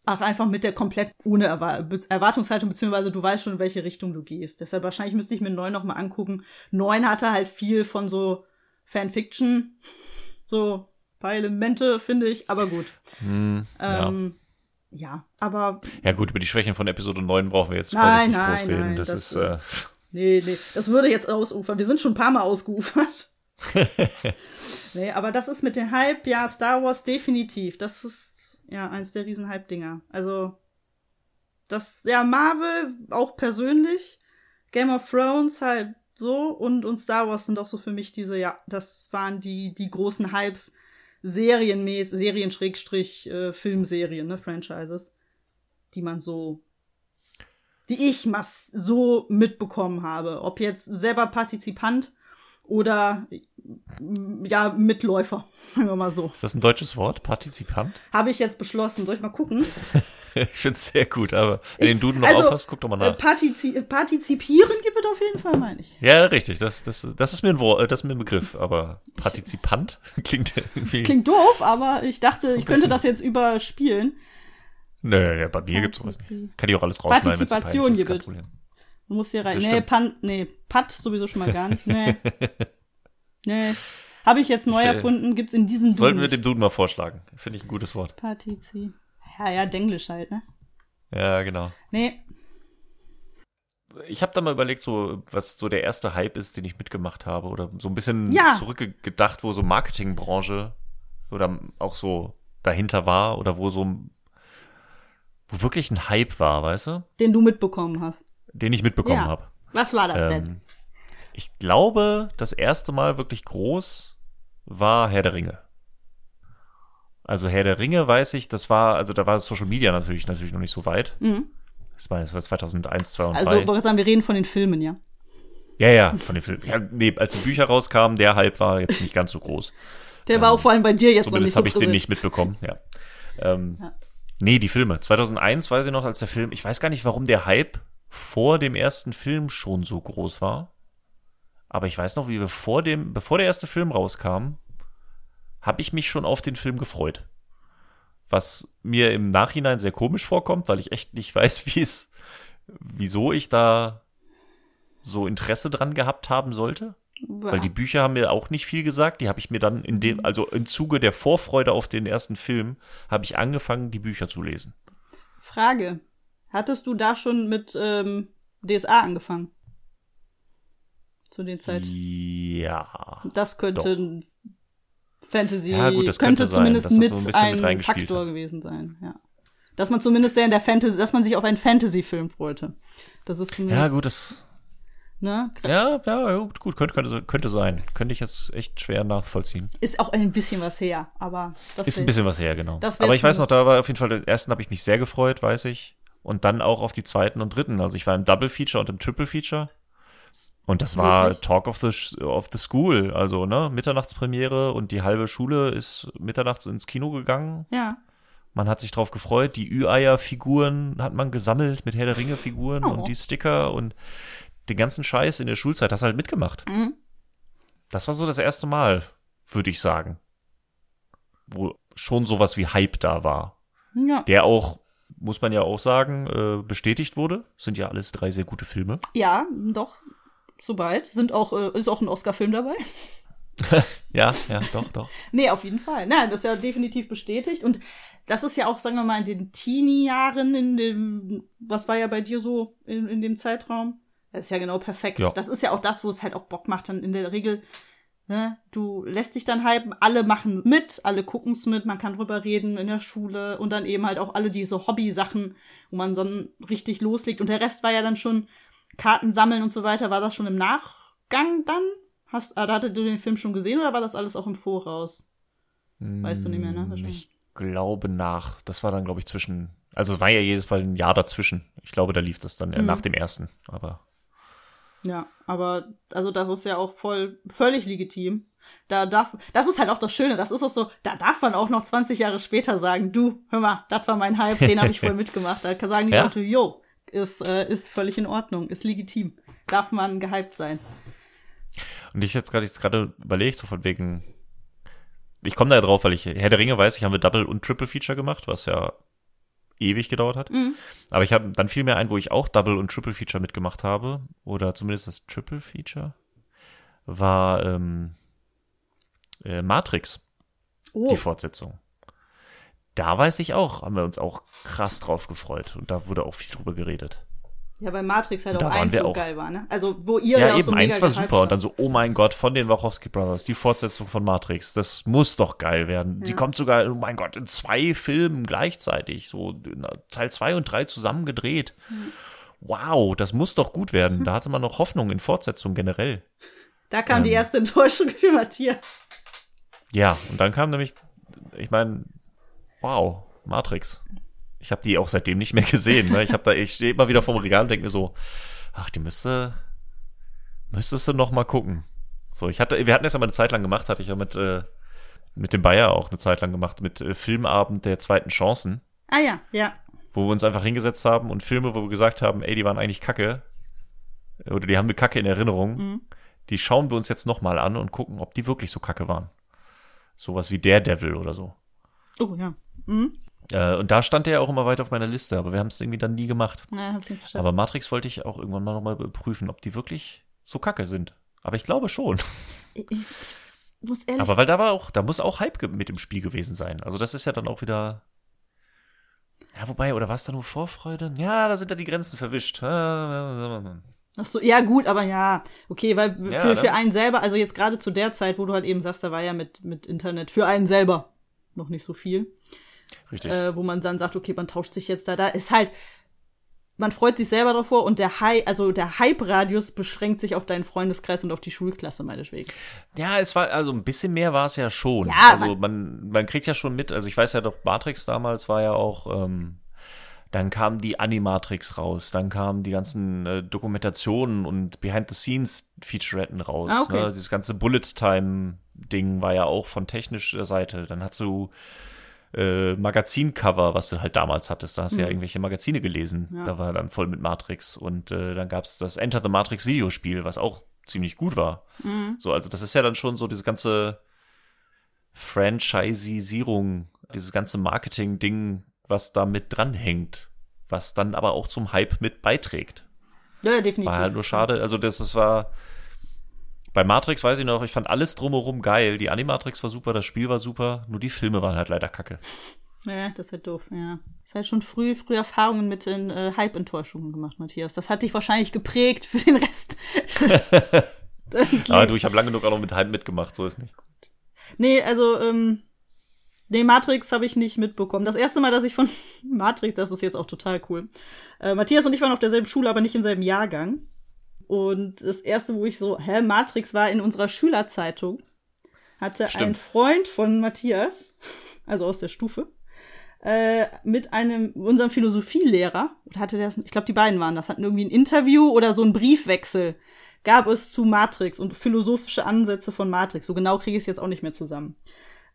Ach, einfach mit der komplett ohne Erwartungshaltung, beziehungsweise du weißt schon, in welche Richtung du gehst. Deshalb wahrscheinlich müsste ich mir neun noch mal angucken. Neun hatte halt viel von so Fanfiction, so paar Elemente, finde ich, aber gut. Hm, ähm, ja. ja. aber. Ja, gut, über die Schwächen von Episode 9 brauchen wir jetzt nein, nicht nein, groß reden. Nein, das, das ist. Äh, nee, nee, das würde jetzt ausufern. Wir sind schon ein paar Mal ausgeufert. nee, aber das ist mit dem Hype, ja, Star Wars definitiv. Das ist ja, eins der riesen Hype-Dinger. Also, das, ja, Marvel auch persönlich, Game of Thrones halt so und, und Star Wars sind auch so für mich diese, ja, das waren die, die großen Hypes, Serien, Serien, Schrägstrich, äh, ne, Franchises, die man so, die ich mass so mitbekommen habe. Ob jetzt selber Partizipant oder ja, Mitläufer, sagen wir mal so. Ist das ein deutsches Wort? Partizipant? Habe ich jetzt beschlossen. Soll ich mal gucken? ich finde es sehr gut, aber wenn ich, den Duden noch also, aufhast, guck doch mal nach. Äh, Partizi partizipieren gibt es auf jeden Fall, meine ich. Ja, richtig. Das, das, das, ist mir ein Wort, das ist mir ein Begriff, aber Partizipant klingt irgendwie. Klingt doof, aber ich dachte, so ich könnte das jetzt überspielen. Nö, nee, bei mir gibt es sowas nicht. Kann ich auch alles rausschneiden. Partizipation gibt es. Du musst hier rein. nee, Pan, nee, Pat sowieso schon mal gar nicht. Nee. nee. Habe ich jetzt neu äh, erfunden, gibt's in diesem Duden. Sollten wir dem Duden mal vorschlagen. Finde ich ein gutes Wort. Partizi. Ja, ja, Denglisch halt, ne? Ja, genau. Nee. Ich habe da mal überlegt, so was so der erste Hype ist, den ich mitgemacht habe oder so ein bisschen ja. zurückgedacht, wo so Marketingbranche oder auch so dahinter war oder wo so wo wirklich ein Hype war, weißt du? Den du mitbekommen hast. Den ich mitbekommen ja. habe. Was war das ähm, denn? Ich glaube, das erste Mal wirklich groß war Herr der Ringe. Also Herr der Ringe weiß ich, das war, also da war Social Media natürlich, natürlich noch nicht so weit. Mhm. Das war, das war 2001, 2 und Also, ich sagen, wir reden von den Filmen, ja? Ja, ja, von den Filmen. Ja, nee, als die Bücher rauskamen, der Hype war jetzt nicht ganz so groß. Der ähm, war auch vor allem bei dir jetzt noch nicht so habe ich den nicht mitbekommen, ja. Ähm, ja. Nee, die Filme. 2001 weiß ich noch, als der Film, ich weiß gar nicht, warum der Hype vor dem ersten Film schon so groß war. Aber ich weiß noch, wie wir vor dem, bevor der erste Film rauskam, habe ich mich schon auf den Film gefreut. Was mir im Nachhinein sehr komisch vorkommt, weil ich echt nicht weiß, wie es, wieso ich da so Interesse dran gehabt haben sollte. Weil die Bücher haben mir auch nicht viel gesagt. Die habe ich mir dann in dem, also im Zuge der Vorfreude auf den ersten Film, habe ich angefangen, die Bücher zu lesen. Frage. Hattest du da schon mit ähm, DSA angefangen? Zu der Zeit? Ja. Das könnte ein Fantasy, ja, gut, das könnte, könnte zumindest mit so ein, ein Faktor hat. gewesen sein, ja. Dass man zumindest sehr in der Fantasy, dass man sich auf einen Fantasy-Film freute. Das ist zumindest. Ja, gut, das. Ne? Ja, ja, gut, könnte, könnte, könnte sein. Könnte ich jetzt echt schwer nachvollziehen. Ist auch ein bisschen was her, aber das Ist ein bisschen was her, genau. Aber ich weiß noch, da war auf jeden Fall, den ersten habe ich mich sehr gefreut, weiß ich und dann auch auf die zweiten und dritten. Also ich war im Double Feature und im Triple Feature. Und das war Wirklich? Talk of the, of the School, also ne, Mitternachtspremiere und die halbe Schule ist mitternachts ins Kino gegangen. Ja. Man hat sich drauf gefreut, die Ü-Eier-Figuren hat man gesammelt mit Herr der Ringe-Figuren oh. und die Sticker und den ganzen Scheiß in der Schulzeit hast du halt mitgemacht. Mhm. Das war so das erste Mal, würde ich sagen. Wo schon sowas wie Hype da war. Ja. Der auch muss man ja auch sagen, äh, bestätigt wurde. Sind ja alles drei sehr gute Filme. Ja, doch. Soweit. Sind auch, äh, ist auch ein Oscar-Film dabei. ja, ja, doch, doch. nee, auf jeden Fall. Nein, das ist ja definitiv bestätigt. Und das ist ja auch, sagen wir mal, in den Teenie-Jahren, in dem, was war ja bei dir so in, in dem Zeitraum? Das ist ja genau perfekt. Ja. Das ist ja auch das, wo es halt auch Bock macht, dann in der Regel Ne? Du lässt dich dann hypen, alle machen mit, alle gucken es mit, man kann drüber reden in der Schule und dann eben halt auch alle die so Hobby-Sachen, wo man dann richtig loslegt. Und der Rest war ja dann schon Karten sammeln und so weiter. War das schon im Nachgang dann? Hast, äh, da hattet du den Film schon gesehen oder war das alles auch im Voraus? Weißt du nicht mehr, ne? Ich glaube nach. Das war dann, glaube ich, zwischen. Also es war ja jedes Mal ein Jahr dazwischen. Ich glaube, da lief das dann mhm. nach dem ersten, aber. Ja, aber also das ist ja auch voll völlig legitim. Da darf, das ist halt auch das Schöne, das ist auch so, da darf man auch noch 20 Jahre später sagen, du, hör mal, das war mein Hype, den habe ich voll mitgemacht. Da sagen die ja? Leute, yo, ist, äh, ist völlig in Ordnung, ist legitim. Darf man gehypt sein. Und ich habe gerade jetzt gerade überlegt, so von wegen, ich komme da ja drauf, weil ich Herr der Ringe weiß, ich habe Double und Triple Feature gemacht, was ja ewig gedauert hat. Mhm. Aber ich habe dann viel mehr ein, wo ich auch Double und Triple Feature mitgemacht habe, oder zumindest das Triple Feature, war ähm, äh, Matrix, oh. die Fortsetzung. Da weiß ich auch, haben wir uns auch krass drauf gefreut und da wurde auch viel drüber geredet. Ja, bei Matrix halt auch eins so auch. geil war, ne? Also, wo ihr ja, ja auch eben, so eins war super war. und dann so, oh mein Gott, von den Wachowski Brothers, die Fortsetzung von Matrix, das muss doch geil werden. Ja. Die kommt sogar, oh mein Gott, in zwei Filmen gleichzeitig, so Teil zwei und drei zusammen gedreht. Mhm. Wow, das muss doch gut werden. Mhm. Da hatte man noch Hoffnung in Fortsetzung generell. Da kam ähm, die erste Enttäuschung für Matthias. Ja, und dann kam nämlich ich meine, wow, Matrix. Ich habe die auch seitdem nicht mehr gesehen. Ne? Ich habe da, ich stehe immer wieder vorm Regal und denke mir so, ach, die müsste, müsstest du noch mal gucken. So, ich hatte, wir hatten das ja mal eine Zeit lang gemacht, hatte ich ja mit, äh, mit dem Bayer auch eine Zeit lang gemacht, mit äh, Filmabend der zweiten Chancen. Ah ja, ja. Wo wir uns einfach hingesetzt haben und Filme, wo wir gesagt haben, ey, die waren eigentlich kacke. Oder die haben eine Kacke in Erinnerung. Mhm. Die schauen wir uns jetzt noch mal an und gucken, ob die wirklich so kacke waren. Sowas wie Daredevil oder so. Oh ja. Mhm. Äh, und da stand der ja auch immer weiter auf meiner Liste, aber wir haben es irgendwie dann nie gemacht. Ja, hab's nicht aber Matrix wollte ich auch irgendwann mal nochmal prüfen, ob die wirklich so kacke sind. Aber ich glaube schon. Ich, ich muss ehrlich aber weil da war auch, da muss auch Hype mit im Spiel gewesen sein. Also das ist ja dann auch wieder. Ja, wobei, oder war es da nur Vorfreude? Ja, da sind da die Grenzen verwischt. Ach so, ja gut, aber ja, okay, weil ja, für, für einen selber, also jetzt gerade zu der Zeit, wo du halt eben sagst, da war ja mit, mit Internet für einen selber noch nicht so viel. Richtig. Äh, wo man dann sagt, okay, man tauscht sich jetzt da, da ist halt, man freut sich selber davor und der Hype, also der Hype-Radius beschränkt sich auf deinen Freundeskreis und auf die Schulklasse meinetwegen. Ja, es war, also ein bisschen mehr war es ja schon. Ja, also man, man kriegt ja schon mit, also ich weiß ja doch, Matrix damals war ja auch, ähm, dann kam die Animatrix raus, dann kamen die ganzen äh, Dokumentationen und Behind-the-Scenes-Featuretten raus. Ah, okay. ne? Dieses ganze Bullet-Time-Ding war ja auch von technischer Seite. Dann hast du äh, Magazincover, was du halt damals hattest. Da hast du ja Mhm. irgendwelche Magazine gelesen. Ja. Da war dann voll mit Matrix. Und äh, dann gab's das Enter the Matrix Videospiel, was auch ziemlich gut war. Mhm. So, also das ist ja dann schon so diese ganze Franchisierung, dieses ganze Marketing-Ding, was da mit dranhängt, was dann aber auch zum Hype mit beiträgt. Ja, ja, definitiv. War halt nur schade, also das, das war bei Matrix weiß ich noch, ich fand alles drumherum geil. Die Animatrix war super, das Spiel war super, nur die Filme waren halt leider kacke. Ja, das ist halt doof, ja. Das halt schon früh, früh Erfahrungen mit den äh, Hype-Enttäuschungen gemacht, Matthias. Das hat dich wahrscheinlich geprägt für den Rest. Aber du, ich habe lange genug auch noch mit Hype mitgemacht, so ist nicht. Nee, also, ähm, nee, Matrix habe ich nicht mitbekommen. Das erste Mal, dass ich von Matrix, das ist jetzt auch total cool. Äh, Matthias und ich waren auf derselben Schule, aber nicht im selben Jahrgang. Und das erste, wo ich so, hä, Matrix war in unserer Schülerzeitung, hatte ein Stimmt. Freund von Matthias, also aus der Stufe, äh, mit einem, unserem Philosophielehrer, oder hatte der, das- ich glaube, die beiden waren das, hatten irgendwie ein Interview oder so ein Briefwechsel, gab es zu Matrix und philosophische Ansätze von Matrix. So genau kriege ich es jetzt auch nicht mehr zusammen.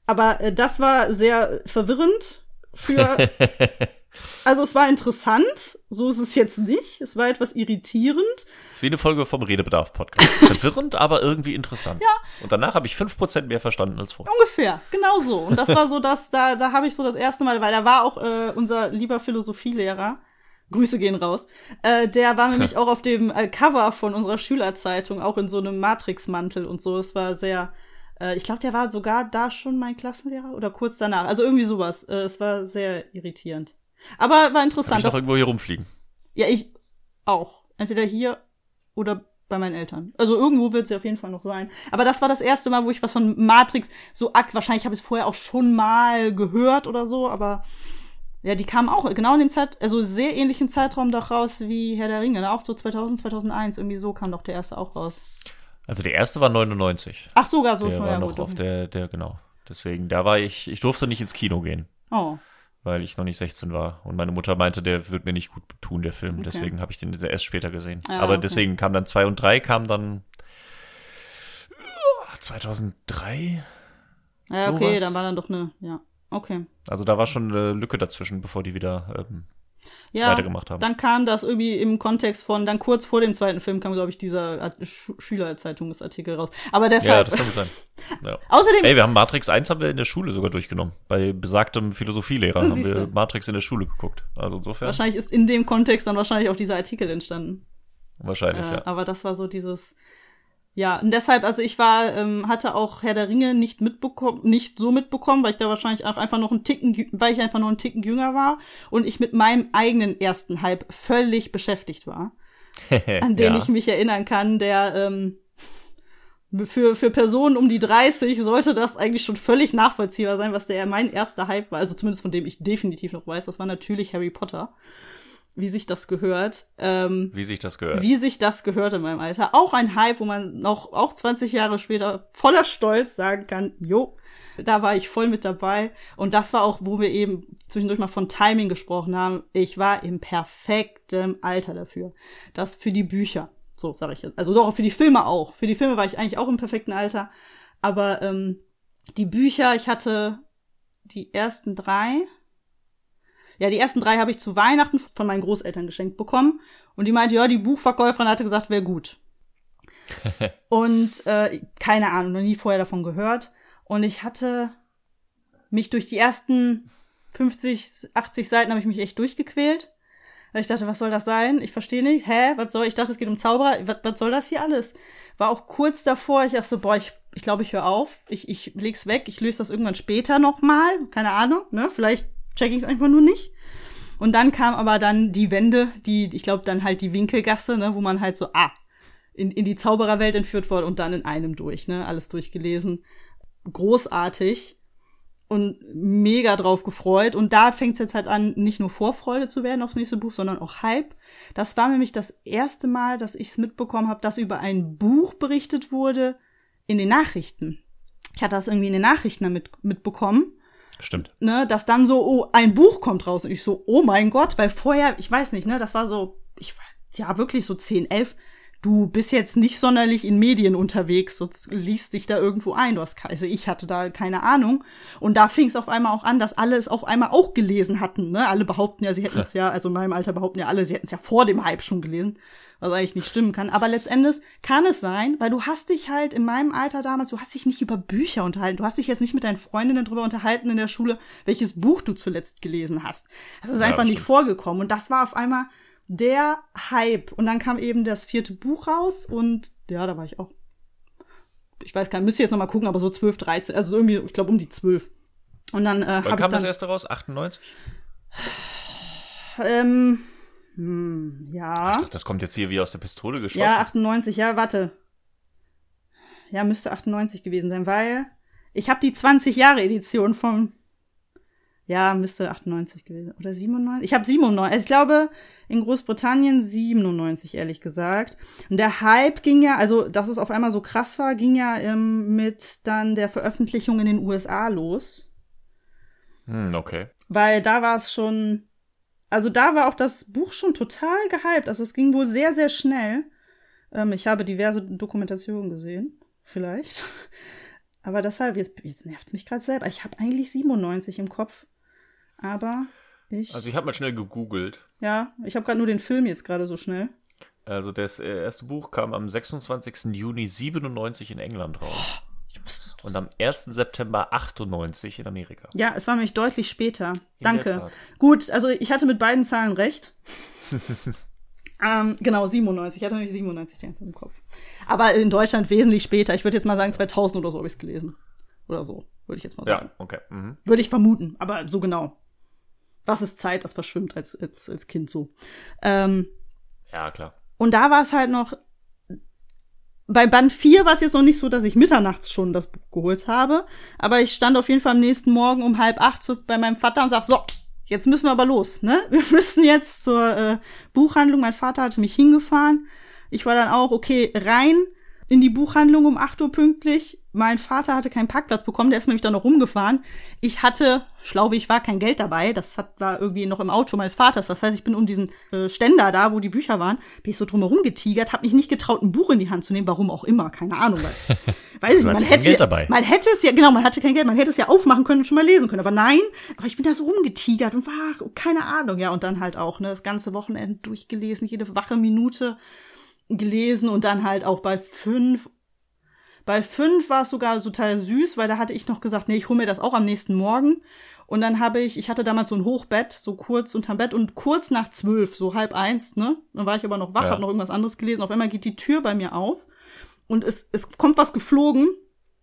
Aber äh, das war sehr verwirrend für, also es war interessant, so ist es jetzt nicht. Es war etwas irritierend. ist wie eine Folge vom Redebedarf-Podcast. Verwirrend, aber irgendwie interessant. Ja. Und danach habe ich 5% mehr verstanden als vorher. Ungefähr, genau so. Und das war so das, da, da habe ich so das erste Mal, weil da war auch äh, unser lieber Philosophielehrer, Grüße gehen raus, äh, der war nämlich auch auf dem äh, Cover von unserer Schülerzeitung, auch in so einem Matrix-Mantel und so. Es war sehr, äh, ich glaube, der war sogar da schon mein Klassenlehrer oder kurz danach. Also irgendwie sowas. Äh, es war sehr irritierend. Aber war interessant. ich noch Das, irgendwo hier rumfliegen. ja, ich auch. Entweder hier oder bei meinen Eltern. Also irgendwo wird sie auf jeden Fall noch sein. Aber das war das erste Mal, wo ich was von Matrix so akt. Wahrscheinlich habe ich es vorher auch schon mal gehört oder so, aber ja, die kamen auch genau in dem Zeit, also sehr ähnlichen Zeitraum doch raus wie Herr der Ringe. Ne? Auch so 2000, 2001, irgendwie so kam doch der erste auch raus. Also der erste war 99. Ach, sogar so der schon, war ja noch gut. auf okay. der, der, genau. Deswegen, da war ich, ich durfte nicht ins Kino gehen, Oh, weil ich noch nicht 16 war. Und meine Mutter meinte, der wird mir nicht gut tun, der Film. Okay. Deswegen habe ich den erst später gesehen. Ah, Aber okay. deswegen kam dann 2 und 3, kam dann äh, 2003. ja, okay, Sowas. dann war dann doch eine, ja, okay. Also da war schon eine Lücke dazwischen, bevor die wieder ähm, Ja, weitergemacht haben. dann kam das irgendwie im Kontext von, dann kurz vor dem zweiten Film kam, glaube ich, dieser Sch Schülerzeitungsartikel raus. Aber ja, deshalb, das kann sein. Ja. außerdem, Ey, wir haben Matrix 1 haben wir in der Schule sogar durchgenommen. Bei besagtem Philosophielehrer haben wir. Matrix in der Schule geguckt. Also insofern wahrscheinlich ist in dem Kontext dann wahrscheinlich auch dieser Artikel entstanden. wahrscheinlich, Äh, ja. Aber das war so dieses, ja, und deshalb, also ich war, ähm, hatte auch Herr der Ringe nicht mitbekommen, nicht so mitbekommen, weil ich da wahrscheinlich auch einfach noch einen Ticken, weil ich einfach noch einen Ticken jünger war und ich mit meinem eigenen ersten Hype völlig beschäftigt war. an den ja. ich mich erinnern kann, der ähm, für, für Personen um die 30 sollte das eigentlich schon völlig nachvollziehbar sein, was der mein erster Hype war, also zumindest von dem ich definitiv noch weiß, das war natürlich Harry Potter. Wie sich das gehört. Ähm, wie sich das gehört. Wie sich das gehört in meinem Alter. Auch ein Hype, wo man noch, auch 20 Jahre später voller Stolz sagen kann, jo, da war ich voll mit dabei. Und das war auch, wo wir eben zwischendurch mal von Timing gesprochen haben. Ich war im perfekten Alter dafür. Das für die Bücher. So sage ich jetzt. Also doch für die Filme auch. Für die Filme war ich eigentlich auch im perfekten Alter. Aber ähm, die Bücher, ich hatte die ersten drei. Ja, die ersten drei habe ich zu Weihnachten von meinen Großeltern geschenkt bekommen. Und die meinte, ja, die Buchverkäuferin hatte gesagt, wäre gut. und äh, keine Ahnung, noch nie vorher davon gehört. Und ich hatte mich durch die ersten 50, 80 Seiten habe ich mich echt durchgequält. Weil ich dachte, was soll das sein? Ich verstehe nicht. Hä? Was soll? Ich dachte, es geht um Zauberer. Was, was soll das hier alles? War auch kurz davor. Ich dachte so, boah, ich ich glaube, ich höre auf. Ich, ich leg's weg. Ich löse das irgendwann später nochmal. Keine Ahnung, ne? Vielleicht check ich es einfach nur nicht. Und dann kam aber dann die Wende, die, ich glaube, dann halt die Winkelgasse, ne, wo man halt so, ah, in, in die Zaubererwelt entführt wurde und dann in einem durch, ne? Alles durchgelesen. Großartig und mega drauf gefreut. Und da fängt es jetzt halt an, nicht nur Vorfreude zu werden aufs nächste Buch, sondern auch Hype. Das war nämlich das erste Mal, dass ich es mitbekommen habe, dass über ein Buch berichtet wurde in den Nachrichten. Ich hatte das irgendwie in den Nachrichten damit mitbekommen. Stimmt. Ne, dass dann so, oh, ein Buch kommt raus. Und ich so, oh mein Gott, weil vorher, ich weiß nicht, ne, das war so, ich ja, wirklich so 10, 11 du bist jetzt nicht sonderlich in Medien unterwegs, so liest dich da irgendwo ein. Du hast, also ich hatte da keine Ahnung. Und da fing es auf einmal auch an, dass alle es auf einmal auch gelesen hatten. Ne? Alle behaupten ja, sie hätten es ja, also in meinem Alter behaupten ja alle, sie hätten es ja vor dem Hype schon gelesen, was eigentlich nicht stimmen kann. Aber letztendlich kann es sein, weil du hast dich halt in meinem Alter damals, du hast dich nicht über Bücher unterhalten. Du hast dich jetzt nicht mit deinen Freundinnen drüber unterhalten in der Schule, welches Buch du zuletzt gelesen hast. Das ist ja, einfach nicht vorgekommen. Und das war auf einmal der Hype. Und dann kam eben das vierte Buch raus und ja, da war ich auch. Ich weiß gar nicht, müsste jetzt noch mal gucken, aber so 12, 13, also irgendwie, ich glaube um die 12. Und dann äh, Wann kam das erste raus? 98? Ähm, hm, ja. Ich dachte, das kommt jetzt hier wie aus der Pistole geschossen. Ja, 98, ja, warte. Ja, müsste 98 gewesen sein, weil ich habe die 20 Jahre Edition vom ja, müsste 98 gewesen oder 97. Ich habe 97. Ich glaube in Großbritannien 97 ehrlich gesagt. Und der Hype ging ja, also dass es auf einmal so krass war, ging ja ähm, mit dann der Veröffentlichung in den USA los. Hm, okay. Weil da war es schon, also da war auch das Buch schon total gehypt. Also es ging wohl sehr sehr schnell. Ähm, ich habe diverse Dokumentationen gesehen, vielleicht. Aber deshalb, jetzt, jetzt nervt mich gerade selber. Ich habe eigentlich 97 im Kopf. Aber ich. Also ich habe mal schnell gegoogelt. Ja, ich habe gerade nur den Film jetzt gerade so schnell. Also das äh, erste Buch kam am 26. Juni 97 in England raus. Oh, Und am 1. September 98 in Amerika. Ja, es war nämlich deutlich später. In Danke. Gut, also ich hatte mit beiden Zahlen recht. ähm, genau, 97. Ich hatte nämlich 97 Tänze im Kopf. Aber in Deutschland wesentlich später. Ich würde jetzt mal sagen 2000 oder so habe ich es gelesen. Oder so, würde ich jetzt mal sagen. Ja, okay. Mhm. Würde ich vermuten, aber so genau was ist Zeit, das verschwimmt als, als, als Kind so. Ähm, ja, klar. Und da war es halt noch, bei Band 4 war es jetzt noch nicht so, dass ich mitternachts schon das Buch geholt habe, aber ich stand auf jeden Fall am nächsten Morgen um halb acht so bei meinem Vater und sag, so, jetzt müssen wir aber los, ne? Wir müssen jetzt zur äh, Buchhandlung. Mein Vater hatte mich hingefahren. Ich war dann auch, okay, rein in die Buchhandlung um 8 Uhr pünktlich. Mein Vater hatte keinen Parkplatz bekommen, der ist nämlich dann noch rumgefahren. Ich hatte, schlau wie ich war, kein Geld dabei. Das hat, war irgendwie noch im Auto meines Vaters. Das heißt, ich bin um diesen äh, Ständer da, wo die Bücher waren, bin ich so drumherum getigert, habe mich nicht getraut, ein Buch in die Hand zu nehmen. Warum auch immer, keine Ahnung. Weil, weiß ich, man hätte, man hätte es ja, genau, man hatte kein Geld, man hätte es ja aufmachen können und schon mal lesen können. Aber nein, aber ich bin da so rumgetigert und war, keine Ahnung. Ja, und dann halt auch, ne, das ganze Wochenende durchgelesen, jede wache Minute gelesen und dann halt auch bei fünf bei fünf war es sogar total süß, weil da hatte ich noch gesagt, nee, ich hole mir das auch am nächsten Morgen. Und dann habe ich, ich hatte damals so ein Hochbett, so kurz unterm Bett und kurz nach zwölf, so halb eins, ne? Dann war ich aber noch wach, ja. habe noch irgendwas anderes gelesen. Auf einmal geht die Tür bei mir auf und es, es kommt was geflogen.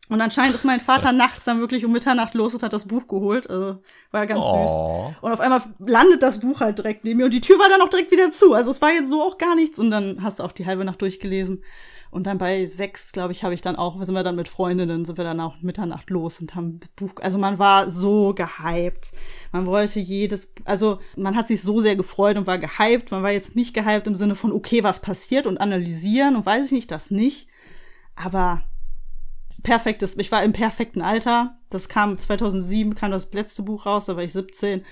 Und anscheinend ist mein Vater nachts dann wirklich um Mitternacht los und hat das Buch geholt. Also war ja ganz oh. süß. Und auf einmal landet das Buch halt direkt neben mir und die Tür war dann auch direkt wieder zu. Also es war jetzt so auch gar nichts. Und dann hast du auch die halbe Nacht durchgelesen. Und dann bei sechs, glaube ich, habe ich dann auch, sind wir dann mit Freundinnen, sind wir dann auch Mitternacht los und haben Buch. Also man war so gehypt. Man wollte jedes, also man hat sich so sehr gefreut und war gehypt. Man war jetzt nicht gehypt im Sinne von, okay, was passiert und analysieren und weiß ich nicht, das nicht. Aber perfektes, ich war im perfekten Alter. Das kam 2007, kam das letzte Buch raus, da war ich 17.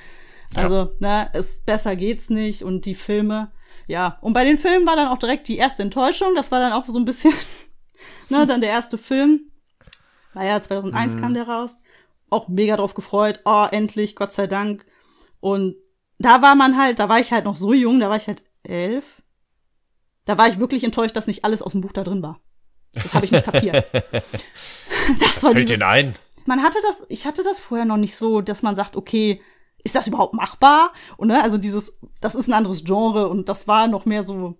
Also, ja. ne, es besser geht's nicht und die Filme ja, und bei den Filmen war dann auch direkt die erste Enttäuschung. Das war dann auch so ein bisschen, ne, dann der erste Film. Naja, 2001 mhm. kam der raus. Auch mega drauf gefreut. Oh, endlich, Gott sei Dank. Und da war man halt, da war ich halt noch so jung, da war ich halt elf. Da war ich wirklich enttäuscht, dass nicht alles aus dem Buch da drin war. Das habe ich nicht kapiert. das war fällt dieses, ein? Man hatte das, ich hatte das vorher noch nicht so, dass man sagt, okay, ist das überhaupt machbar? Und ne, also dieses, das ist ein anderes Genre und das war noch mehr so,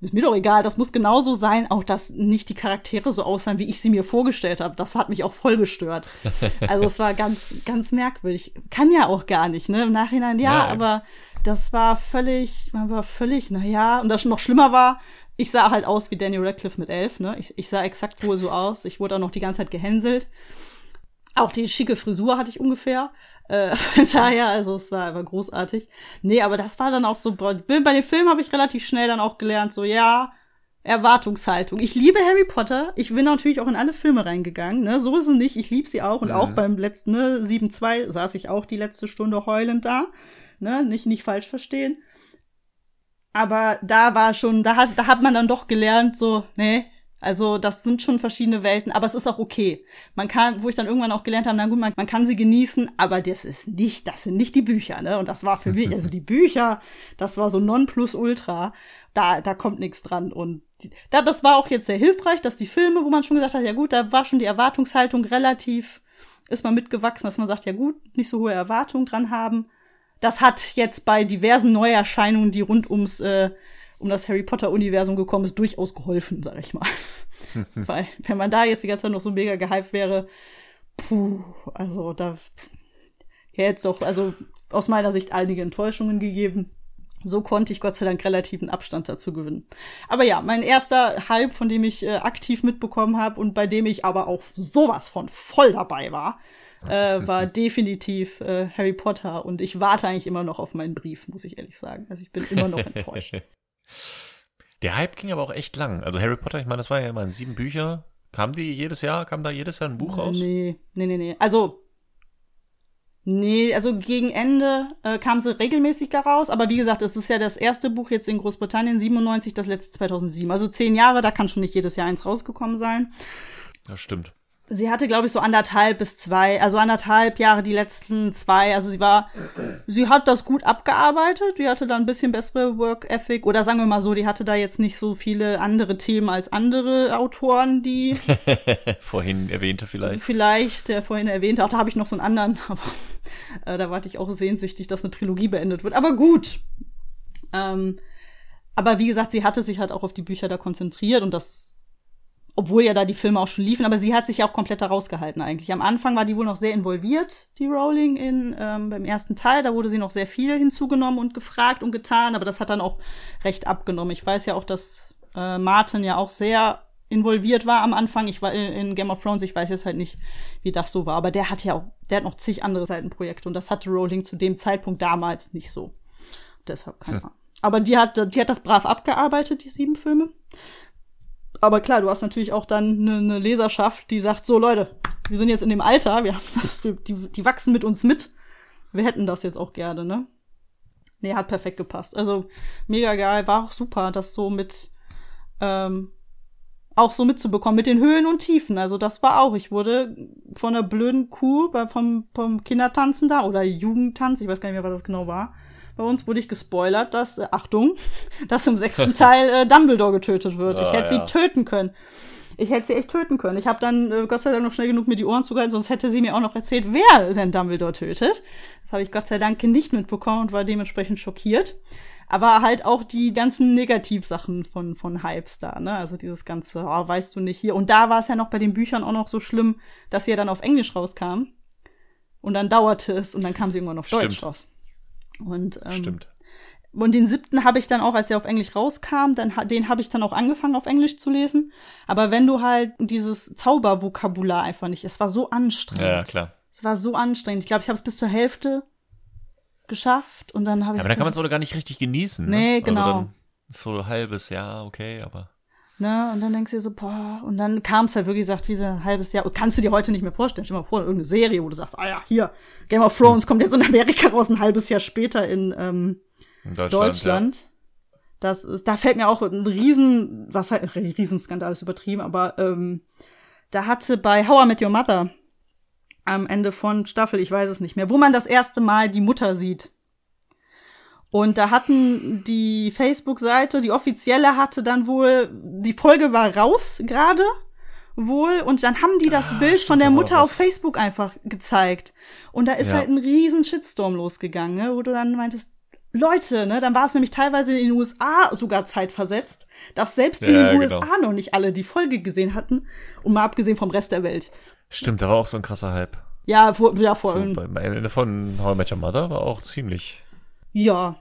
ist mir doch egal, das muss genauso sein, auch dass nicht die Charaktere so aussehen, wie ich sie mir vorgestellt habe. Das hat mich auch voll gestört. Also es war ganz, ganz merkwürdig. Kann ja auch gar nicht, ne? Im Nachhinein ja, Nein. aber das war völlig, man war völlig, na ja, und das noch schlimmer war, ich sah halt aus wie Daniel Radcliffe mit elf, ne? Ich, ich sah exakt wohl so aus. Ich wurde auch noch die ganze Zeit gehänselt. Auch die schicke Frisur hatte ich ungefähr. Äh, daher, also es war einfach großartig. Nee, aber das war dann auch so, bei den Filmen habe ich relativ schnell dann auch gelernt, so ja, Erwartungshaltung. Ich liebe Harry Potter. Ich bin natürlich auch in alle Filme reingegangen. Ne? So ist es nicht. Ich liebe sie auch. Und mhm. auch beim letzten, ne, 7-2 saß ich auch die letzte Stunde heulend da. Ne? Nicht, nicht falsch verstehen. Aber da war schon, da hat, da hat man dann doch gelernt, so, nee, also das sind schon verschiedene Welten, aber es ist auch okay. Man kann, wo ich dann irgendwann auch gelernt habe, na gut, man, man kann sie genießen, aber das ist nicht, das sind nicht die Bücher, ne? Und das war für mich, also die Bücher, das war so non plus ultra. Da, da kommt nichts dran. Und die, da, das war auch jetzt sehr hilfreich, dass die Filme, wo man schon gesagt hat, ja gut, da war schon die Erwartungshaltung relativ, ist man mitgewachsen, dass man sagt, ja gut, nicht so hohe Erwartungen dran haben. Das hat jetzt bei diversen Neuerscheinungen, die rund ums äh, um das Harry Potter-Universum gekommen ist, durchaus geholfen, sag ich mal. Weil, wenn man da jetzt die ganze Zeit noch so mega gehypt wäre, puh, also da hätte es doch, also aus meiner Sicht einige Enttäuschungen gegeben. So konnte ich Gott sei Dank relativen Abstand dazu gewinnen. Aber ja, mein erster Hype, von dem ich äh, aktiv mitbekommen habe und bei dem ich aber auch sowas von voll dabei war, äh, war definitiv äh, Harry Potter. Und ich warte eigentlich immer noch auf meinen Brief, muss ich ehrlich sagen. Also ich bin immer noch enttäuscht. Der Hype ging aber auch echt lang. Also Harry Potter, ich meine, das war ja immer sieben Bücher. Kam die jedes Jahr, kam da jedes Jahr ein Buch raus? Nee, nee, nee, nee. Also, nee, also gegen Ende äh, kam sie regelmäßig da raus. Aber wie gesagt, es ist ja das erste Buch jetzt in Großbritannien, 97, das letzte 2007. Also zehn Jahre, da kann schon nicht jedes Jahr eins rausgekommen sein. Das stimmt sie hatte, glaube ich, so anderthalb bis zwei, also anderthalb Jahre die letzten zwei. Also sie war, sie hat das gut abgearbeitet. Die hatte da ein bisschen bessere Work Ethic. Oder sagen wir mal so, die hatte da jetzt nicht so viele andere Themen als andere Autoren, die. vorhin erwähnte vielleicht. Vielleicht, der vorhin erwähnte. Auch da habe ich noch so einen anderen. Aber äh, da warte ich auch sehnsüchtig, dass eine Trilogie beendet wird. Aber gut. Ähm, aber wie gesagt, sie hatte sich halt auch auf die Bücher da konzentriert und das obwohl ja da die Filme auch schon liefen, aber sie hat sich ja auch komplett da rausgehalten eigentlich. Am Anfang war die wohl noch sehr involviert, die Rowling, in, ähm, beim ersten Teil. Da wurde sie noch sehr viel hinzugenommen und gefragt und getan, aber das hat dann auch recht abgenommen. Ich weiß ja auch, dass äh, Martin ja auch sehr involviert war am Anfang. Ich war in Game of Thrones, ich weiß jetzt halt nicht, wie das so war, aber der hat ja auch, der hat noch zig andere Seitenprojekte und das hatte Rowling zu dem Zeitpunkt damals nicht so. Deshalb keine Ahnung. Hm. Aber die hat, die hat das brav abgearbeitet, die sieben Filme aber klar, du hast natürlich auch dann eine, eine Leserschaft, die sagt, so Leute, wir sind jetzt in dem Alter, wir haben das, die, die wachsen mit uns mit. Wir hätten das jetzt auch gerne, ne? Nee, hat perfekt gepasst. Also mega geil, war auch super, das so mit ähm, auch so mitzubekommen mit den Höhen und Tiefen. Also das war auch. Ich wurde von einer blöden Kuh vom, vom Kindertanzen da oder Jugendtanz, ich weiß gar nicht mehr, was das genau war, bei uns wurde ich gespoilert, dass, äh, Achtung, dass im sechsten Teil äh, Dumbledore getötet wird. Ah, ich hätte ja. sie töten können. Ich hätte sie echt töten können. Ich habe dann äh, Gott sei Dank noch schnell genug mir die Ohren zugehalten, sonst hätte sie mir auch noch erzählt, wer denn Dumbledore tötet. Das habe ich Gott sei Dank nicht mitbekommen und war dementsprechend schockiert. Aber halt auch die ganzen Negativsachen von, von Hypes da, ne? Also dieses ganze, oh, weißt du nicht hier. Und da war es ja noch bei den Büchern auch noch so schlimm, dass sie ja dann auf Englisch rauskam. Und dann dauerte es und dann kam sie irgendwann auf Stimmt. Deutsch raus. Und ähm, Stimmt. Und den siebten habe ich dann auch, als er auf Englisch rauskam, dann den habe ich dann auch angefangen auf Englisch zu lesen. Aber wenn du halt dieses Zaubervokabular einfach nicht, es war so anstrengend. Ja, klar. Es war so anstrengend. Ich glaube, ich habe es bis zur Hälfte geschafft und dann habe ich. Aber dann kann man es auch gar nicht richtig genießen. Nee, ne? genau. Also so halbes Jahr, okay, aber. Ne? Und dann denkst du dir so, boah, und dann kam es halt wirklich gesagt, wie so ein halbes Jahr. Und kannst du dir heute nicht mehr vorstellen. Stell dir mal vor, irgendeine Serie, wo du sagst, ah ja, hier, Game of Thrones kommt jetzt in Amerika raus, ein halbes Jahr später in ähm, In Deutschland. Deutschland. Das ist, da fällt mir auch ein riesen, was halt, Riesenskandal ist übertrieben, aber ähm, da hatte bei How I Met Your Mother am Ende von Staffel, ich weiß es nicht mehr, wo man das erste Mal die Mutter sieht. Und da hatten die Facebook-Seite, die offizielle hatte dann wohl, die Folge war raus gerade wohl und dann haben die das Ah, Bild von der Mutter auf Facebook einfach gezeigt. Und da ist Ja. halt ein riesen Shitstorm losgegangen, ne, wo du dann meintest, Leute, ne, dann war es nämlich teilweise in den USA sogar zeitversetzt, dass selbst in Ja, den genau. USA noch nicht alle die Folge gesehen hatten und mal abgesehen vom Rest der Welt. Stimmt, da war auch so ein krasser Hype. Ja, vor, ja, vor So, beim Ende von How I Met Your Mother war auch ziemlich. Ja.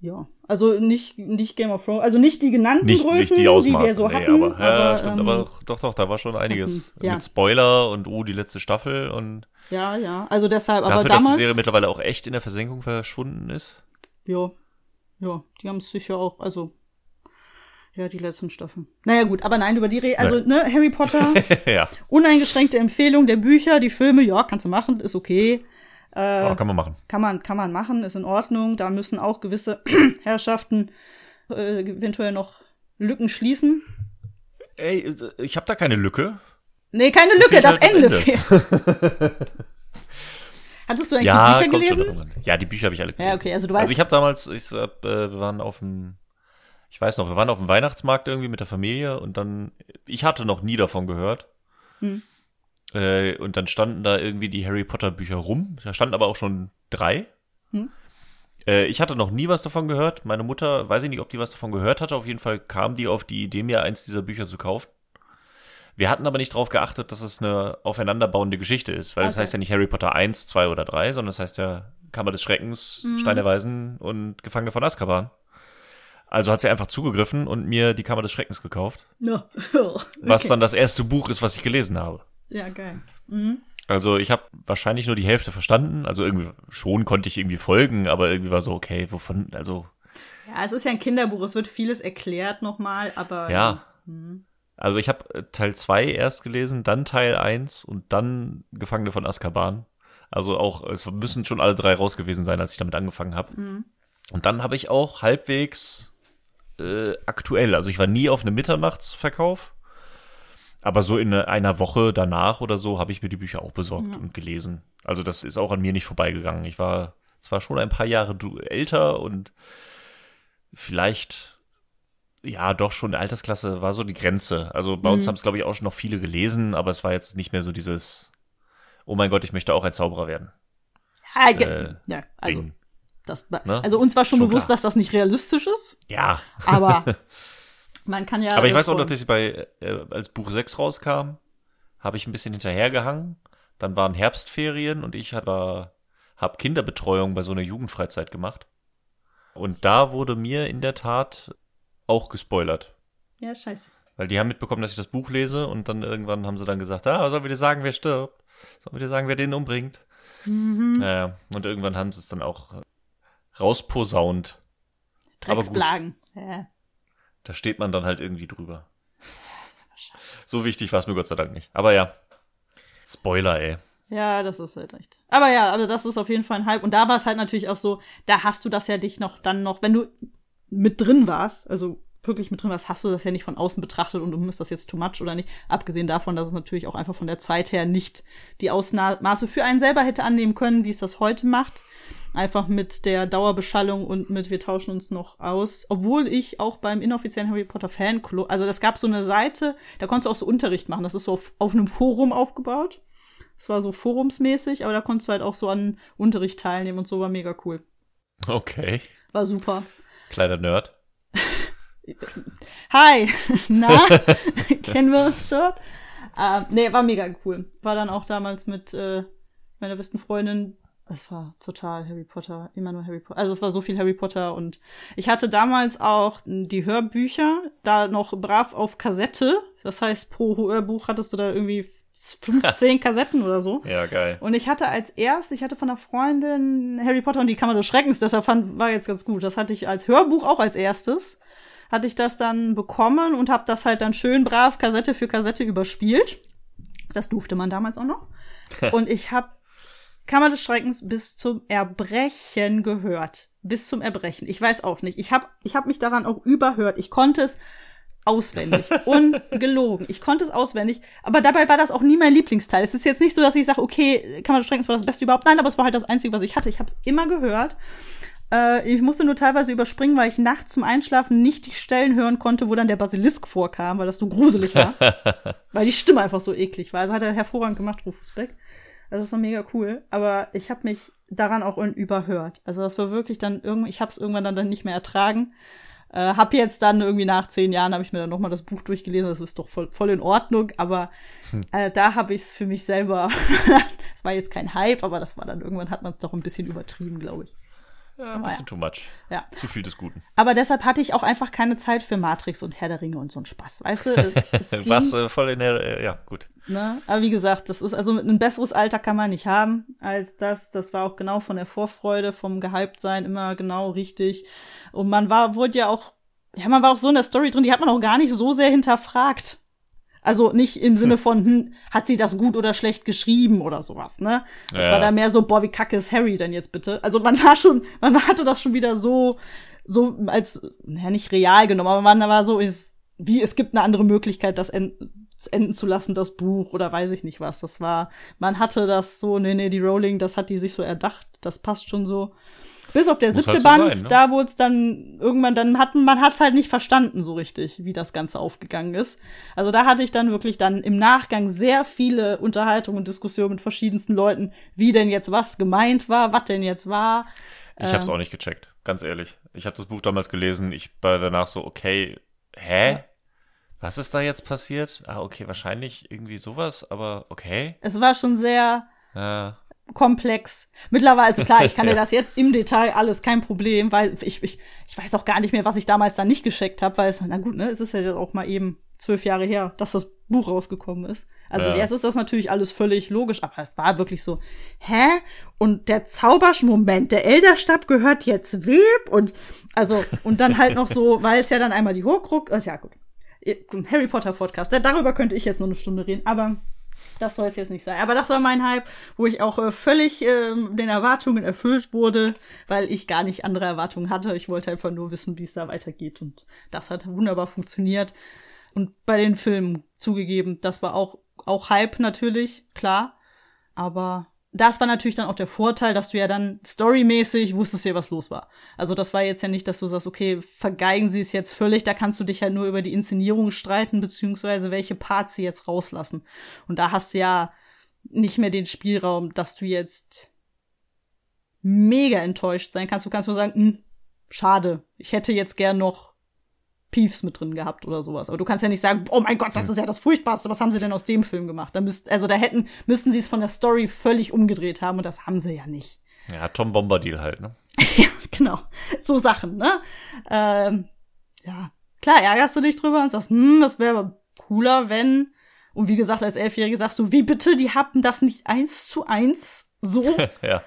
Ja. Also nicht, nicht Game of Thrones, also nicht die genannten Nicht, Größen, nicht die Ausmaße. wir so nee, hatten. aber, ja, stimmt, ähm, aber doch, doch, doch, da war schon einiges. ja. Mit Spoiler und oh, die letzte Staffel und ja, ja. Also deshalb, aber dafür, dass damals. die Serie mittlerweile auch echt in der Versenkung verschwunden ist. ja. Ja, die haben es sicher auch, also. Ja, die letzten Staffeln. Naja, gut, aber nein, über die Re Also, ne, Harry Potter, ja, uneingeschränkte Empfehlung der Bücher, die Filme, ja, kannst du machen, ist okay. Äh, oh, kann man machen. Kann man, kann man machen, ist in Ordnung. Da müssen auch gewisse Herrschaften äh, eventuell noch Lücken schließen. Ey, ich habe da keine Lücke. Nee, keine Lücke, das halt das Ende Ende. fehlt. Hattest du eigentlich Ja, die Bücher gelesen? Ja, die Bücher habe ich alle gelesen. Ja, okay, also du weißt. Also ich habe damals, ich hab, äh, wir waren auf dem, ich weiß noch, wir waren auf dem Weihnachtsmarkt irgendwie mit der Familie und dann, ich hatte noch nie davon gehört. Hm. Äh, und dann standen da irgendwie die Harry Potter Bücher rum. Da standen aber auch schon drei. Hm. Äh, ich hatte noch nie was davon gehört. Meine Mutter, weiß ich nicht, ob die was davon gehört hatte. Auf jeden Fall kam die auf die Idee, mir eins dieser Bücher zu kaufen. Wir hatten aber nicht darauf geachtet, dass es eine aufeinanderbauende Geschichte ist, weil es Okay. heißt ja nicht Harry Potter 1, 2 oder 3, sondern es heißt ja Kammer des Schreckens, Mhm. Stein der Weisen und Gefangene von Azkaban. Also hat sie einfach zugegriffen und mir die Kammer des Schreckens gekauft, No. was Okay. dann das erste Buch ist, was ich gelesen habe. Ja, geil. Mhm. Also ich habe wahrscheinlich nur die Hälfte verstanden, also irgendwie schon konnte ich irgendwie folgen, aber irgendwie war so, okay, wovon, also Ja, es ist ja ein Kinderbuch, es wird vieles erklärt nochmal, aber. ja. Mhm. Also ich habe Teil 2 erst gelesen, dann Teil 1 und dann Gefangene von Azkaban. Also auch, es müssen schon alle drei raus gewesen sein, als ich damit angefangen habe. Mhm. Und dann habe ich auch halbwegs äh, aktuell, also ich war nie auf einem Mitternachtsverkauf, aber so in einer Woche danach oder so habe ich mir die Bücher auch besorgt Ja. und gelesen. Also das ist auch an mir nicht vorbeigegangen. Ich war zwar schon ein paar Jahre älter und vielleicht ja, doch schon Altersklasse war so die Grenze. Also bei uns Mhm. haben es, glaube ich, auch schon noch viele gelesen, aber es war jetzt nicht mehr so dieses, oh mein Gott, ich möchte auch ein Zauberer werden. Ja, Äh, ja also, Ding. das, Ne? also uns war schon, Schon bewusst, klar. dass das nicht realistisch ist, Ja. aber man kann ja. aber ich weiß auch noch, dass ich bei, äh, als Buch 6 rauskam, habe ich ein bisschen hinterhergehangen. Dann waren Herbstferien und ich habe hab Kinderbetreuung bei so einer Jugendfreizeit gemacht. Und da wurde mir in der Tat auch gespoilert. Ja, scheiße. Weil die haben mitbekommen, dass ich das Buch lese und dann irgendwann haben sie dann gesagt, ah, sollen wir dir sagen, wer stirbt? Sollen wir dir sagen, wer den umbringt? Mhm. Naja, und irgendwann haben sie es dann auch äh, rausposaunt. Drecksplagen. Ja. Da steht man dann halt irgendwie drüber. So wichtig war es mir Gott sei Dank nicht. Aber ja, Spoiler, ey. Ja, das ist halt echt. Aber ja, also das ist auf jeden Fall ein Hype. Und da war es halt natürlich auch so, da hast du das ja dich noch dann noch, wenn du mit drin warst, also wirklich mit drin warst, hast du das ja nicht von außen betrachtet und du ist das jetzt too much oder nicht. Abgesehen davon, dass es natürlich auch einfach von der Zeit her nicht die Ausmaße für einen selber hätte annehmen können, wie es das heute macht. Einfach mit der Dauerbeschallung und mit wir tauschen uns noch aus. Obwohl ich auch beim inoffiziellen Harry Potter Fanclub, also das gab so eine Seite, da konntest du auch so Unterricht machen. Das ist so auf, auf einem Forum aufgebaut. Es war so forumsmäßig, aber da konntest du halt auch so an Unterricht teilnehmen und so war mega cool. Okay. War super. Kleiner Nerd. Hi, na, kennen wir uns schon? Ähm, nee, war mega cool. War dann auch damals mit äh, meiner besten Freundin es war total Harry Potter, immer nur Harry Potter. Also es war so viel Harry Potter und ich hatte damals auch die Hörbücher da noch brav auf Kassette. Das heißt, pro Hörbuch hattest du da irgendwie 15 Kassetten oder so. Ja, geil. Und ich hatte als erst, ich hatte von einer Freundin Harry Potter und die Kammer des Schreckens, deshalb fand, war jetzt ganz gut. Das hatte ich als Hörbuch auch als erstes. Hatte ich das dann bekommen und habe das halt dann schön brav Kassette für Kassette überspielt. Das durfte man damals auch noch. Und ich habe Kammer des Schreckens bis zum Erbrechen gehört. Bis zum Erbrechen. Ich weiß auch nicht. Ich habe ich hab mich daran auch überhört. Ich konnte es auswendig. Ungelogen. Ich konnte es auswendig. Aber dabei war das auch nie mein Lieblingsteil. Es ist jetzt nicht so, dass ich sage, okay, Kammer des Schreckens war das Beste überhaupt. Nein, aber es war halt das Einzige, was ich hatte. Ich habe es immer gehört. Äh, ich musste nur teilweise überspringen, weil ich nachts zum Einschlafen nicht die Stellen hören konnte, wo dann der Basilisk vorkam, weil das so gruselig war. weil die Stimme einfach so eklig war. Also hat er hervorragend gemacht, Rufus Beck. Also das war mega cool. Aber ich habe mich daran auch überhört. Also das war wirklich dann irgendwie, ich habe es irgendwann dann, dann nicht mehr ertragen. Äh, hab jetzt dann irgendwie nach zehn Jahren habe ich mir dann noch mal das Buch durchgelesen. Das ist doch voll, voll in Ordnung. Aber hm. äh, da habe ich es für mich selber. Es war jetzt kein Hype, aber das war dann irgendwann hat man es doch ein bisschen übertrieben, glaube ich. Ja, ein bisschen ja. too much. Ja. Zu viel des Guten. Aber deshalb hatte ich auch einfach keine Zeit für Matrix und Herr der Ringe und so einen Spaß. Weißt du? Es, es ging, Was äh, voll in der, äh, ja, gut. Ne? Aber wie gesagt, das ist also ein besseres Alter kann man nicht haben als das. Das war auch genau von der Vorfreude, vom Gehyptsein immer genau richtig. Und man war, wurde ja auch, ja, man war auch so in der Story drin, die hat man auch gar nicht so sehr hinterfragt. Also nicht im Sinne von, hm, hat sie das gut oder schlecht geschrieben oder sowas, ne? Das ja. war da mehr so, boah, wie kacke ist Harry denn jetzt bitte? Also man war schon, man hatte das schon wieder so, so als, naja, nicht real genommen, aber man war so, ist, wie, es gibt eine andere Möglichkeit, das enden, enden zu lassen, das Buch oder weiß ich nicht was. Das war, man hatte das so, nee, nee, die Rowling, das hat die sich so erdacht, das passt schon so. Bis auf der siebte halt so Band, sein, ne? da wurde es dann irgendwann, dann hat man hat's halt nicht verstanden so richtig, wie das Ganze aufgegangen ist. Also da hatte ich dann wirklich dann im Nachgang sehr viele Unterhaltungen und Diskussionen mit verschiedensten Leuten, wie denn jetzt was gemeint war, was denn jetzt war. Ich habe es ähm, auch nicht gecheckt, ganz ehrlich. Ich habe das Buch damals gelesen, ich war danach so, okay, hä? Ja. Was ist da jetzt passiert? Ah, okay, wahrscheinlich irgendwie sowas, aber okay. Es war schon sehr. Ja komplex. Mittlerweile, also klar, ich kann dir das jetzt im Detail alles kein Problem, weil ich, ich, ich weiß auch gar nicht mehr, was ich damals da nicht gescheckt habe, weil es, na gut, ne, es ist ja auch mal eben zwölf Jahre her, dass das Buch rausgekommen ist. Also ja. jetzt ist das natürlich alles völlig logisch, aber es war wirklich so, hä? Und der Zauberschmoment, der Elderstab gehört jetzt Web und also, und dann halt noch so, weil es ja dann einmal die Horcrux, also ja gut, Harry Potter Podcast, darüber könnte ich jetzt noch eine Stunde reden, aber das soll es jetzt nicht sein. Aber das war mein Hype, wo ich auch äh, völlig äh, den Erwartungen erfüllt wurde, weil ich gar nicht andere Erwartungen hatte. Ich wollte einfach nur wissen, wie es da weitergeht. Und das hat wunderbar funktioniert. Und bei den Filmen zugegeben, das war auch, auch Hype natürlich, klar. Aber das war natürlich dann auch der Vorteil, dass du ja dann storymäßig wusstest ja, was los war. Also das war jetzt ja nicht, dass du sagst, okay, vergeigen sie es jetzt völlig, da kannst du dich halt nur über die Inszenierung streiten, beziehungsweise welche Parts sie jetzt rauslassen. Und da hast du ja nicht mehr den Spielraum, dass du jetzt mega enttäuscht sein kannst. Du kannst nur sagen, hm, schade, ich hätte jetzt gern noch Peeves mit drin gehabt oder sowas. Aber du kannst ja nicht sagen, oh mein Gott, das ist ja das Furchtbarste, was haben sie denn aus dem Film gemacht? Da müsst, also da hätten, müssten sie es von der Story völlig umgedreht haben und das haben sie ja nicht. Ja, Tom Bombadil halt, ne? ja, genau. So Sachen, ne? Ähm, ja, klar ärgerst du dich drüber und sagst, hm, das wäre aber cooler, wenn. Und wie gesagt, als Elfjährige sagst du, wie bitte, die haben das nicht eins zu eins so. ja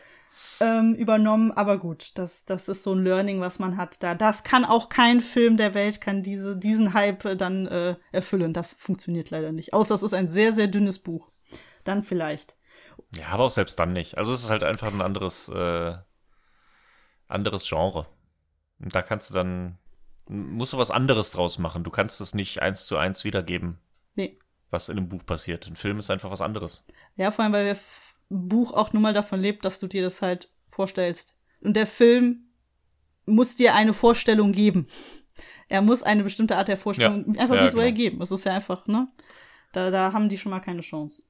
ähm, übernommen. Aber gut, das, das ist so ein Learning, was man hat. Da, das kann auch kein Film der Welt, kann diese, diesen Hype äh, dann äh, erfüllen. Das funktioniert leider nicht. Außer es ist ein sehr, sehr dünnes Buch. Dann vielleicht. Ja, aber auch selbst dann nicht. Also es ist halt einfach ein anderes, äh, anderes Genre. Und da kannst du dann, musst du was anderes draus machen. Du kannst es nicht eins zu eins wiedergeben. Nee. Was in einem Buch passiert. Ein Film ist einfach was anderes. Ja, vor allem, weil wir Buch auch nur mal davon lebt, dass du dir das halt vorstellst. Und der Film muss dir eine Vorstellung geben. Er muss eine bestimmte Art der Vorstellung ja. einfach ja, visuell genau. geben. Es ist ja einfach, ne? Da, da haben die schon mal keine Chance.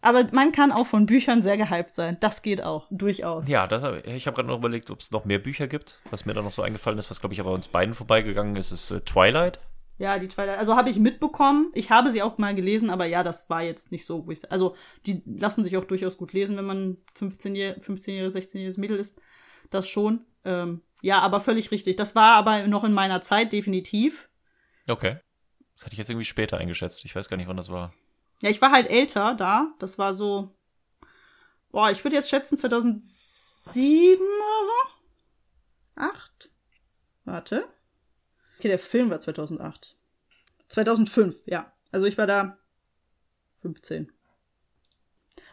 Aber man kann auch von Büchern sehr gehypt sein. Das geht auch, durchaus. Ja, das ich habe gerade noch überlegt, ob es noch mehr Bücher gibt. Was mir da noch so eingefallen ist, was glaube ich aber uns beiden vorbeigegangen ist, ist äh, Twilight. Ja, die Twilight. Also habe ich mitbekommen. Ich habe sie auch mal gelesen, aber ja, das war jetzt nicht so. Wo ich, also die lassen sich auch durchaus gut lesen, wenn man 15-jähriges, 15 16-jähriges Mädel ist. Das schon. Ähm, ja, aber völlig richtig. Das war aber noch in meiner Zeit, definitiv. Okay. Das hatte ich jetzt irgendwie später eingeschätzt. Ich weiß gar nicht, wann das war. Ja, ich war halt älter da. Das war so. Boah, ich würde jetzt schätzen 2007 oder so. Acht? Warte. Okay, der Film war 2008. 2005, ja. Also ich war da 15.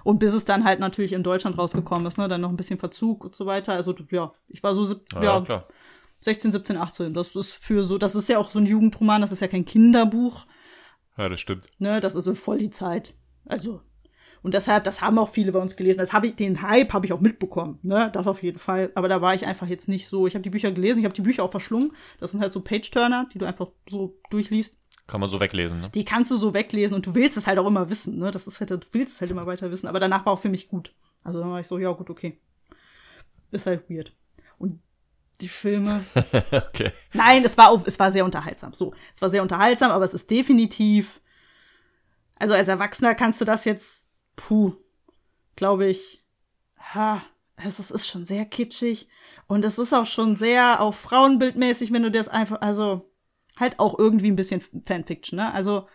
Und bis es dann halt natürlich in Deutschland rausgekommen ist, ne, dann noch ein bisschen Verzug und so weiter. Also ja, ich war so Ja, ja, klar. 16, 17, 18. Das ist für so, das ist ja auch so ein Jugendroman, das ist ja kein Kinderbuch, Ja, das stimmt. ne, das ist so voll die Zeit. Also und deshalb, das haben auch viele bei uns gelesen. Das habe ich, den Hype habe ich auch mitbekommen, ne, das auf jeden Fall. Aber da war ich einfach jetzt nicht so. Ich habe die Bücher gelesen, ich habe die Bücher auch verschlungen. Das sind halt so Page-Turner, die du einfach so durchliest. Kann man so weglesen, ne? Die kannst du so weglesen und du willst es halt auch immer wissen, ne? Das ist halt, du willst es halt immer weiter wissen. Aber danach war auch für mich gut. Also dann war ich so, ja gut, okay. Ist halt weird. Und die Filme. okay. Nein, es war, es war sehr unterhaltsam. So, es war sehr unterhaltsam, aber es ist definitiv. Also als Erwachsener kannst du das jetzt, puh, glaube ich, ha, es ist, ist schon sehr kitschig und es ist auch schon sehr auch frauenbildmäßig, wenn du das einfach, also halt auch irgendwie ein bisschen Fanfiction, ne? Also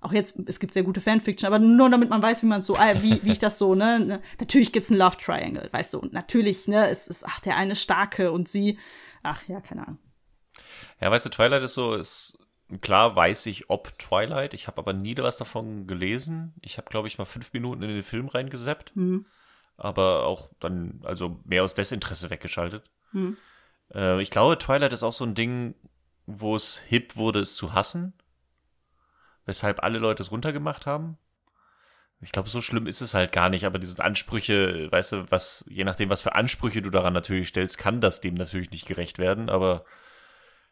auch jetzt, es gibt sehr gute Fanfiction, aber nur damit man weiß, wie man so, äh, wie, wie ich das so, ne? ne? Natürlich gibt's ein Love Triangle, weißt du, und natürlich, ne, es ist, ach, der eine starke und sie, ach ja, keine Ahnung. Ja, weißt du, Twilight ist so, ist klar weiß ich, ob Twilight. Ich habe aber nie was davon gelesen. Ich habe, glaube ich, mal fünf Minuten in den Film reingesappt. Aber auch dann, also mehr aus Desinteresse weggeschaltet. Äh, ich glaube, Twilight ist auch so ein Ding, wo es hip wurde, es zu hassen. Weshalb alle Leute es runtergemacht haben. Ich glaube, so schlimm ist es halt gar nicht, aber diese Ansprüche, weißt du, was, je nachdem, was für Ansprüche du daran natürlich stellst, kann das dem natürlich nicht gerecht werden, aber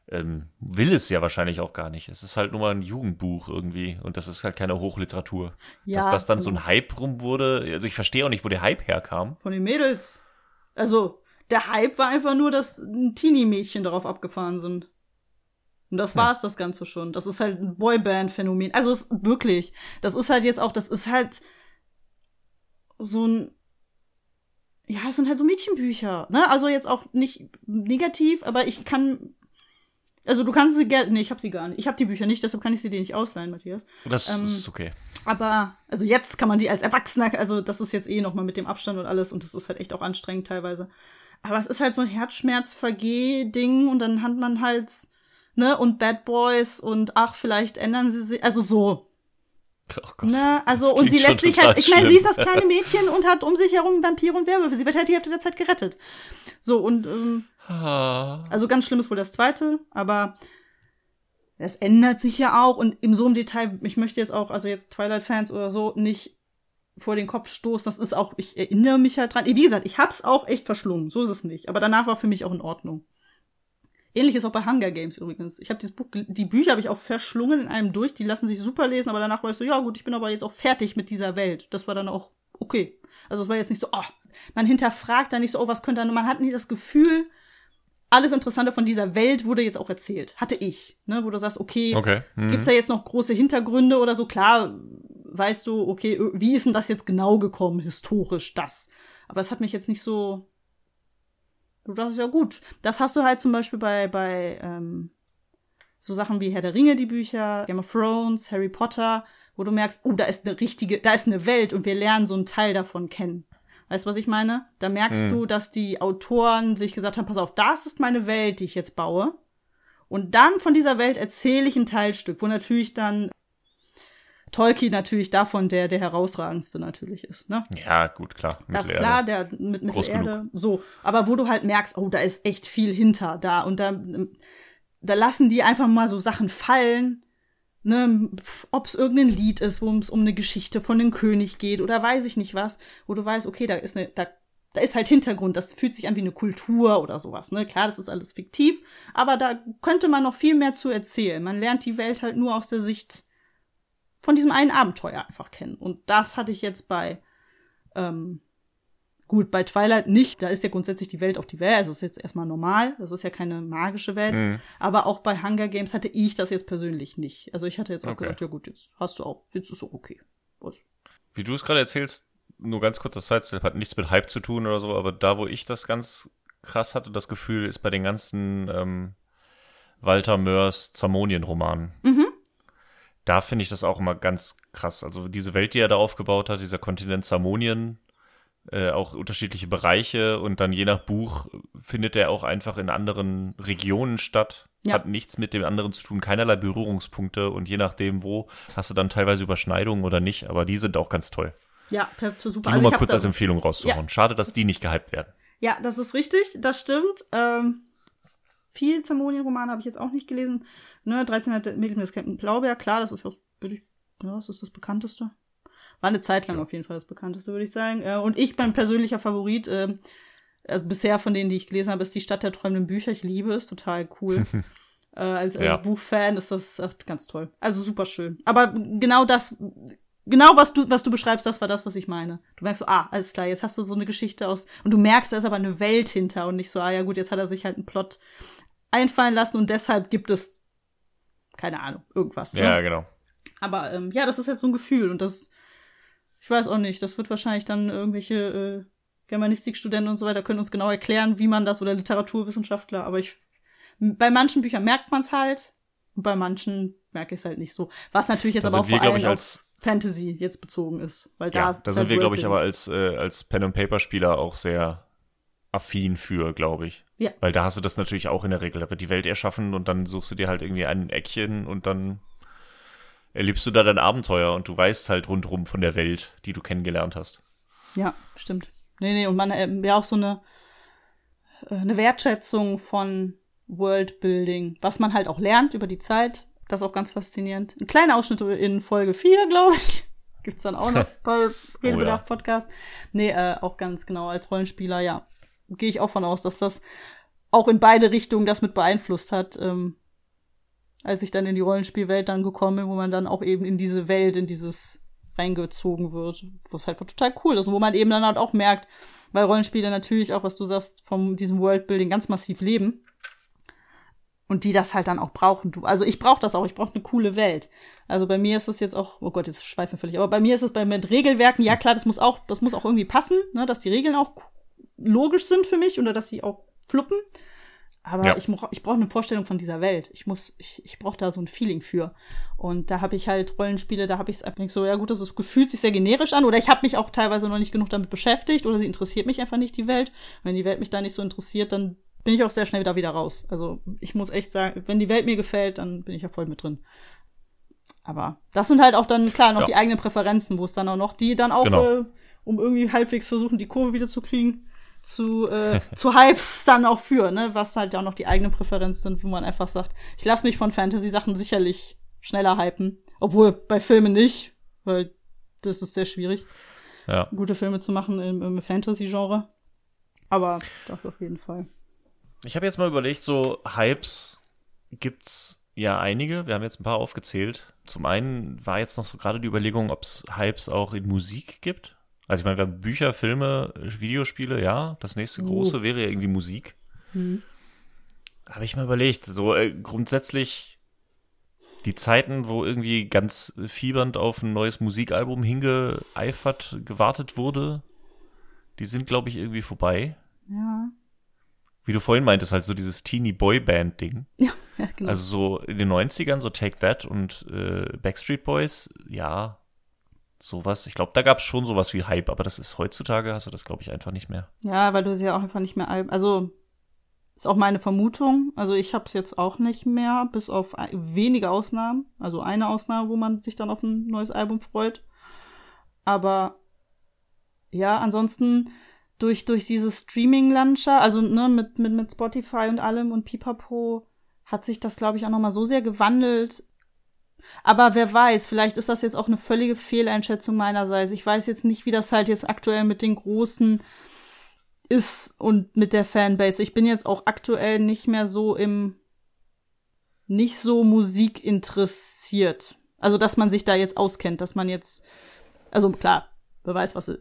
ähm, will es ja wahrscheinlich auch gar nicht. Es ist halt nur mal ein Jugendbuch irgendwie und das ist halt keine Hochliteratur. Ja, Dass das dann so also- ein Hype rum wurde, also ich verstehe auch nicht, wo der Hype herkam. Von den Mädels. Also, der Hype war einfach nur, dass Teenie-Mädchen darauf abgefahren sind. Und das war's, das Ganze schon. Das ist halt ein Boyband-Phänomen. Also, es, wirklich. Das ist halt jetzt auch, das ist halt so ein, ja, es sind halt so Mädchenbücher, ne? Also jetzt auch nicht negativ, aber ich kann, also du kannst sie gerne, nee, ich hab sie gar nicht. Ich hab die Bücher nicht, deshalb kann ich sie dir nicht ausleihen, Matthias. Das Ähm, ist okay. Aber, also jetzt kann man die als Erwachsener, also das ist jetzt eh noch mal mit dem Abstand und alles und das ist halt echt auch anstrengend teilweise. Aber es ist halt so ein Herzschmerz-Vergeh-Ding und dann hat man halt, ne, und Bad Boys und ach, vielleicht ändern sie sich, also so, Oh Gott. ne, also und sie lässt sich halt, ich meine, sie ist das kleine Mädchen und hat um sich herum Vampire und Werwölfe. Sie wird halt die Hälfte der Zeit gerettet. So, und, ähm. Also ganz schlimm ist wohl das zweite, aber es ändert sich ja auch und im so einem Detail, ich möchte jetzt auch, also jetzt Twilight-Fans oder so, nicht vor den Kopf stoßen. Das ist auch, ich erinnere mich halt dran. Wie gesagt, ich hab's auch echt verschlungen, so ist es nicht. Aber danach war für mich auch in Ordnung. Ähnlich ist auch bei Hunger Games übrigens. Ich habe dieses Buch, die Bücher habe ich auch verschlungen in einem durch. Die lassen sich super lesen, aber danach war ich so, ja gut, ich bin aber jetzt auch fertig mit dieser Welt. Das war dann auch okay. Also es war jetzt nicht so, oh, man hinterfragt da nicht so, oh, was könnte dann, man hat nie das Gefühl, alles Interessante von dieser Welt wurde jetzt auch erzählt. Hatte ich, ne, wo du sagst, okay, Okay. Mhm. gibt's da jetzt noch große Hintergründe oder so? Klar, weißt du, okay, wie ist denn das jetzt genau gekommen, historisch, das? Aber es hat mich jetzt nicht so. Du dachtest ja gut. Das hast du halt zum Beispiel bei, bei ähm, so Sachen wie Herr der Ringe, die Bücher, Game of Thrones, Harry Potter, wo du merkst, oh, da ist eine richtige, da ist eine Welt und wir lernen so einen Teil davon kennen. Weißt du, was ich meine? Da merkst du, dass die Autoren sich gesagt haben, pass auf, das ist meine Welt, die ich jetzt baue. Und dann von dieser Welt erzähle ich ein Teilstück, wo natürlich dann Tolkien natürlich davon der, der herausragendste natürlich ist, ne? Ja, gut, klar. Das ist klar, der mit Mittelerde, so. Aber wo du halt merkst, oh, da ist echt viel hinter da und da, da lassen die einfach mal so Sachen fallen, ne, ob es irgendein Lied ist, wo es um eine Geschichte von einem König geht oder weiß ich nicht was, wo du weißt, okay, da ist eine, da, da ist halt Hintergrund, das fühlt sich an wie eine Kultur oder sowas, ne? Klar, das ist alles fiktiv, aber da könnte man noch viel mehr zu erzählen. Man lernt die Welt halt nur aus der Sicht von diesem einen Abenteuer einfach kennen. Und das hatte ich jetzt bei ähm, Gut, bei Twilight nicht. Da ist ja grundsätzlich die Welt auch die Welt. Also es ist jetzt erstmal normal. Das ist ja keine magische Welt. Mhm. Aber auch bei Hunger Games hatte ich das jetzt persönlich nicht. Also ich hatte jetzt auch okay. gedacht, ja gut, jetzt hast du auch, jetzt ist es okay. Was? Wie du es gerade erzählst, nur ganz kurz das Sidestep, hat nichts mit Hype zu tun oder so, aber da, wo ich das ganz krass hatte, das Gefühl, ist bei den ganzen ähm, Walter Mörs Zamonien-Romanen. Mhm. Da finde ich das auch immer ganz krass. Also diese Welt, die er da aufgebaut hat, dieser Kontinent Zamonien, äh, auch unterschiedliche Bereiche und dann je nach Buch findet er auch einfach in anderen Regionen statt. Ja. Hat nichts mit dem anderen zu tun, keinerlei Berührungspunkte und je nachdem, wo, hast du dann teilweise Überschneidungen oder nicht, aber die sind auch ganz toll. Ja, super. Die also nur mal kurz als Empfehlung rauszuhauen. Ja. Schade, dass die nicht gehypt werden. Ja, das ist richtig, das stimmt. Ähm, viel Zamonien-Romane habe ich jetzt auch nicht gelesen. Ne, 13 Mädchen des Captain Blaubeer, klar, das ist was, würde ich, ja, das ist das bekannteste. War eine Zeit lang ja. auf jeden Fall das bekannteste, würde ich sagen. Äh, und ich, mein persönlicher Favorit, äh, also bisher von denen, die ich gelesen habe, ist die Stadt der träumenden Bücher. Ich liebe es, total cool. äh, als als ja. Buchfan ist das echt ganz toll. Also super schön. Aber genau das, genau was du, was du beschreibst, das war das, was ich meine. Du merkst so, ah, alles klar, jetzt hast du so eine Geschichte aus, und du merkst, da ist aber eine Welt hinter und nicht so, ah ja gut, jetzt hat er sich halt einen Plot einfallen lassen und deshalb gibt es, keine Ahnung, irgendwas. Ne? Ja, genau. Aber ähm, ja, das ist halt so ein Gefühl und das, ich weiß auch nicht, das wird wahrscheinlich dann irgendwelche äh, Germanistikstudenten und so weiter können uns genau erklären, wie man das oder Literaturwissenschaftler, aber ich, bei manchen Büchern merkt man es halt und bei manchen merke ich es halt nicht so. Was natürlich jetzt da aber auch wir, vor allem ich, als Fantasy jetzt bezogen ist, weil da. Ja, da sind wir, glaube ich, aber als äh, als Pen and Paper Spieler auch sehr affin für, glaube ich. Ja. Weil da hast du das natürlich auch in der Regel. Da wird die Welt erschaffen und dann suchst du dir halt irgendwie ein Eckchen und dann erlebst du da dein Abenteuer und du weißt halt rundherum von der Welt, die du kennengelernt hast. Ja, stimmt. Nee, nee, und man äh, ja auch so eine, äh, eine Wertschätzung von Worldbuilding, was man halt auch lernt über die Zeit. Das ist auch ganz faszinierend. Ein kleiner Ausschnitt in Folge 4, glaube ich. Gibt's dann auch noch bei Redebedarf oh, ja. Podcast. Nee, äh, auch ganz genau als Rollenspieler, ja. Gehe ich auch von aus, dass das auch in beide Richtungen das mit beeinflusst hat. Ähm, als ich dann in die Rollenspielwelt dann gekommen bin, wo man dann auch eben in diese Welt, in dieses reingezogen wird, was halt total cool ist und wo man eben dann halt auch merkt, weil Rollenspiele natürlich auch, was du sagst, von diesem Worldbuilding ganz massiv leben und die das halt dann auch brauchen. Du, also ich brauche das auch, ich brauche eine coole Welt. Also bei mir ist es jetzt auch, oh Gott, jetzt schweifen wir völlig, aber bei mir ist es bei mit Regelwerken, ja klar, das muss auch, das muss auch irgendwie passen, ne, dass die Regeln auch logisch sind für mich oder dass sie auch fluppen. Aber ja. ich, ich brauche eine Vorstellung von dieser Welt. Ich muss, ich, ich brauche da so ein Feeling für. Und da habe ich halt Rollenspiele, da habe ich es einfach nicht so, ja gut, das ist, gefühlt sich sehr generisch an. Oder ich habe mich auch teilweise noch nicht genug damit beschäftigt oder sie interessiert mich einfach nicht, die Welt. Wenn die Welt mich da nicht so interessiert, dann bin ich auch sehr schnell da wieder raus. Also ich muss echt sagen, wenn die Welt mir gefällt, dann bin ich ja voll mit drin. Aber das sind halt auch dann, klar, noch ja. die eigenen Präferenzen, wo es dann auch noch, die dann auch, genau. äh, um irgendwie halbwegs versuchen, die Kurve wieder zu kriegen zu, äh, zu Hypes dann auch führen, ne? was halt auch noch die eigenen Präferenzen sind, wo man einfach sagt, ich lasse mich von Fantasy-Sachen sicherlich schneller hypen. Obwohl bei Filmen nicht, weil das ist sehr schwierig, ja. gute Filme zu machen im, im Fantasy-Genre. Aber doch auf jeden Fall. Ich habe jetzt mal überlegt, so Hypes gibt's ja einige. Wir haben jetzt ein paar aufgezählt. Zum einen war jetzt noch so gerade die Überlegung, ob es Hypes auch in Musik gibt. Also ich meine, wir haben Bücher, Filme, Videospiele, ja. Das nächste uh. große wäre ja irgendwie Musik. Mhm. Habe ich mal überlegt, so äh, grundsätzlich die Zeiten, wo irgendwie ganz fiebernd auf ein neues Musikalbum hingeeifert, gewartet wurde, die sind, glaube ich, irgendwie vorbei. Ja. Wie du vorhin meintest, halt so dieses Teeny Boy Band Ding. Ja, ja genau. Also so in den 90ern, so Take That und äh, Backstreet Boys, ja, sowas. Ich glaube, da gab es schon sowas wie Hype, aber das ist heutzutage, hast du das, glaube ich, einfach nicht mehr. Ja, weil du sie ja auch einfach nicht mehr, also ist auch meine Vermutung. Also ich habe es jetzt auch nicht mehr, bis auf wenige Ausnahmen. Also eine Ausnahme, wo man sich dann auf ein neues Album freut. Aber ja, ansonsten durch, durch dieses Streaming-Landschaft, also ne, mit, mit, mit Spotify und allem und Pipapo, hat sich das, glaube ich, auch noch mal so sehr gewandelt, aber wer weiß, vielleicht ist das jetzt auch eine völlige Fehleinschätzung meinerseits. Ich weiß jetzt nicht, wie das halt jetzt aktuell mit den großen ist und mit der Fanbase. Ich bin jetzt auch aktuell nicht mehr so im nicht so Musik interessiert. Also, dass man sich da jetzt auskennt, dass man jetzt also klar, wer weiß, was,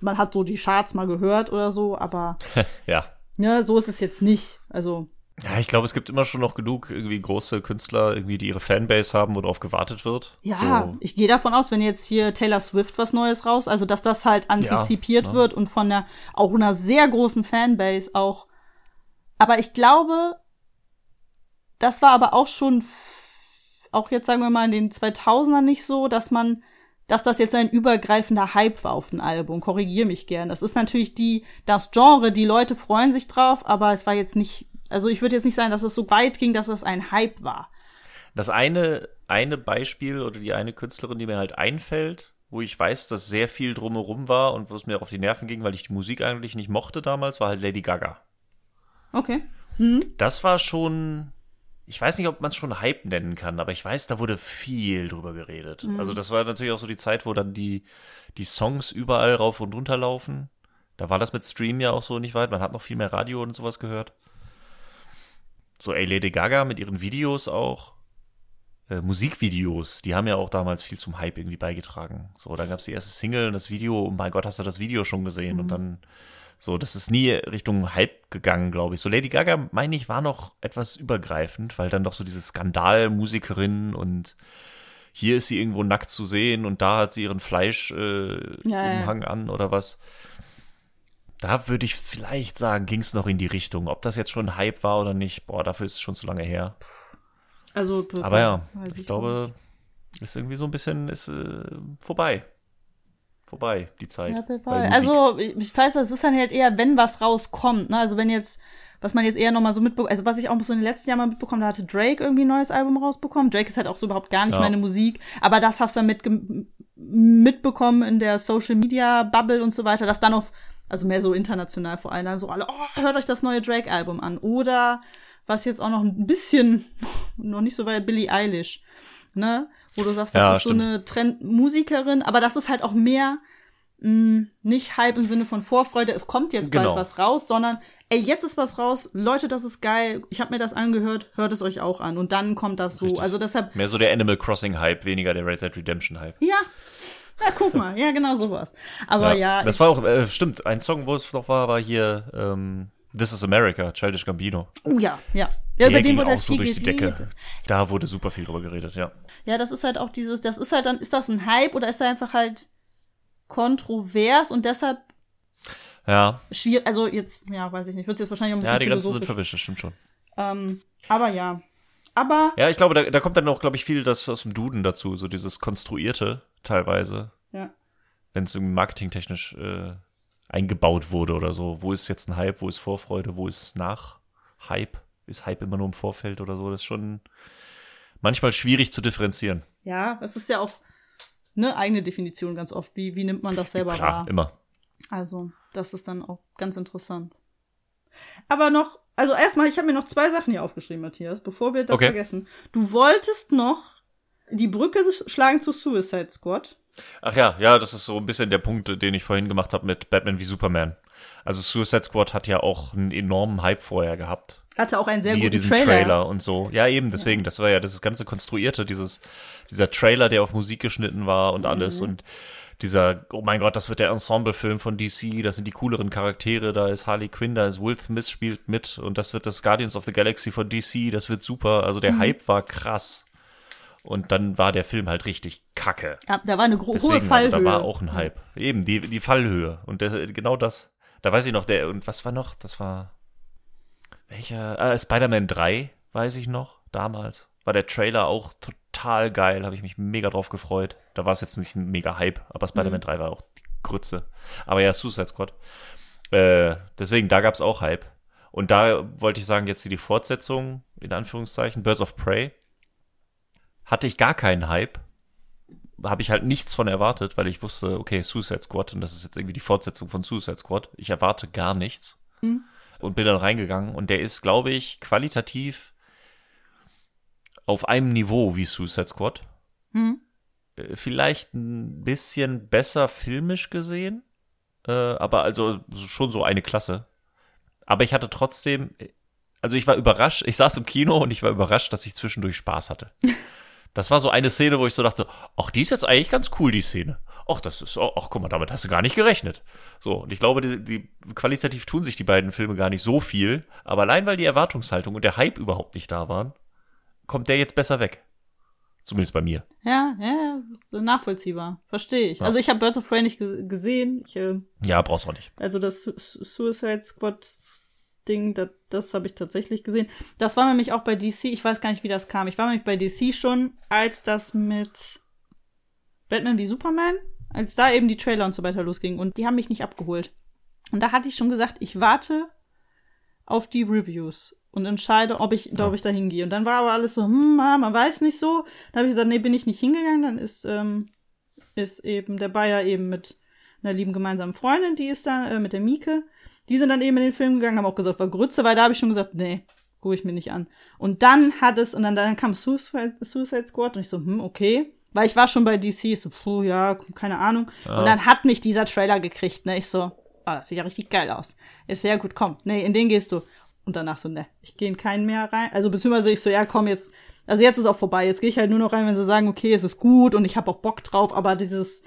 man hat so die Charts mal gehört oder so, aber ja. Ja, so ist es jetzt nicht. Also. Ja, ich glaube, es gibt immer schon noch genug irgendwie große Künstler, irgendwie, die ihre Fanbase haben, wo drauf gewartet wird. Ja, so. ich gehe davon aus, wenn jetzt hier Taylor Swift was Neues raus, also dass das halt antizipiert ja, ne? wird und von der auch einer sehr großen Fanbase auch. Aber ich glaube, das war aber auch schon auch jetzt sagen wir mal in den 2000ern nicht so, dass man dass das jetzt ein übergreifender Hype war auf ein Album. Korrigier mich gern. Das ist natürlich die, das Genre, die Leute freuen sich drauf, aber es war jetzt nicht, also ich würde jetzt nicht sagen, dass es so weit ging, dass es ein Hype war. Das eine, eine Beispiel oder die eine Künstlerin, die mir halt einfällt, wo ich weiß, dass sehr viel drumherum war und wo es mir auch auf die Nerven ging, weil ich die Musik eigentlich nicht mochte damals, war halt Lady Gaga. Okay. Mhm. Das war schon ich weiß nicht, ob man es schon Hype nennen kann, aber ich weiß, da wurde viel drüber geredet. Mhm. Also das war natürlich auch so die Zeit, wo dann die, die Songs überall rauf und runter laufen. Da war das mit Stream ja auch so nicht weit. Man hat noch viel mehr Radio und sowas gehört. So, ey, Lady Gaga mit ihren Videos auch. Äh, Musikvideos, die haben ja auch damals viel zum Hype irgendwie beigetragen. So, dann gab es die erste Single und das Video, oh mein Gott, hast du das Video schon gesehen? Mhm. Und dann so, das ist nie Richtung Hype gegangen, glaube ich. So Lady Gaga, meine ich, war noch etwas übergreifend, weil dann doch so diese Skandalmusikerin und hier ist sie irgendwo nackt zu sehen und da hat sie ihren Fleischumhang äh, ja, ja. an oder was. Da würde ich vielleicht sagen, ging es noch in die Richtung. Ob das jetzt schon Hype war oder nicht, boah, dafür ist es schon zu lange her. Also, aber ja, ich, ich glaube, ist irgendwie so ein bisschen ist äh, vorbei vorbei, die Zeit. Ja, also ich weiß, es ist dann halt eher, wenn was rauskommt. Ne? Also wenn jetzt, was man jetzt eher nochmal so mitbekommt, also was ich auch so in den letzten Jahren mal mitbekommen, da hatte Drake irgendwie ein neues Album rausbekommen. Drake ist halt auch so überhaupt gar nicht ja. meine Musik, aber das hast du ja mit, mitbekommen in der Social Media Bubble und so weiter, dass dann auf, also mehr so international vor allem, dann so alle, oh, hört euch das neue Drake-Album an. Oder was jetzt auch noch ein bisschen, noch nicht so weit, Billie Eilish. Ne? wo du sagst, das ja, ist stimmt. so eine Trendmusikerin, aber das ist halt auch mehr mh, mm, nicht Hype im Sinne von Vorfreude, es kommt jetzt genau. bald was raus, sondern ey, jetzt ist was raus, Leute, das ist geil, ich habe mir das angehört, hört es euch auch an und dann kommt das so. Richtig. Also deshalb mehr so der Animal Crossing Hype, weniger der Red Dead Redemption Hype. Ja. Ja, guck mal, ja, genau sowas. Aber ja. ja das war auch, äh, stimmt, ein Song, wo es noch war, war hier ähm, This is America, Childish Gambino. Oh ja, ja. Ja, über den wurde halt viel so durch geredet. die Decke. Da wurde super viel drüber geredet, ja. Ja, das ist halt auch dieses, das ist halt dann, ist das ein Hype oder ist er einfach halt kontrovers und deshalb ja. schwierig, also jetzt, ja, weiß ich nicht, wird es jetzt wahrscheinlich ein bisschen Ja, die Grenzen sind verwischt, das stimmt schon. Ähm, aber ja. Aber. Ja, ich glaube, da, da kommt dann auch, glaube ich, viel das aus dem Duden dazu, so dieses Konstruierte teilweise. Ja. Wenn es irgendwie marketingtechnisch äh, eingebaut wurde oder so. Wo ist jetzt ein Hype, wo ist Vorfreude, wo ist nach Hype? Ist Hype immer nur im Vorfeld oder so? Das ist schon manchmal schwierig zu differenzieren. Ja, es ist ja auch eine eigene Definition ganz oft. Wie, wie nimmt man das selber Klar, wahr? immer. Also, das ist dann auch ganz interessant. Aber noch, also erstmal, ich habe mir noch zwei Sachen hier aufgeschrieben, Matthias, bevor wir das okay. vergessen. Du wolltest noch die Brücke schlagen zu Suicide Squad. Ach ja, ja, das ist so ein bisschen der Punkt, den ich vorhin gemacht habe mit Batman wie Superman. Also Suicide Squad hat ja auch einen enormen Hype vorher gehabt. Hatte auch einen sehr Siehe guten diesen Trailer. Trailer und so. Ja, eben, deswegen, ja. das war ja das ganze Konstruierte, dieses, dieser Trailer, der auf Musik geschnitten war und alles mhm. und dieser, oh mein Gott, das wird der Ensemble-Film von DC, das sind die cooleren Charaktere, da ist Harley Quinn, da ist Will Smith spielt mit und das wird das Guardians of the Galaxy von DC, das wird super. Also der mhm. Hype war krass. Und dann war der Film halt richtig kacke. Ja, da war eine Deswegen, hohe Fallhöhe. Also, da war auch ein Hype. Eben, die, die Fallhöhe. Und der, genau das. Da weiß ich noch, der, und was war noch? Das war, welcher? Ah, Spider-Man 3, weiß ich noch, damals. War der Trailer auch total geil, habe ich mich mega drauf gefreut. Da war es jetzt nicht ein mega Hype, aber Spider-Man mhm. 3 war auch die Grütze. Aber ja, Suicide Squad. Äh, deswegen, da gab es auch Hype. Und da wollte ich sagen, jetzt die Fortsetzung, in Anführungszeichen, Birds of Prey hatte ich gar keinen Hype. Habe ich halt nichts von erwartet, weil ich wusste, okay, Suicide Squad und das ist jetzt irgendwie die Fortsetzung von Suicide Squad. Ich erwarte gar nichts. Mhm. Und bin dann reingegangen und der ist, glaube ich, qualitativ auf einem Niveau wie Suicide Squad. Mhm. Vielleicht ein bisschen besser filmisch gesehen, äh, aber also schon so eine Klasse. Aber ich hatte trotzdem, also ich war überrascht, ich saß im Kino und ich war überrascht, dass ich zwischendurch Spaß hatte. Das war so eine Szene, wo ich so dachte, ach, die ist jetzt eigentlich ganz cool, die Szene. ach, das ist, ach, guck mal, damit hast du gar nicht gerechnet. So, und ich glaube, die, die qualitativ tun sich die beiden Filme gar nicht so viel, aber allein weil die Erwartungshaltung und der Hype überhaupt nicht da waren, kommt der jetzt besser weg. Zumindest bei mir. Ja, ja, nachvollziehbar. Verstehe ich. Ja. Also ich habe Birds of Prey nicht gesehen. Ich, äh, ja, brauchst du auch nicht. Also das Suicide Squad Ding, das, das habe ich tatsächlich gesehen. Das war nämlich auch bei DC, ich weiß gar nicht, wie das kam. Ich war nämlich bei DC schon, als das mit Batman wie Superman, als da eben die Trailer und so weiter losging. Und die haben mich nicht abgeholt. Und da hatte ich schon gesagt, ich warte auf die Reviews und entscheide, ob ich, ja. ob ich da hingehe. Und dann war aber alles so, hm, man weiß nicht so. Dann habe ich gesagt, nee, bin ich nicht hingegangen. Dann ist, ähm, ist eben der Bayer eben mit einer lieben gemeinsamen Freundin, die ist da, äh, mit der Mieke. Die sind dann eben in den Film gegangen, haben auch gesagt, war Grütze, weil da habe ich schon gesagt, nee, gucke ich mir nicht an. Und dann hat es, und dann, dann kam Suicide, Suicide Squad und ich so, hm, okay. Weil ich war schon bei DC, so, puh, ja, keine Ahnung. Ja. Und dann hat mich dieser Trailer gekriegt, ne? Ich so, oh, das sieht ja richtig geil aus. Ist sehr gut, komm, nee, in den gehst du. Und danach so, ne, ich gehe in keinen mehr rein. Also beziehungsweise ich so, ja, komm, jetzt, also jetzt ist auch vorbei. Jetzt gehe ich halt nur noch rein, wenn sie sagen, okay, es ist gut und ich habe auch Bock drauf, aber dieses,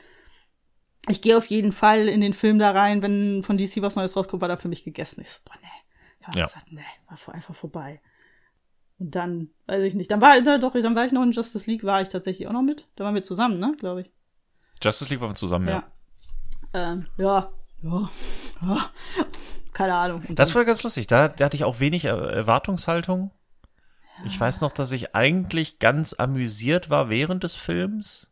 ich gehe auf jeden Fall in den Film da rein, wenn von DC was Neues rauskommt, war da für mich gegessen. Ich so, boah, ne. Ja, ja. Gesagt, ne, war einfach vorbei. Und dann, weiß ich nicht, dann war, da, doch, dann war ich noch in Justice League, war ich tatsächlich auch noch mit. Da waren wir zusammen, ne, glaube ich. Justice League waren wir zusammen, ja. Ja, ähm, ja, ja, ja. keine Ahnung. Und das war ganz lustig, da, da hatte ich auch wenig Erwartungshaltung. Ja. Ich weiß noch, dass ich eigentlich ganz amüsiert war während des Films.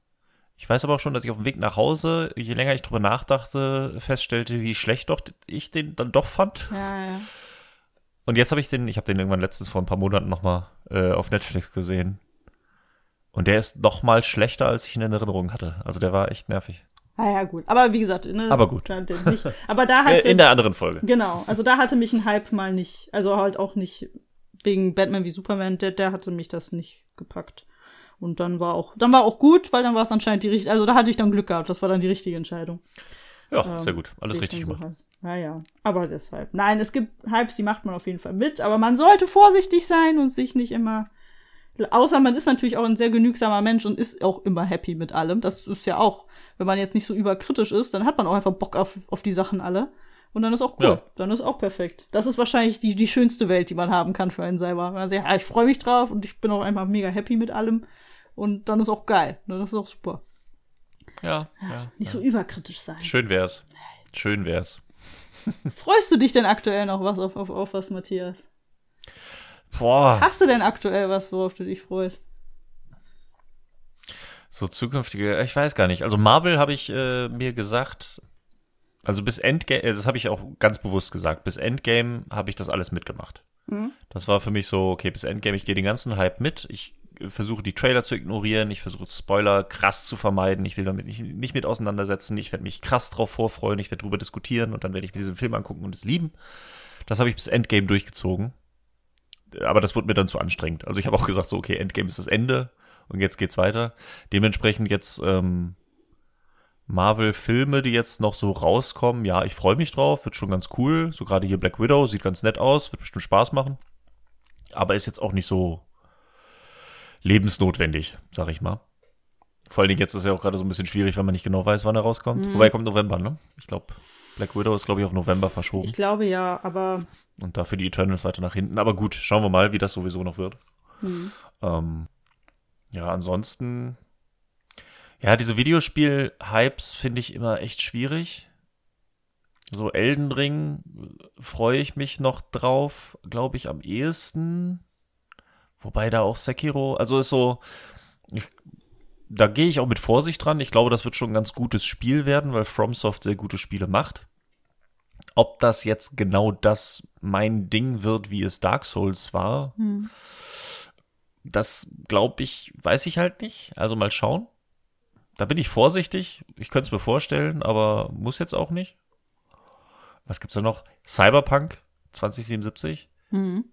Ich weiß aber auch schon, dass ich auf dem Weg nach Hause, je länger ich drüber nachdachte, feststellte, wie schlecht doch ich den dann doch fand. Ja, ja. Und jetzt habe ich den, ich habe den irgendwann letztens vor ein paar Monaten nochmal äh, auf Netflix gesehen. Und der ist noch mal schlechter, als ich ihn in Erinnerung hatte. Also der war echt nervig. Ah ja, gut. Aber wie gesagt, ne, aber gut. Nicht, aber da hatte, in der anderen Folge. Genau. Also da hatte mich ein Hype mal nicht, also halt auch nicht wegen Batman wie Superman, der, der hatte mich das nicht gepackt. Und dann war auch, dann war auch gut, weil dann war es anscheinend die richtige, also da hatte ich dann Glück gehabt, das war dann die richtige Entscheidung. Ja, ähm, sehr gut. Alles richtig gemacht. So naja, aber deshalb. Nein, es gibt Hypes, die macht man auf jeden Fall mit, aber man sollte vorsichtig sein und sich nicht immer. Außer man ist natürlich auch ein sehr genügsamer Mensch und ist auch immer happy mit allem. Das ist ja auch, wenn man jetzt nicht so überkritisch ist, dann hat man auch einfach Bock auf, auf die Sachen alle. Und dann ist auch cool. Ja. Dann ist auch perfekt. Das ist wahrscheinlich die, die schönste Welt, die man haben kann für einen selber. Man sagt, ja, ich freue mich drauf und ich bin auch einfach mega happy mit allem. Und dann ist auch geil. Das ist auch super. Ja, ja. Nicht ja. so überkritisch sein. Schön wär's. Schön wär's. Freust du dich denn aktuell noch was auf, auf, auf was, Matthias? Boah. Hast du denn aktuell was, worauf du dich freust? So zukünftige, ich weiß gar nicht. Also Marvel habe ich äh, mir gesagt, also bis Endgame, äh, das habe ich auch ganz bewusst gesagt, bis Endgame habe ich das alles mitgemacht. Mhm. Das war für mich so, okay, bis Endgame, ich gehe den ganzen Hype mit. Ich versuche die Trailer zu ignorieren, ich versuche Spoiler krass zu vermeiden, ich will damit nicht, nicht mit auseinandersetzen, ich werde mich krass drauf vorfreuen, ich werde drüber diskutieren und dann werde ich mir diesen Film angucken und es lieben. Das habe ich bis Endgame durchgezogen. Aber das wurde mir dann zu anstrengend. Also ich habe auch gesagt, so, okay, Endgame ist das Ende und jetzt geht's weiter. Dementsprechend jetzt ähm, Marvel-Filme, die jetzt noch so rauskommen, ja, ich freue mich drauf, wird schon ganz cool. So gerade hier Black Widow, sieht ganz nett aus, wird bestimmt Spaß machen. Aber ist jetzt auch nicht so lebensnotwendig, sag ich mal. Vor allen Dingen jetzt ist ja auch gerade so ein bisschen schwierig, weil man nicht genau weiß, wann er rauskommt. Mhm. Wobei kommt November, ne? Ich glaube, Black Widow ist, glaube ich, auf November verschoben. Ich glaube ja, aber. Und dafür die Eternals weiter nach hinten. Aber gut, schauen wir mal, wie das sowieso noch wird. Mhm. Ähm, ja, ansonsten. Ja, diese Videospiel-Hypes finde ich immer echt schwierig. So Elden Ring äh, freue ich mich noch drauf, glaube ich, am ehesten. Wobei da auch Sekiro, also ist so, ich, da gehe ich auch mit Vorsicht dran. Ich glaube, das wird schon ein ganz gutes Spiel werden, weil FromSoft sehr gute Spiele macht. Ob das jetzt genau das mein Ding wird, wie es Dark Souls war, hm. das glaube ich, weiß ich halt nicht. Also mal schauen. Da bin ich vorsichtig. Ich könnte es mir vorstellen, aber muss jetzt auch nicht. Was gibt's da noch? Cyberpunk 2077. Mhm.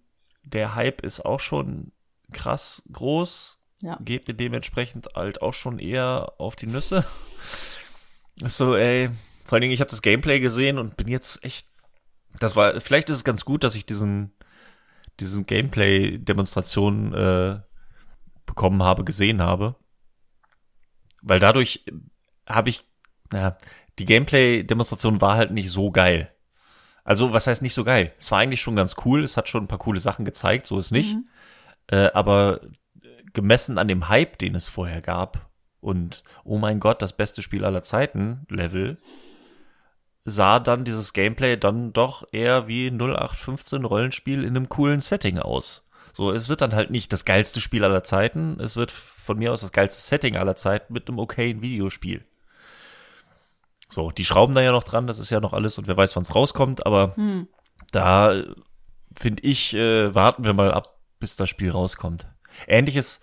Der Hype ist auch schon krass groß. Ja. Geht mir dementsprechend halt auch schon eher auf die Nüsse. So, ey, vor allen Dingen, ich habe das Gameplay gesehen und bin jetzt echt. Das war, vielleicht ist es ganz gut, dass ich diesen, diesen Gameplay-Demonstrationen äh, bekommen habe, gesehen habe. Weil dadurch habe ich ja, die Gameplay-Demonstration war halt nicht so geil. Also, was heißt nicht so geil? Es war eigentlich schon ganz cool, es hat schon ein paar coole Sachen gezeigt, so ist nicht. Mhm. Äh, aber gemessen an dem Hype, den es vorher gab und oh mein Gott, das beste Spiel aller Zeiten Level, sah dann dieses Gameplay dann doch eher wie 0815 Rollenspiel in einem coolen Setting aus. So, es wird dann halt nicht das geilste Spiel aller Zeiten, es wird von mir aus das geilste Setting aller Zeiten mit einem okayen Videospiel. So, die schrauben da ja noch dran, das ist ja noch alles und wer weiß, wann es rauskommt, aber Hm. da finde ich, äh, warten wir mal ab, bis das Spiel rauskommt. Ähnliches,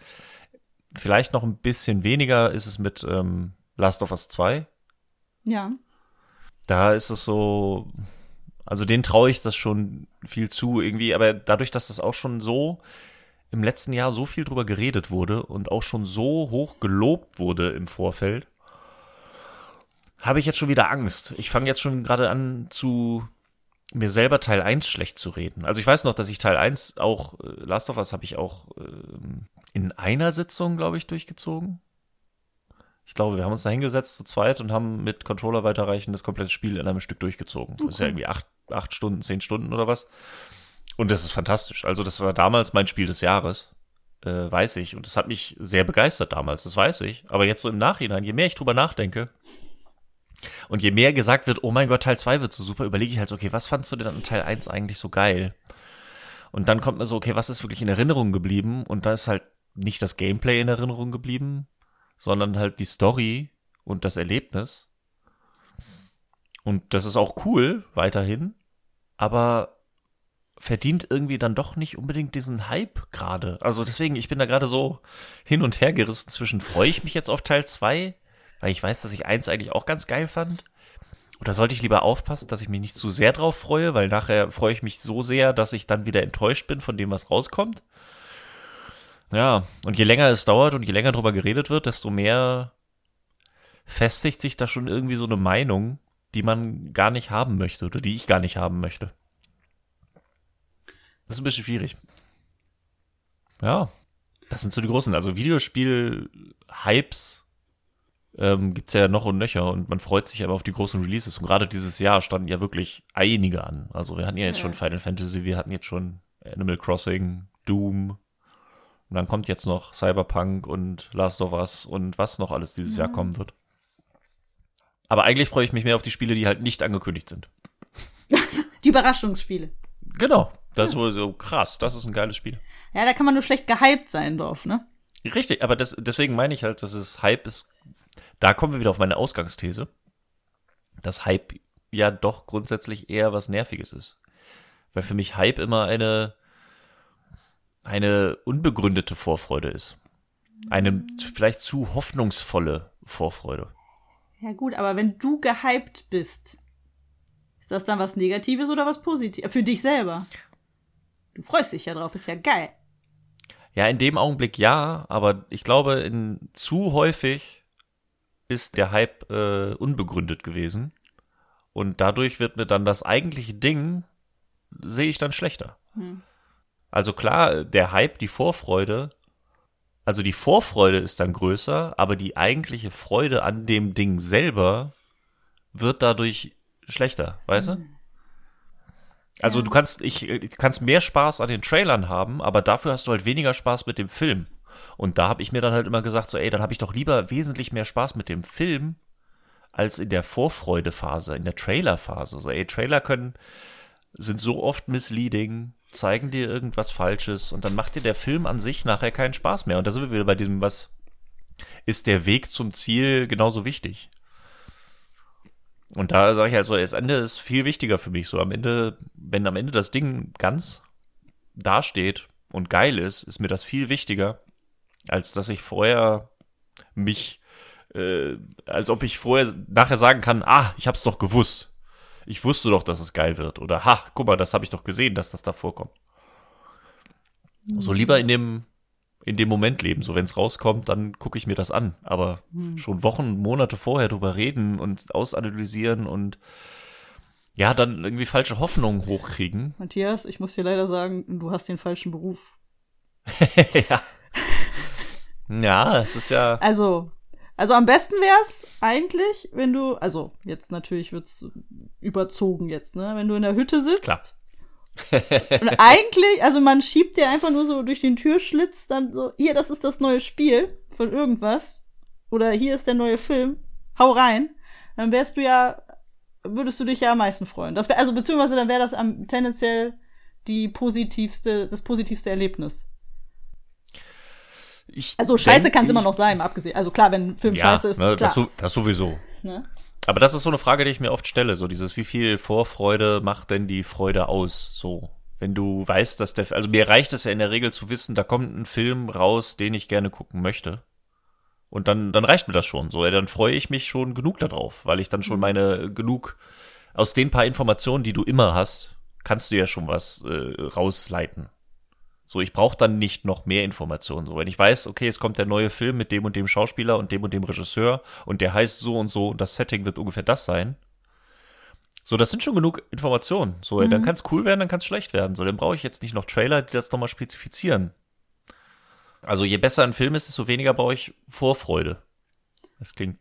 vielleicht noch ein bisschen weniger ist es mit ähm, Last of Us 2. Ja. Da ist es so, also den traue ich das schon viel zu irgendwie, aber dadurch, dass das auch schon so im letzten Jahr so viel drüber geredet wurde und auch schon so hoch gelobt wurde im Vorfeld, habe ich jetzt schon wieder Angst. Ich fange jetzt schon gerade an zu mir selber Teil 1 schlecht zu reden. Also ich weiß noch, dass ich Teil 1 auch, äh, Last of Us habe ich auch ähm, in einer Sitzung, glaube ich, durchgezogen. Ich glaube, wir haben uns da hingesetzt zu zweit und haben mit Controller weiterreichen das komplette Spiel in einem Stück durchgezogen. Das ist ja irgendwie acht, acht Stunden, zehn Stunden oder was. Und das ist fantastisch. Also das war damals mein Spiel des Jahres, äh, weiß ich. Und das hat mich sehr begeistert damals, das weiß ich. Aber jetzt so im Nachhinein, je mehr ich drüber nachdenke und je mehr gesagt wird, oh mein Gott, Teil 2 wird so super, überlege ich halt, okay, was fandst du denn an Teil 1 eigentlich so geil? Und dann kommt mir so, okay, was ist wirklich in Erinnerung geblieben? Und da ist halt nicht das Gameplay in Erinnerung geblieben, sondern halt die Story und das Erlebnis. Und das ist auch cool, weiterhin, aber verdient irgendwie dann doch nicht unbedingt diesen Hype gerade. Also deswegen, ich bin da gerade so hin und her gerissen zwischen, freue ich mich jetzt auf Teil 2, weil ich weiß, dass ich eins eigentlich auch ganz geil fand. Oder sollte ich lieber aufpassen, dass ich mich nicht zu sehr drauf freue, weil nachher freue ich mich so sehr, dass ich dann wieder enttäuscht bin von dem, was rauskommt. Ja, und je länger es dauert und je länger drüber geredet wird, desto mehr festigt sich da schon irgendwie so eine Meinung, die man gar nicht haben möchte oder die ich gar nicht haben möchte. Das ist ein bisschen schwierig. Ja, das sind so die großen. Also Videospiel-Hypes ähm, gibt's ja noch und nöcher und man freut sich aber auf die großen Releases. Und gerade dieses Jahr standen ja wirklich einige an. Also wir hatten ja jetzt Ja. schon Final Fantasy, wir hatten jetzt schon Animal Crossing, Doom. Und dann kommt jetzt noch Cyberpunk und Last of Us und was noch alles dieses Jahr kommen wird. Aber eigentlich freue ich mich mehr auf die Spiele, die halt nicht angekündigt sind. Die Überraschungsspiele. Genau. Das ist so, so krass. Das ist ein geiles Spiel. Ja, da kann man nur schlecht gehypt sein drauf, ne? Richtig, aber das, deswegen meine ich halt, dass es Hype ist. Da kommen wir wieder auf meine Ausgangsthese, dass Hype ja doch grundsätzlich eher was Nerviges ist. Weil für mich Hype immer eine, eine unbegründete Vorfreude ist. Eine vielleicht zu hoffnungsvolle Vorfreude. Ja, gut, aber wenn du gehypt bist, ist das dann was Negatives oder was Positives? Für dich selber. Du freust dich ja drauf, ist ja geil. Ja, in dem Augenblick ja, aber ich glaube, in zu häufig ist der Hype äh, unbegründet gewesen. Und dadurch wird mir dann das eigentliche Ding, sehe ich dann schlechter. Hm. Also klar, der Hype, die Vorfreude, also die Vorfreude ist dann größer, aber die eigentliche Freude an dem Ding selber wird dadurch schlechter, weißt du? Also du kannst, ich, kannst mehr Spaß an den Trailern haben, aber dafür hast du halt weniger Spaß mit dem Film. Und da habe ich mir dann halt immer gesagt, so, ey, dann habe ich doch lieber wesentlich mehr Spaß mit dem Film als in der Vorfreudephase, in der Trailerphase. So, ey, Trailer können, sind so oft misleading, zeigen dir irgendwas Falsches und dann macht dir der Film an sich nachher keinen Spaß mehr. Und da sind wir wieder bei diesem, was ist der Weg zum Ziel genauso wichtig? Und da sage ich halt so, das Ende ist viel wichtiger für mich. So am Ende, wenn am Ende das Ding ganz dasteht und geil ist, ist mir das viel wichtiger, als dass ich vorher mich, äh, als ob ich vorher nachher sagen kann, ah, ich hab's doch gewusst. Ich wusste doch, dass es geil wird. Oder ha, guck mal, das habe ich doch gesehen, dass das da vorkommt. So lieber in dem in dem Moment leben. So, wenn es rauskommt, dann gucke ich mir das an. Aber schon Wochen, Monate vorher drüber reden und ausanalysieren und ja, dann irgendwie falsche Hoffnungen hochkriegen. Matthias, ich muss dir leider sagen, du hast den falschen Beruf. ja. Ja, es ist ja. Also, Also am besten wär's eigentlich, wenn du, also jetzt natürlich wird's überzogen jetzt, ne? Wenn du in der Hütte sitzt. Klar. und eigentlich, also man schiebt dir einfach nur so durch den Türschlitz dann so, hier, das ist das neue Spiel von irgendwas. Oder hier ist der neue Film. Hau rein. Dann wärst du ja, würdest du dich ja am meisten freuen. Das wär, also beziehungsweise dann wäre das am tendenziell die positivste, das positivste Erlebnis. Ich Also scheiße kann es immer noch sein, abgesehen. Also klar, wenn ein Film Ja, scheiße ist, ne, klar. das, das sowieso. ne? Aber das ist so eine Frage, die ich mir oft stelle. So dieses, wie viel Vorfreude macht denn die Freude aus? So, wenn du weißt, dass der, also mir reicht es ja in der Regel zu wissen, da kommt ein Film raus, den ich gerne gucken möchte. Und dann, dann reicht mir das schon. So, ja, dann freue ich mich schon genug darauf, weil ich dann schon meine genug aus den paar Informationen, die du immer hast, kannst du ja schon was äh, rausleiten. So, ich brauche dann nicht noch mehr Informationen. So, wenn ich weiß, okay, es kommt der neue Film mit dem und dem Schauspieler und dem und dem Regisseur und der heißt so und so und das Setting wird ungefähr das sein. So, das sind schon genug Informationen. So, dann kann es cool werden, dann kann es schlecht werden. So, dann brauche ich jetzt nicht noch Trailer, die das nochmal spezifizieren. Also je besser ein Film ist, desto weniger brauche ich Vorfreude. Das klingt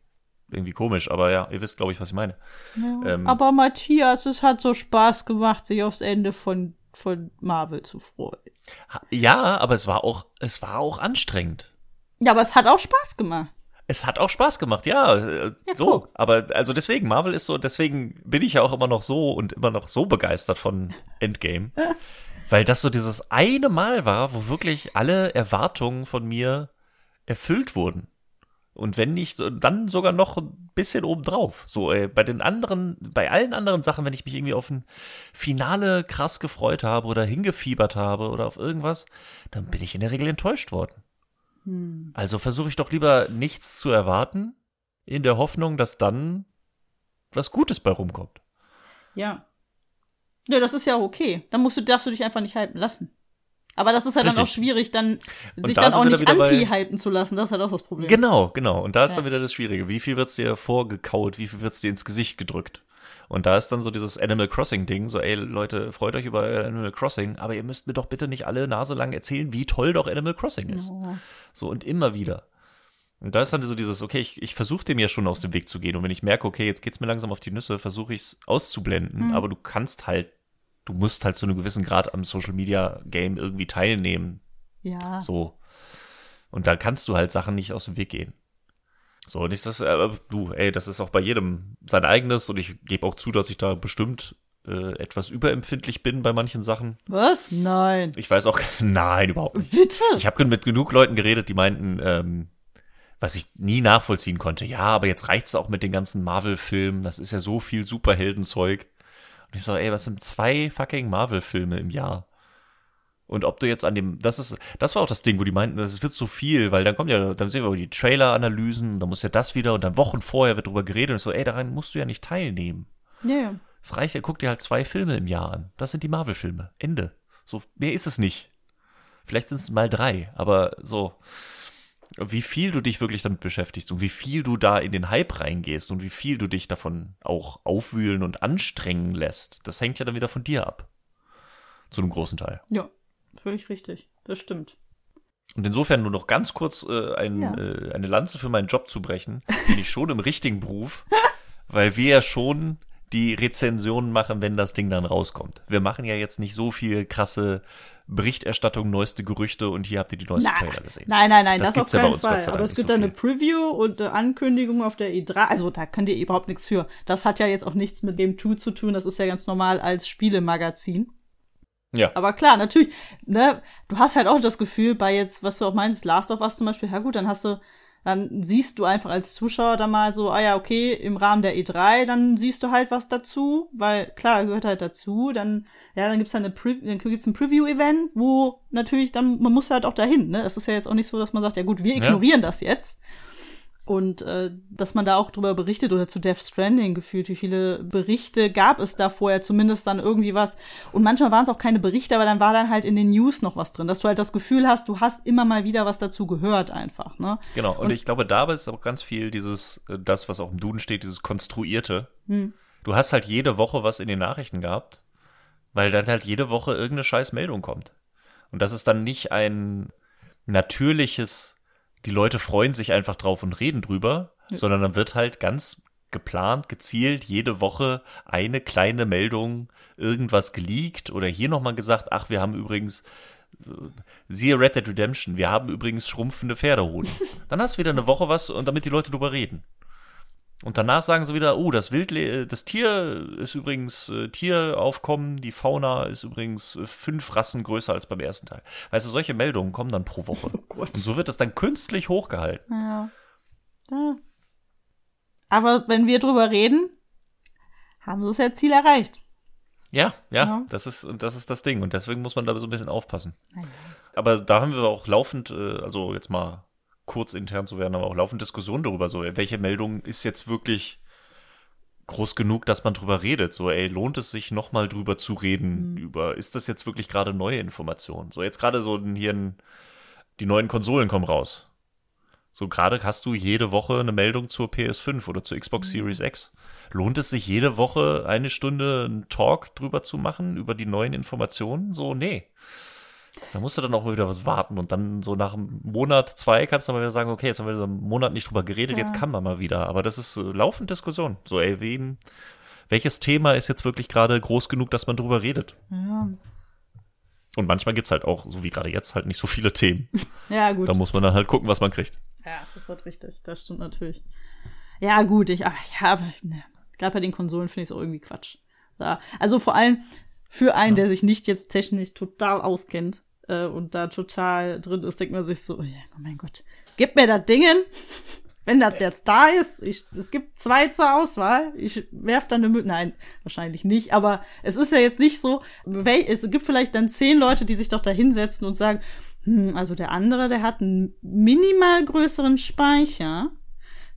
irgendwie komisch, aber ja, ihr wisst, glaube ich, was ich meine. Ähm, Aber Matthias, es hat so Spaß gemacht, sich aufs Ende von, von Marvel zu freuen. Ja, aber es war auch, es war auch anstrengend. Ja, aber es hat auch Spaß gemacht. Es hat auch Spaß gemacht, ja. äh, Ja, so, guck. aber also deswegen, Marvel ist so, deswegen bin ich ja auch immer noch so und immer noch so begeistert von Endgame. weil das so dieses eine Mal war, wo wirklich alle Erwartungen von mir erfüllt wurden. Und wenn nicht, dann sogar noch ein bisschen obendrauf. So, ey, bei den anderen, bei allen anderen Sachen, wenn ich mich irgendwie auf ein Finale krass gefreut habe oder hingefiebert habe oder auf irgendwas, dann bin ich in der Regel enttäuscht worden. Also versuche ich doch lieber nichts zu erwarten, in der Hoffnung, dass dann was Gutes bei rumkommt. Ja. Ja, das ist ja okay. Dann musst du, darfst du dich einfach nicht hypen lassen. Aber das ist halt dann auch Richtig. schwierig, dann sich da dann auch nicht anti-hypen zu lassen. Das ist halt auch das Problem. Genau, genau. Und da ist Ja. dann wieder das Schwierige. Wie viel wird's dir vorgekaut? Wie viel wird's dir ins Gesicht gedrückt? Und da ist dann so dieses Animal Crossing Ding, so ey Leute, freut euch über Animal Crossing, aber ihr müsst mir doch bitte nicht alle Nase lang erzählen, wie toll doch Animal Crossing ist. Oh. So und immer wieder. Und da ist dann so dieses, okay, ich, ich versuche dem ja schon aus dem Weg zu gehen. Und wenn ich merke, okay, jetzt geht's mir langsam auf die Nüsse, versuche ich's auszublenden. Aber du kannst halt, du musst halt zu einem gewissen Grad am Social Media Game irgendwie teilnehmen. Ja. So. Und da kannst du halt Sachen nicht aus dem Weg gehen. So, und ich das, äh, du, ey, das ist auch bei jedem sein eigenes und ich gebe auch zu, dass ich da bestimmt äh, etwas überempfindlich bin bei manchen Sachen. Was? Nein. Ich weiß auch, nein, überhaupt nicht. Bitte? Ich habe mit genug Leuten geredet, die meinten, ähm, was ich nie nachvollziehen konnte. Ja, aber jetzt reicht's auch mit den ganzen Marvel-Filmen. Das ist ja so viel Superheldenzeug. Und ich so, ey, was sind zwei fucking Marvel-Filme im Jahr? Und ob du jetzt an dem, das ist, das war auch das Ding, wo die meinten, das wird so viel, weil dann kommt ja, dann sehen wir die Trailer-Analysen, dann muss ja das wieder und dann Wochen vorher wird drüber geredet und ich so, ey, daran musst du ja nicht teilnehmen. Ja, ja. Es reicht ja, guck dir halt zwei Filme im Jahr an. Das sind die Marvel-Filme. Ende. So, mehr ist es nicht. Vielleicht sind es mal drei, aber so, wie viel du dich wirklich damit beschäftigst und wie viel du da in den Hype reingehst und wie viel du dich davon auch aufwühlen und anstrengen lässt, das hängt ja dann wieder von dir ab. Zu einem großen Teil. Ja, völlig richtig. Das stimmt. Und insofern nur noch ganz kurz äh, ein, Ja. äh, eine Lanze für meinen Job zu brechen, bin ich schon im richtigen Beruf, weil wir ja schon die Rezensionen machen, wenn das Ding dann rauskommt. Wir machen ja jetzt nicht so viel krasse Berichterstattung, neueste Gerüchte und hier habt ihr die neuesten Na, Trailer gesehen. Nein, nein, nein, Das das, gibt's auf ja bei keinen uns Gott Fall. sei Dank Aber es gibt so da eine. Preview und eine Ankündigung auf der E3. Also da könnt ihr überhaupt nichts für. Das hat ja jetzt auch nichts mit dem 2 zu tun. Das ist ja ganz normal als Spielemagazin. Ja, Aber klar, natürlich, ne, du hast halt auch das Gefühl, bei jetzt, was du auch meinst, Last of Us zum Beispiel, ja gut, dann hast du, dann siehst du einfach als Zuschauer da mal so, ah ja, okay, im Rahmen der E3, dann siehst du halt was dazu, weil klar, gehört halt dazu, dann, ja, dann gibt's halt eine Pre dann gibt's ein Preview-Event, wo natürlich dann, man muss halt auch dahin, ne, es ist ja jetzt auch nicht so, dass man sagt, ja gut, wir Ja. ignorieren das jetzt. Und äh, dass man da auch drüber berichtet oder zu Death Stranding gefühlt, wie viele Berichte gab es da vorher, zumindest dann irgendwie was. Und manchmal waren es auch keine Berichte, aber dann war dann halt in den News noch was drin, dass du halt das Gefühl hast, du hast immer mal wieder was dazu gehört einfach, ne? genau. Und, ich glaube, dabei ist auch ganz viel dieses, äh, das, was auch im Duden steht, dieses Konstruierte. Hm. Du hast halt jede Woche was in den Nachrichten gehabt, weil dann halt jede Woche irgendeine scheiß Meldung kommt. Und das ist dann nicht ein natürliches die Leute freuen sich einfach drauf und reden drüber, ja. sondern dann wird halt ganz geplant, gezielt jede Woche eine kleine Meldung, irgendwas geleakt oder hier nochmal gesagt, ach, wir haben übrigens äh, siehe Red Dead Redemption, wir haben übrigens schrumpfende Pferdehoden. Dann hast du wieder eine Woche was und damit die Leute drüber reden. Und danach sagen sie wieder, oh, das Wild, das Tier ist übrigens äh, Tieraufkommen, die Fauna ist übrigens äh, fünf Rassen größer als beim ersten Teil. Weißt du, solche Meldungen kommen dann pro Woche. Oh und so wird es dann künstlich hochgehalten. Ja. ja. Aber wenn wir drüber reden, haben sie das Ziel erreicht. Ja, ja, ja, das ist das ist das Ding und deswegen muss man da so ein bisschen aufpassen. Ja. Aber da haben wir auch laufend, äh, also jetzt mal kurz intern zu werden, aber auch laufend Diskussionen darüber, so welche Meldung ist jetzt wirklich groß genug, dass man drüber redet. So, ey, lohnt es sich nochmal drüber zu reden? Mhm. Über, ist das jetzt wirklich gerade neue Informationen? So, jetzt gerade so hier ein, die neuen Konsolen kommen raus. So gerade hast du jede Woche eine Meldung zur PS5 oder zur Xbox mhm. Series X. Lohnt es sich jede Woche eine Stunde einen Talk drüber zu machen, über die neuen Informationen? So, nee. Da musst du dann auch wieder was warten und dann so nach einem Monat, zwei kannst du mal wieder sagen, okay, jetzt haben wir so einen Monat nicht drüber geredet, ja. jetzt kann man mal wieder. Aber das ist äh, laufend Diskussion. So, ey, wen, welches Thema ist jetzt wirklich gerade groß genug, dass man drüber redet? Ja. Und manchmal gibt's halt auch, so wie gerade jetzt, halt nicht so viele Themen. ja, gut. Da muss man dann halt gucken, was man kriegt. Ja, das ist halt richtig. Das stimmt natürlich. Ja, gut, ich, ach, ja, aber ne, gerade bei den Konsolen finde ich es auch irgendwie Quatsch. Ja, also vor allem für einen, ja. der sich nicht jetzt technisch total auskennt äh, und da total drin ist, denkt man sich so, ja, oh mein Gott, gib mir das Dingen. Wenn das jetzt da ist, ich, es gibt zwei zur Auswahl, ich werf dann eine Mü Nein, wahrscheinlich nicht, aber es ist ja jetzt nicht so, es gibt vielleicht dann zehn Leute, die sich doch da hinsetzen und sagen, hm, also der andere, der hat einen minimal größeren Speicher.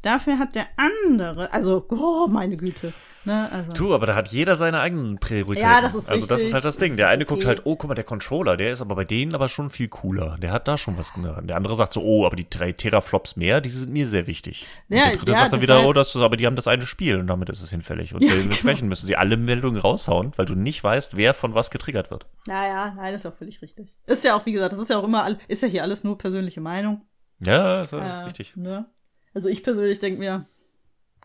Dafür hat der andere, also, oh, meine Güte. Ne, also. Du, aber da hat jeder seine eigenen Prioritäten. Ja, das ist Also das ist halt das Ding. Der eine okay. guckt halt, oh, guck mal, der Controller, der ist aber bei denen aber schon viel cooler. Der hat da schon was. Ne? Der andere sagt so, oh, aber die drei Teraflops mehr, die sind mir sehr wichtig. Ja, und der dritte ja, sagt dann wieder, oh, das ist, aber die haben das eine Spiel und damit ist es hinfällig. Und ja, dementsprechend genau. müssen sie alle Meldungen raushauen, weil du nicht weißt, wer von was getriggert wird. Naja, nein, das ist ja völlig richtig. Ist ja auch, wie gesagt, das ist ja auch immer, ist ja hier alles nur persönliche Meinung. Ja, ist ja äh, richtig. Ne? Also ich persönlich denke mir,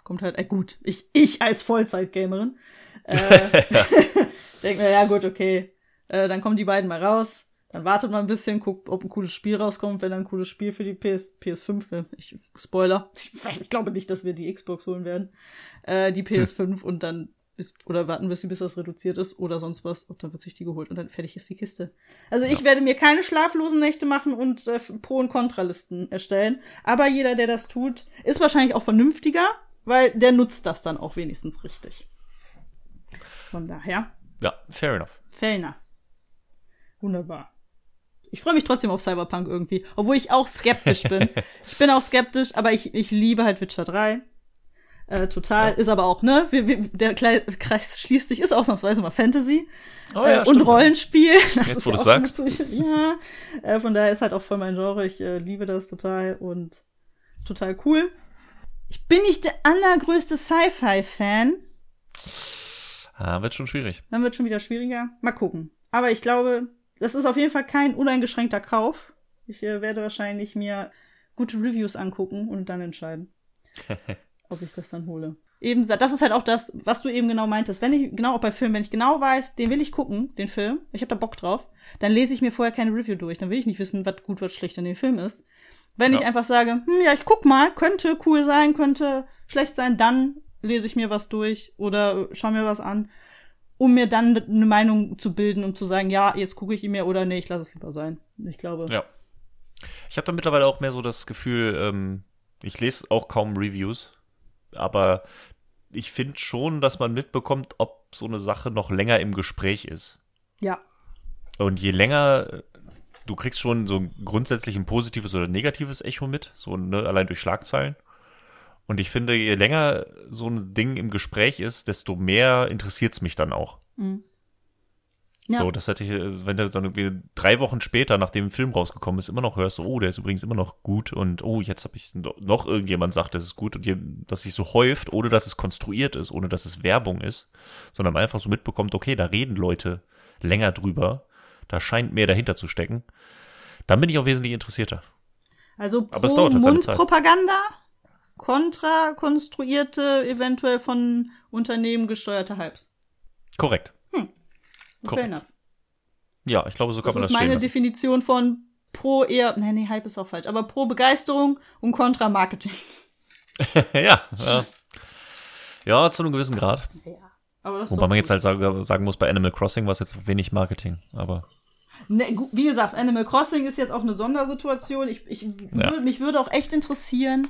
kommt halt, äh, gut, ich, ich als Vollzeit-Gamerin, äh, denke mir, ja gut, okay, äh, dann kommen die beiden mal raus, dann wartet man ein bisschen, guckt, ob ein cooles Spiel rauskommt, wenn dann ein cooles Spiel für die PS, PS5, ich, Spoiler, ich, ich glaube nicht, dass wir die Xbox holen werden, äh, die PS5 hm. und dann bis, oder warten wir, bis das reduziert ist oder sonst was, und dann wird sich die geholt und dann fertig ist die Kiste. Also ich werde mir keine schlaflosen Nächte machen und äh, Pro- und Kontralisten erstellen, aber jeder, der das tut, ist wahrscheinlich auch vernünftiger, weil der nutzt das dann auch wenigstens richtig. Von daher. Ja, fair enough. Fair enough. Wunderbar. Ich freue mich trotzdem auf Cyberpunk irgendwie, obwohl ich auch skeptisch bin. ich bin auch skeptisch, aber ich, ich liebe halt Witcher 3. Äh, total, ja. ist aber auch, ne? Wir, wir, der Kreis schließt sich, ist ausnahmsweise mal Fantasy oh, ja, äh, und Rollenspiel. Das Jetzt, ist wo du sagst. ja, äh, von daher ist halt auch voll mein Genre. Ich äh, liebe das total und total cool. Ich bin nicht der allergrößte Sci-Fi-Fan. Ah, wird schon schwierig. Dann wird schon wieder schwieriger. Mal gucken. Aber ich glaube, das ist auf jeden Fall kein uneingeschränkter Kauf. Ich äh, werde wahrscheinlich mir gute Reviews angucken und dann entscheiden, ob ich das dann hole. Eben, das ist halt auch das, was du eben genau meintest. Wenn ich, genau auch bei Filmen, wenn ich genau weiß, den will ich gucken, den Film, ich habe da Bock drauf, dann lese ich mir vorher keine Review durch. Dann will ich nicht wissen, was gut, was schlecht an dem Film ist. Wenn ja. ich einfach sage, hm, ja, ich guck mal, könnte cool sein, könnte schlecht sein, dann lese ich mir was durch oder schau mir was an, um mir dann eine Meinung zu bilden und zu sagen, ja, jetzt gucke ich ihn mir oder nee, ich lasse es lieber sein. Ich glaube. Ja. Ich habe da mittlerweile auch mehr so das Gefühl, ähm, ich lese auch kaum Reviews, aber ich finde schon, dass man mitbekommt, ob so eine Sache noch länger im Gespräch ist. Ja. Und je länger du kriegst schon so grundsätzlich ein positives oder negatives Echo mit, so ne, allein durch Schlagzeilen. Und ich finde, je länger so ein Ding im Gespräch ist, desto mehr interessiert es mich dann auch. Mhm. Ja. So, das hätte ich, wenn du dann irgendwie drei Wochen später, nachdem ein Film rausgekommen ist, immer noch hörst, oh, der ist übrigens immer noch gut und oh, jetzt habe ich noch irgendjemand sagt, das ist gut und dass sich so häuft, ohne dass es konstruiert ist, ohne dass es Werbung ist, sondern man einfach so mitbekommt, okay, da reden Leute länger drüber da scheint mehr dahinter zu stecken, dann bin ich auch wesentlich interessierter. Also pro halt Zeit. Mundpropaganda, kontra konstruierte, eventuell von Unternehmen gesteuerte Hypes. Korrekt. Fair Korrekt. enough. Ja, ich glaube, so kann Das man ist das stehen meine. Definition von pro eher, nee, nee, Hype ist auch falsch, aber pro Begeisterung und kontra Marketing. ja, ja. Ja, zu einem gewissen Grad. Ja. Aber das ist Wobei man jetzt halt sagen, sagen muss, bei Animal Crossing war es jetzt wenig Marketing. Aber Ne, wie gesagt, Animal Crossing ist jetzt auch eine Sondersituation. Ich, ich, Ja. Mich würde auch echt interessieren,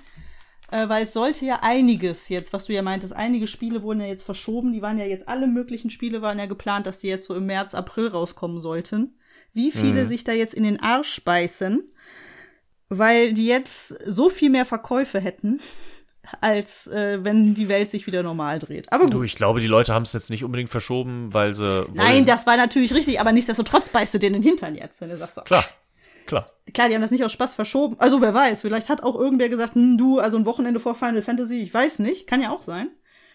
äh, weil es sollte ja einiges jetzt, was du ja meintest, einige Spiele wurden ja jetzt verschoben. Die waren ja jetzt, alle möglichen Spiele waren ja geplant, dass die jetzt so im März, April rauskommen sollten. Wie viele sich da jetzt in den Arsch beißen, weil die jetzt so viel mehr Verkäufe hätten, als äh, wenn die Welt sich wieder normal dreht. Aber gut. du, ich glaube, die Leute haben es jetzt nicht unbedingt verschoben, weil sie. Nein, wollen. das war natürlich richtig, aber nichtsdestotrotz beißt du dir in den Hintern jetzt, wenn du sagst, so, Klar, klar. Klar, die haben das nicht aus Spaß verschoben. Also wer weiß, vielleicht hat auch irgendwer gesagt, hm, du, also ein Wochenende vor Final Fantasy, ich weiß nicht, kann ja auch sein.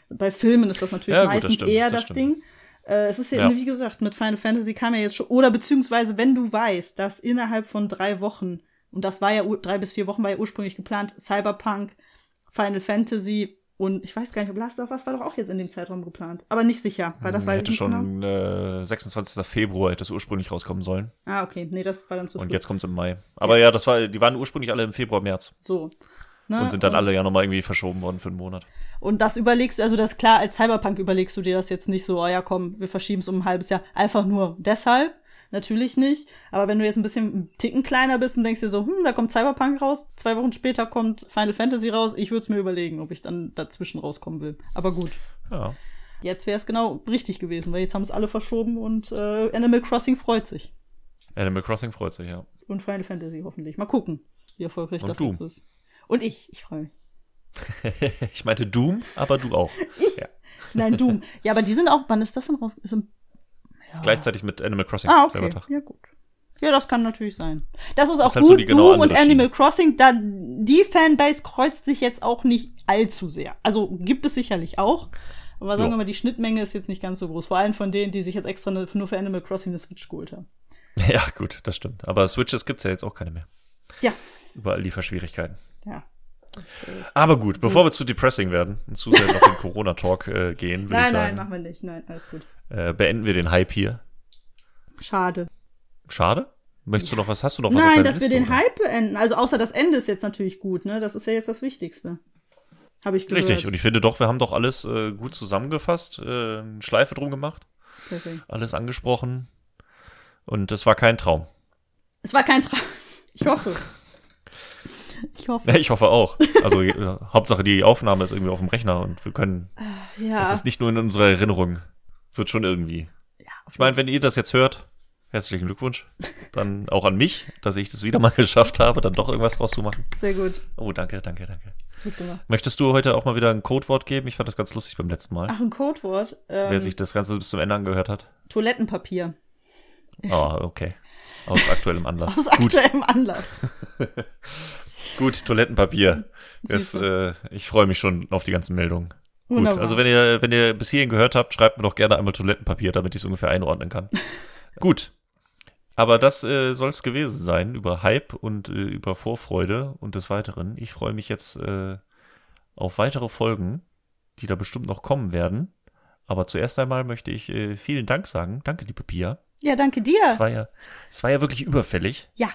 Bei Filmen ist das natürlich Ja, gut, das meistens stimmt, eher das das. Ding. Äh, es ist ja, Ja. wie gesagt, mit Final Fantasy kam ja jetzt schon, oder beziehungsweise wenn du weißt, dass innerhalb von drei Wochen, und das war ja, drei bis vier Wochen war ja ursprünglich geplant, Cyberpunk, Final Fantasy und ich weiß gar nicht, ob Last of Us war doch auch jetzt in dem Zeitraum geplant. Aber nicht sicher, weil das weiß ich hätte nicht genau. schon äh, 26. Februar hätte es ursprünglich rauskommen sollen. Ah, okay, nee, das war dann zu Und früh. jetzt kommt es im Mai. Aber ja, das war, die waren ursprünglich alle im Februar, März. so. Ne? Und sind dann alle ja nochmal irgendwie verschoben worden für einen Monat. Und das überlegst, also das ist klar, als Cyberpunk überlegst du dir das jetzt nicht so, oh ja, komm, wir verschieben es um ein halbes Jahr. Einfach nur deshalb. Natürlich nicht. Aber wenn du jetzt ein bisschen einen Ticken kleiner bist und denkst dir so, hm, da kommt Cyberpunk raus, zwei Wochen später kommt Final Fantasy raus, ich würde es mir überlegen, ob ich dann dazwischen rauskommen will. Aber gut. Ja. Jetzt wäre es genau richtig gewesen, weil jetzt haben es alle verschoben und äh, Animal Crossing freut sich. Animal Crossing freut sich, ja. Und Final Fantasy hoffentlich. Mal gucken, wie erfolgreich Und das Doom. jetzt so ist. Und ich, ich freue mich. ich meinte Doom, aber du auch. Ja. Nein, Doom. ja, aber die sind auch, wann ist das denn raus? Ist im Ist gleichzeitig mit Animal Crossing. Ah, okay. Ja, gut. Ja, das kann natürlich sein. Das ist auch halt so gut. die genau Doom und Animal Crossing, da die Fanbase kreuzt sich jetzt auch nicht allzu sehr. Also gibt es sicherlich auch. Aber sagen Ja. wir mal, die Schnittmenge ist jetzt nicht ganz so groß. Vor allem von denen, die sich jetzt extra ne- nur für Animal Crossing eine Switch geholt haben. Ja, gut, das stimmt. Aber Switches gibt's ja jetzt auch keine mehr. Ja, Überall Lieferschwierigkeiten. ja. Das ist- Aber gut, bevor wir zu depressing werden und zu sehr auf den Corona-Talk äh, gehen, würde Nein, ich nein, sagen, machen wir nicht. Nein, alles gut. Äh, beenden wir den Hype hier. Schade. Schade. Möchtest du noch was? Hast du noch was Nein, dass wir Liste, den oder? Hype beenden. Also außer das Ende ist jetzt natürlich gut, ne? Das ist ja jetzt das Wichtigste. Habe ich gehört. Richtig, und ich finde doch, wir haben doch alles äh, gut zusammengefasst, äh, eine Schleife drum gemacht, Perfekt. alles angesprochen. Und es war kein Traum. Es war kein Traum. Ich hoffe. Ich hoffe. Ja, ich hoffe auch. Also äh, Hauptsache die Aufnahme ist irgendwie auf dem Rechner und wir können, Ja. es ist nicht nur in unserer Erinnerung. Wird schon irgendwie. ja Ich meine, wenn ihr das jetzt hört, herzlichen Glückwunsch. Dann auch an mich, dass ich das wieder mal geschafft habe, dann doch irgendwas draus zu machen. Sehr gut. Oh, danke, danke, danke. Gut gemacht. Möchtest du heute auch mal wieder ein Codewort geben? Ich fand das ganz lustig beim letzten Mal. Ach, ein Codewort. Ähm, Wer sich das Ganze bis zum Ende angehört hat. Toilettenpapier. Ah, okay. Aus aktuellem Anlass. Aus Gut, aktuellem Anlass. gut, Toilettenpapier. Das, äh, ich freue mich schon auf die ganzen Meldungen. Gut, Wunderbar. also wenn ihr, wenn ihr bis hierhin gehört habt, schreibt mir doch gerne einmal Toilettenpapier, damit ich es ungefähr einordnen kann. Gut. Aber das äh, soll es gewesen sein über Hype und äh, über Vorfreude und des Weiteren. Ich freue mich jetzt äh, auf weitere Folgen, die da bestimmt noch kommen werden. Aber zuerst einmal möchte ich äh, vielen Dank sagen. Danke, liebe Pia. Ja, danke Es dir. war ja, es war ja wirklich überfällig. Ja.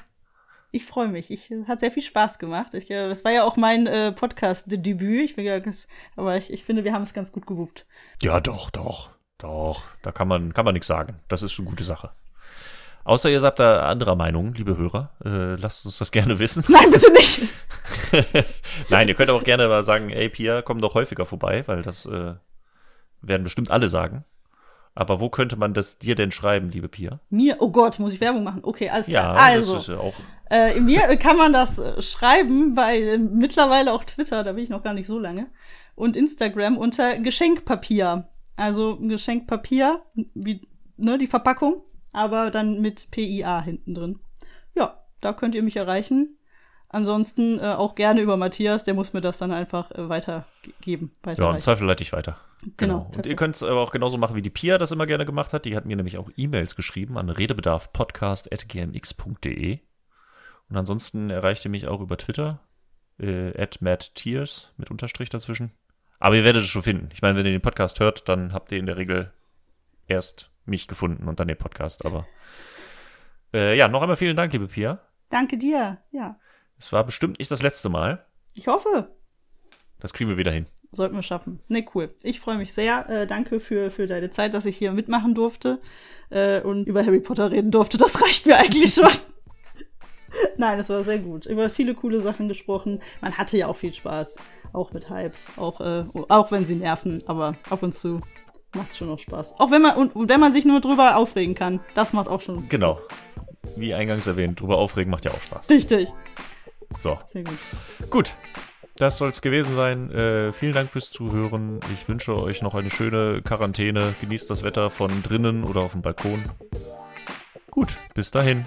Ich freue mich. Ich es hat sehr viel Spaß gemacht. Ich, äh, es war ja auch mein äh, Podcast-Debüt. Ich bin ja, ganz- aber ich, ich finde, wir haben es ganz gut gewuppt. Ja, doch, doch, doch. Da kann man, kann man nichts sagen. Das ist eine gute Sache. Außer ihr seid da anderer Meinung, liebe Hörer. Äh, lasst uns das gerne wissen. Nein, bitte nicht. Nein, ihr könnt auch gerne mal sagen, ey Pia, komm doch häufiger vorbei, weil das äh, werden bestimmt alle sagen. Aber wo könnte man das dir denn schreiben, liebe Pia? Mir, oh Gott, muss ich Werbung machen? Okay, alles Ja, klar. Also, das ist ja auch. Äh, mir kann man das äh, schreiben bei äh, mittlerweile auch Twitter, da bin ich noch gar nicht so lange, und Instagram unter Geschenkpapier. Also Geschenkpapier, wie ne, die Verpackung, aber dann mit PIA hinten drin. Ja, da könnt ihr mich erreichen. Ansonsten äh, auch gerne über Matthias, der muss mir das dann einfach äh, weitergeben. Ja, im. Zweifel leite ich weiter. Genau, Und ihr könnt es aber auch genauso machen, wie die Pia das immer gerne gemacht hat. Die hat mir nämlich auch E-Mails geschrieben an redebedarfpodcast.gmx.de. Und ansonsten erreicht ihr mich auch über Twitter, äh, at matttears mit Unterstrich dazwischen. Aber ihr werdet es schon finden. Ich meine, wenn ihr den Podcast hört, dann habt ihr in der Regel erst mich gefunden und dann den Podcast. Aber äh, ja, noch einmal vielen Dank, liebe Pia. Danke dir, ja. Es war bestimmt nicht das letzte Mal. Ich hoffe. Das kriegen wir wieder hin. Sollten wir schaffen. Ne, cool. Ich freue mich sehr. Äh, danke für, für deine Zeit, dass ich hier mitmachen durfte äh, und über Harry Potter reden durfte. Das reicht mir eigentlich schon. Nein, es war sehr gut. Über viele coole Sachen gesprochen. Man hatte ja auch viel Spaß. Auch mit Hypes. Auch, äh, auch wenn sie nerven. Aber ab und zu macht es schon noch Spaß. Auch wenn man, und, und wenn man sich nur drüber aufregen kann. Das macht auch schon. Genau. Wie eingangs erwähnt, drüber aufregen macht ja auch Spaß. Richtig. So. Sehr gut. Gut. Das soll es gewesen sein. Äh, vielen Dank fürs Zuhören. Ich wünsche euch noch eine schöne Quarantäne. Genießt das Wetter von drinnen oder auf dem Balkon. Gut, bis dahin.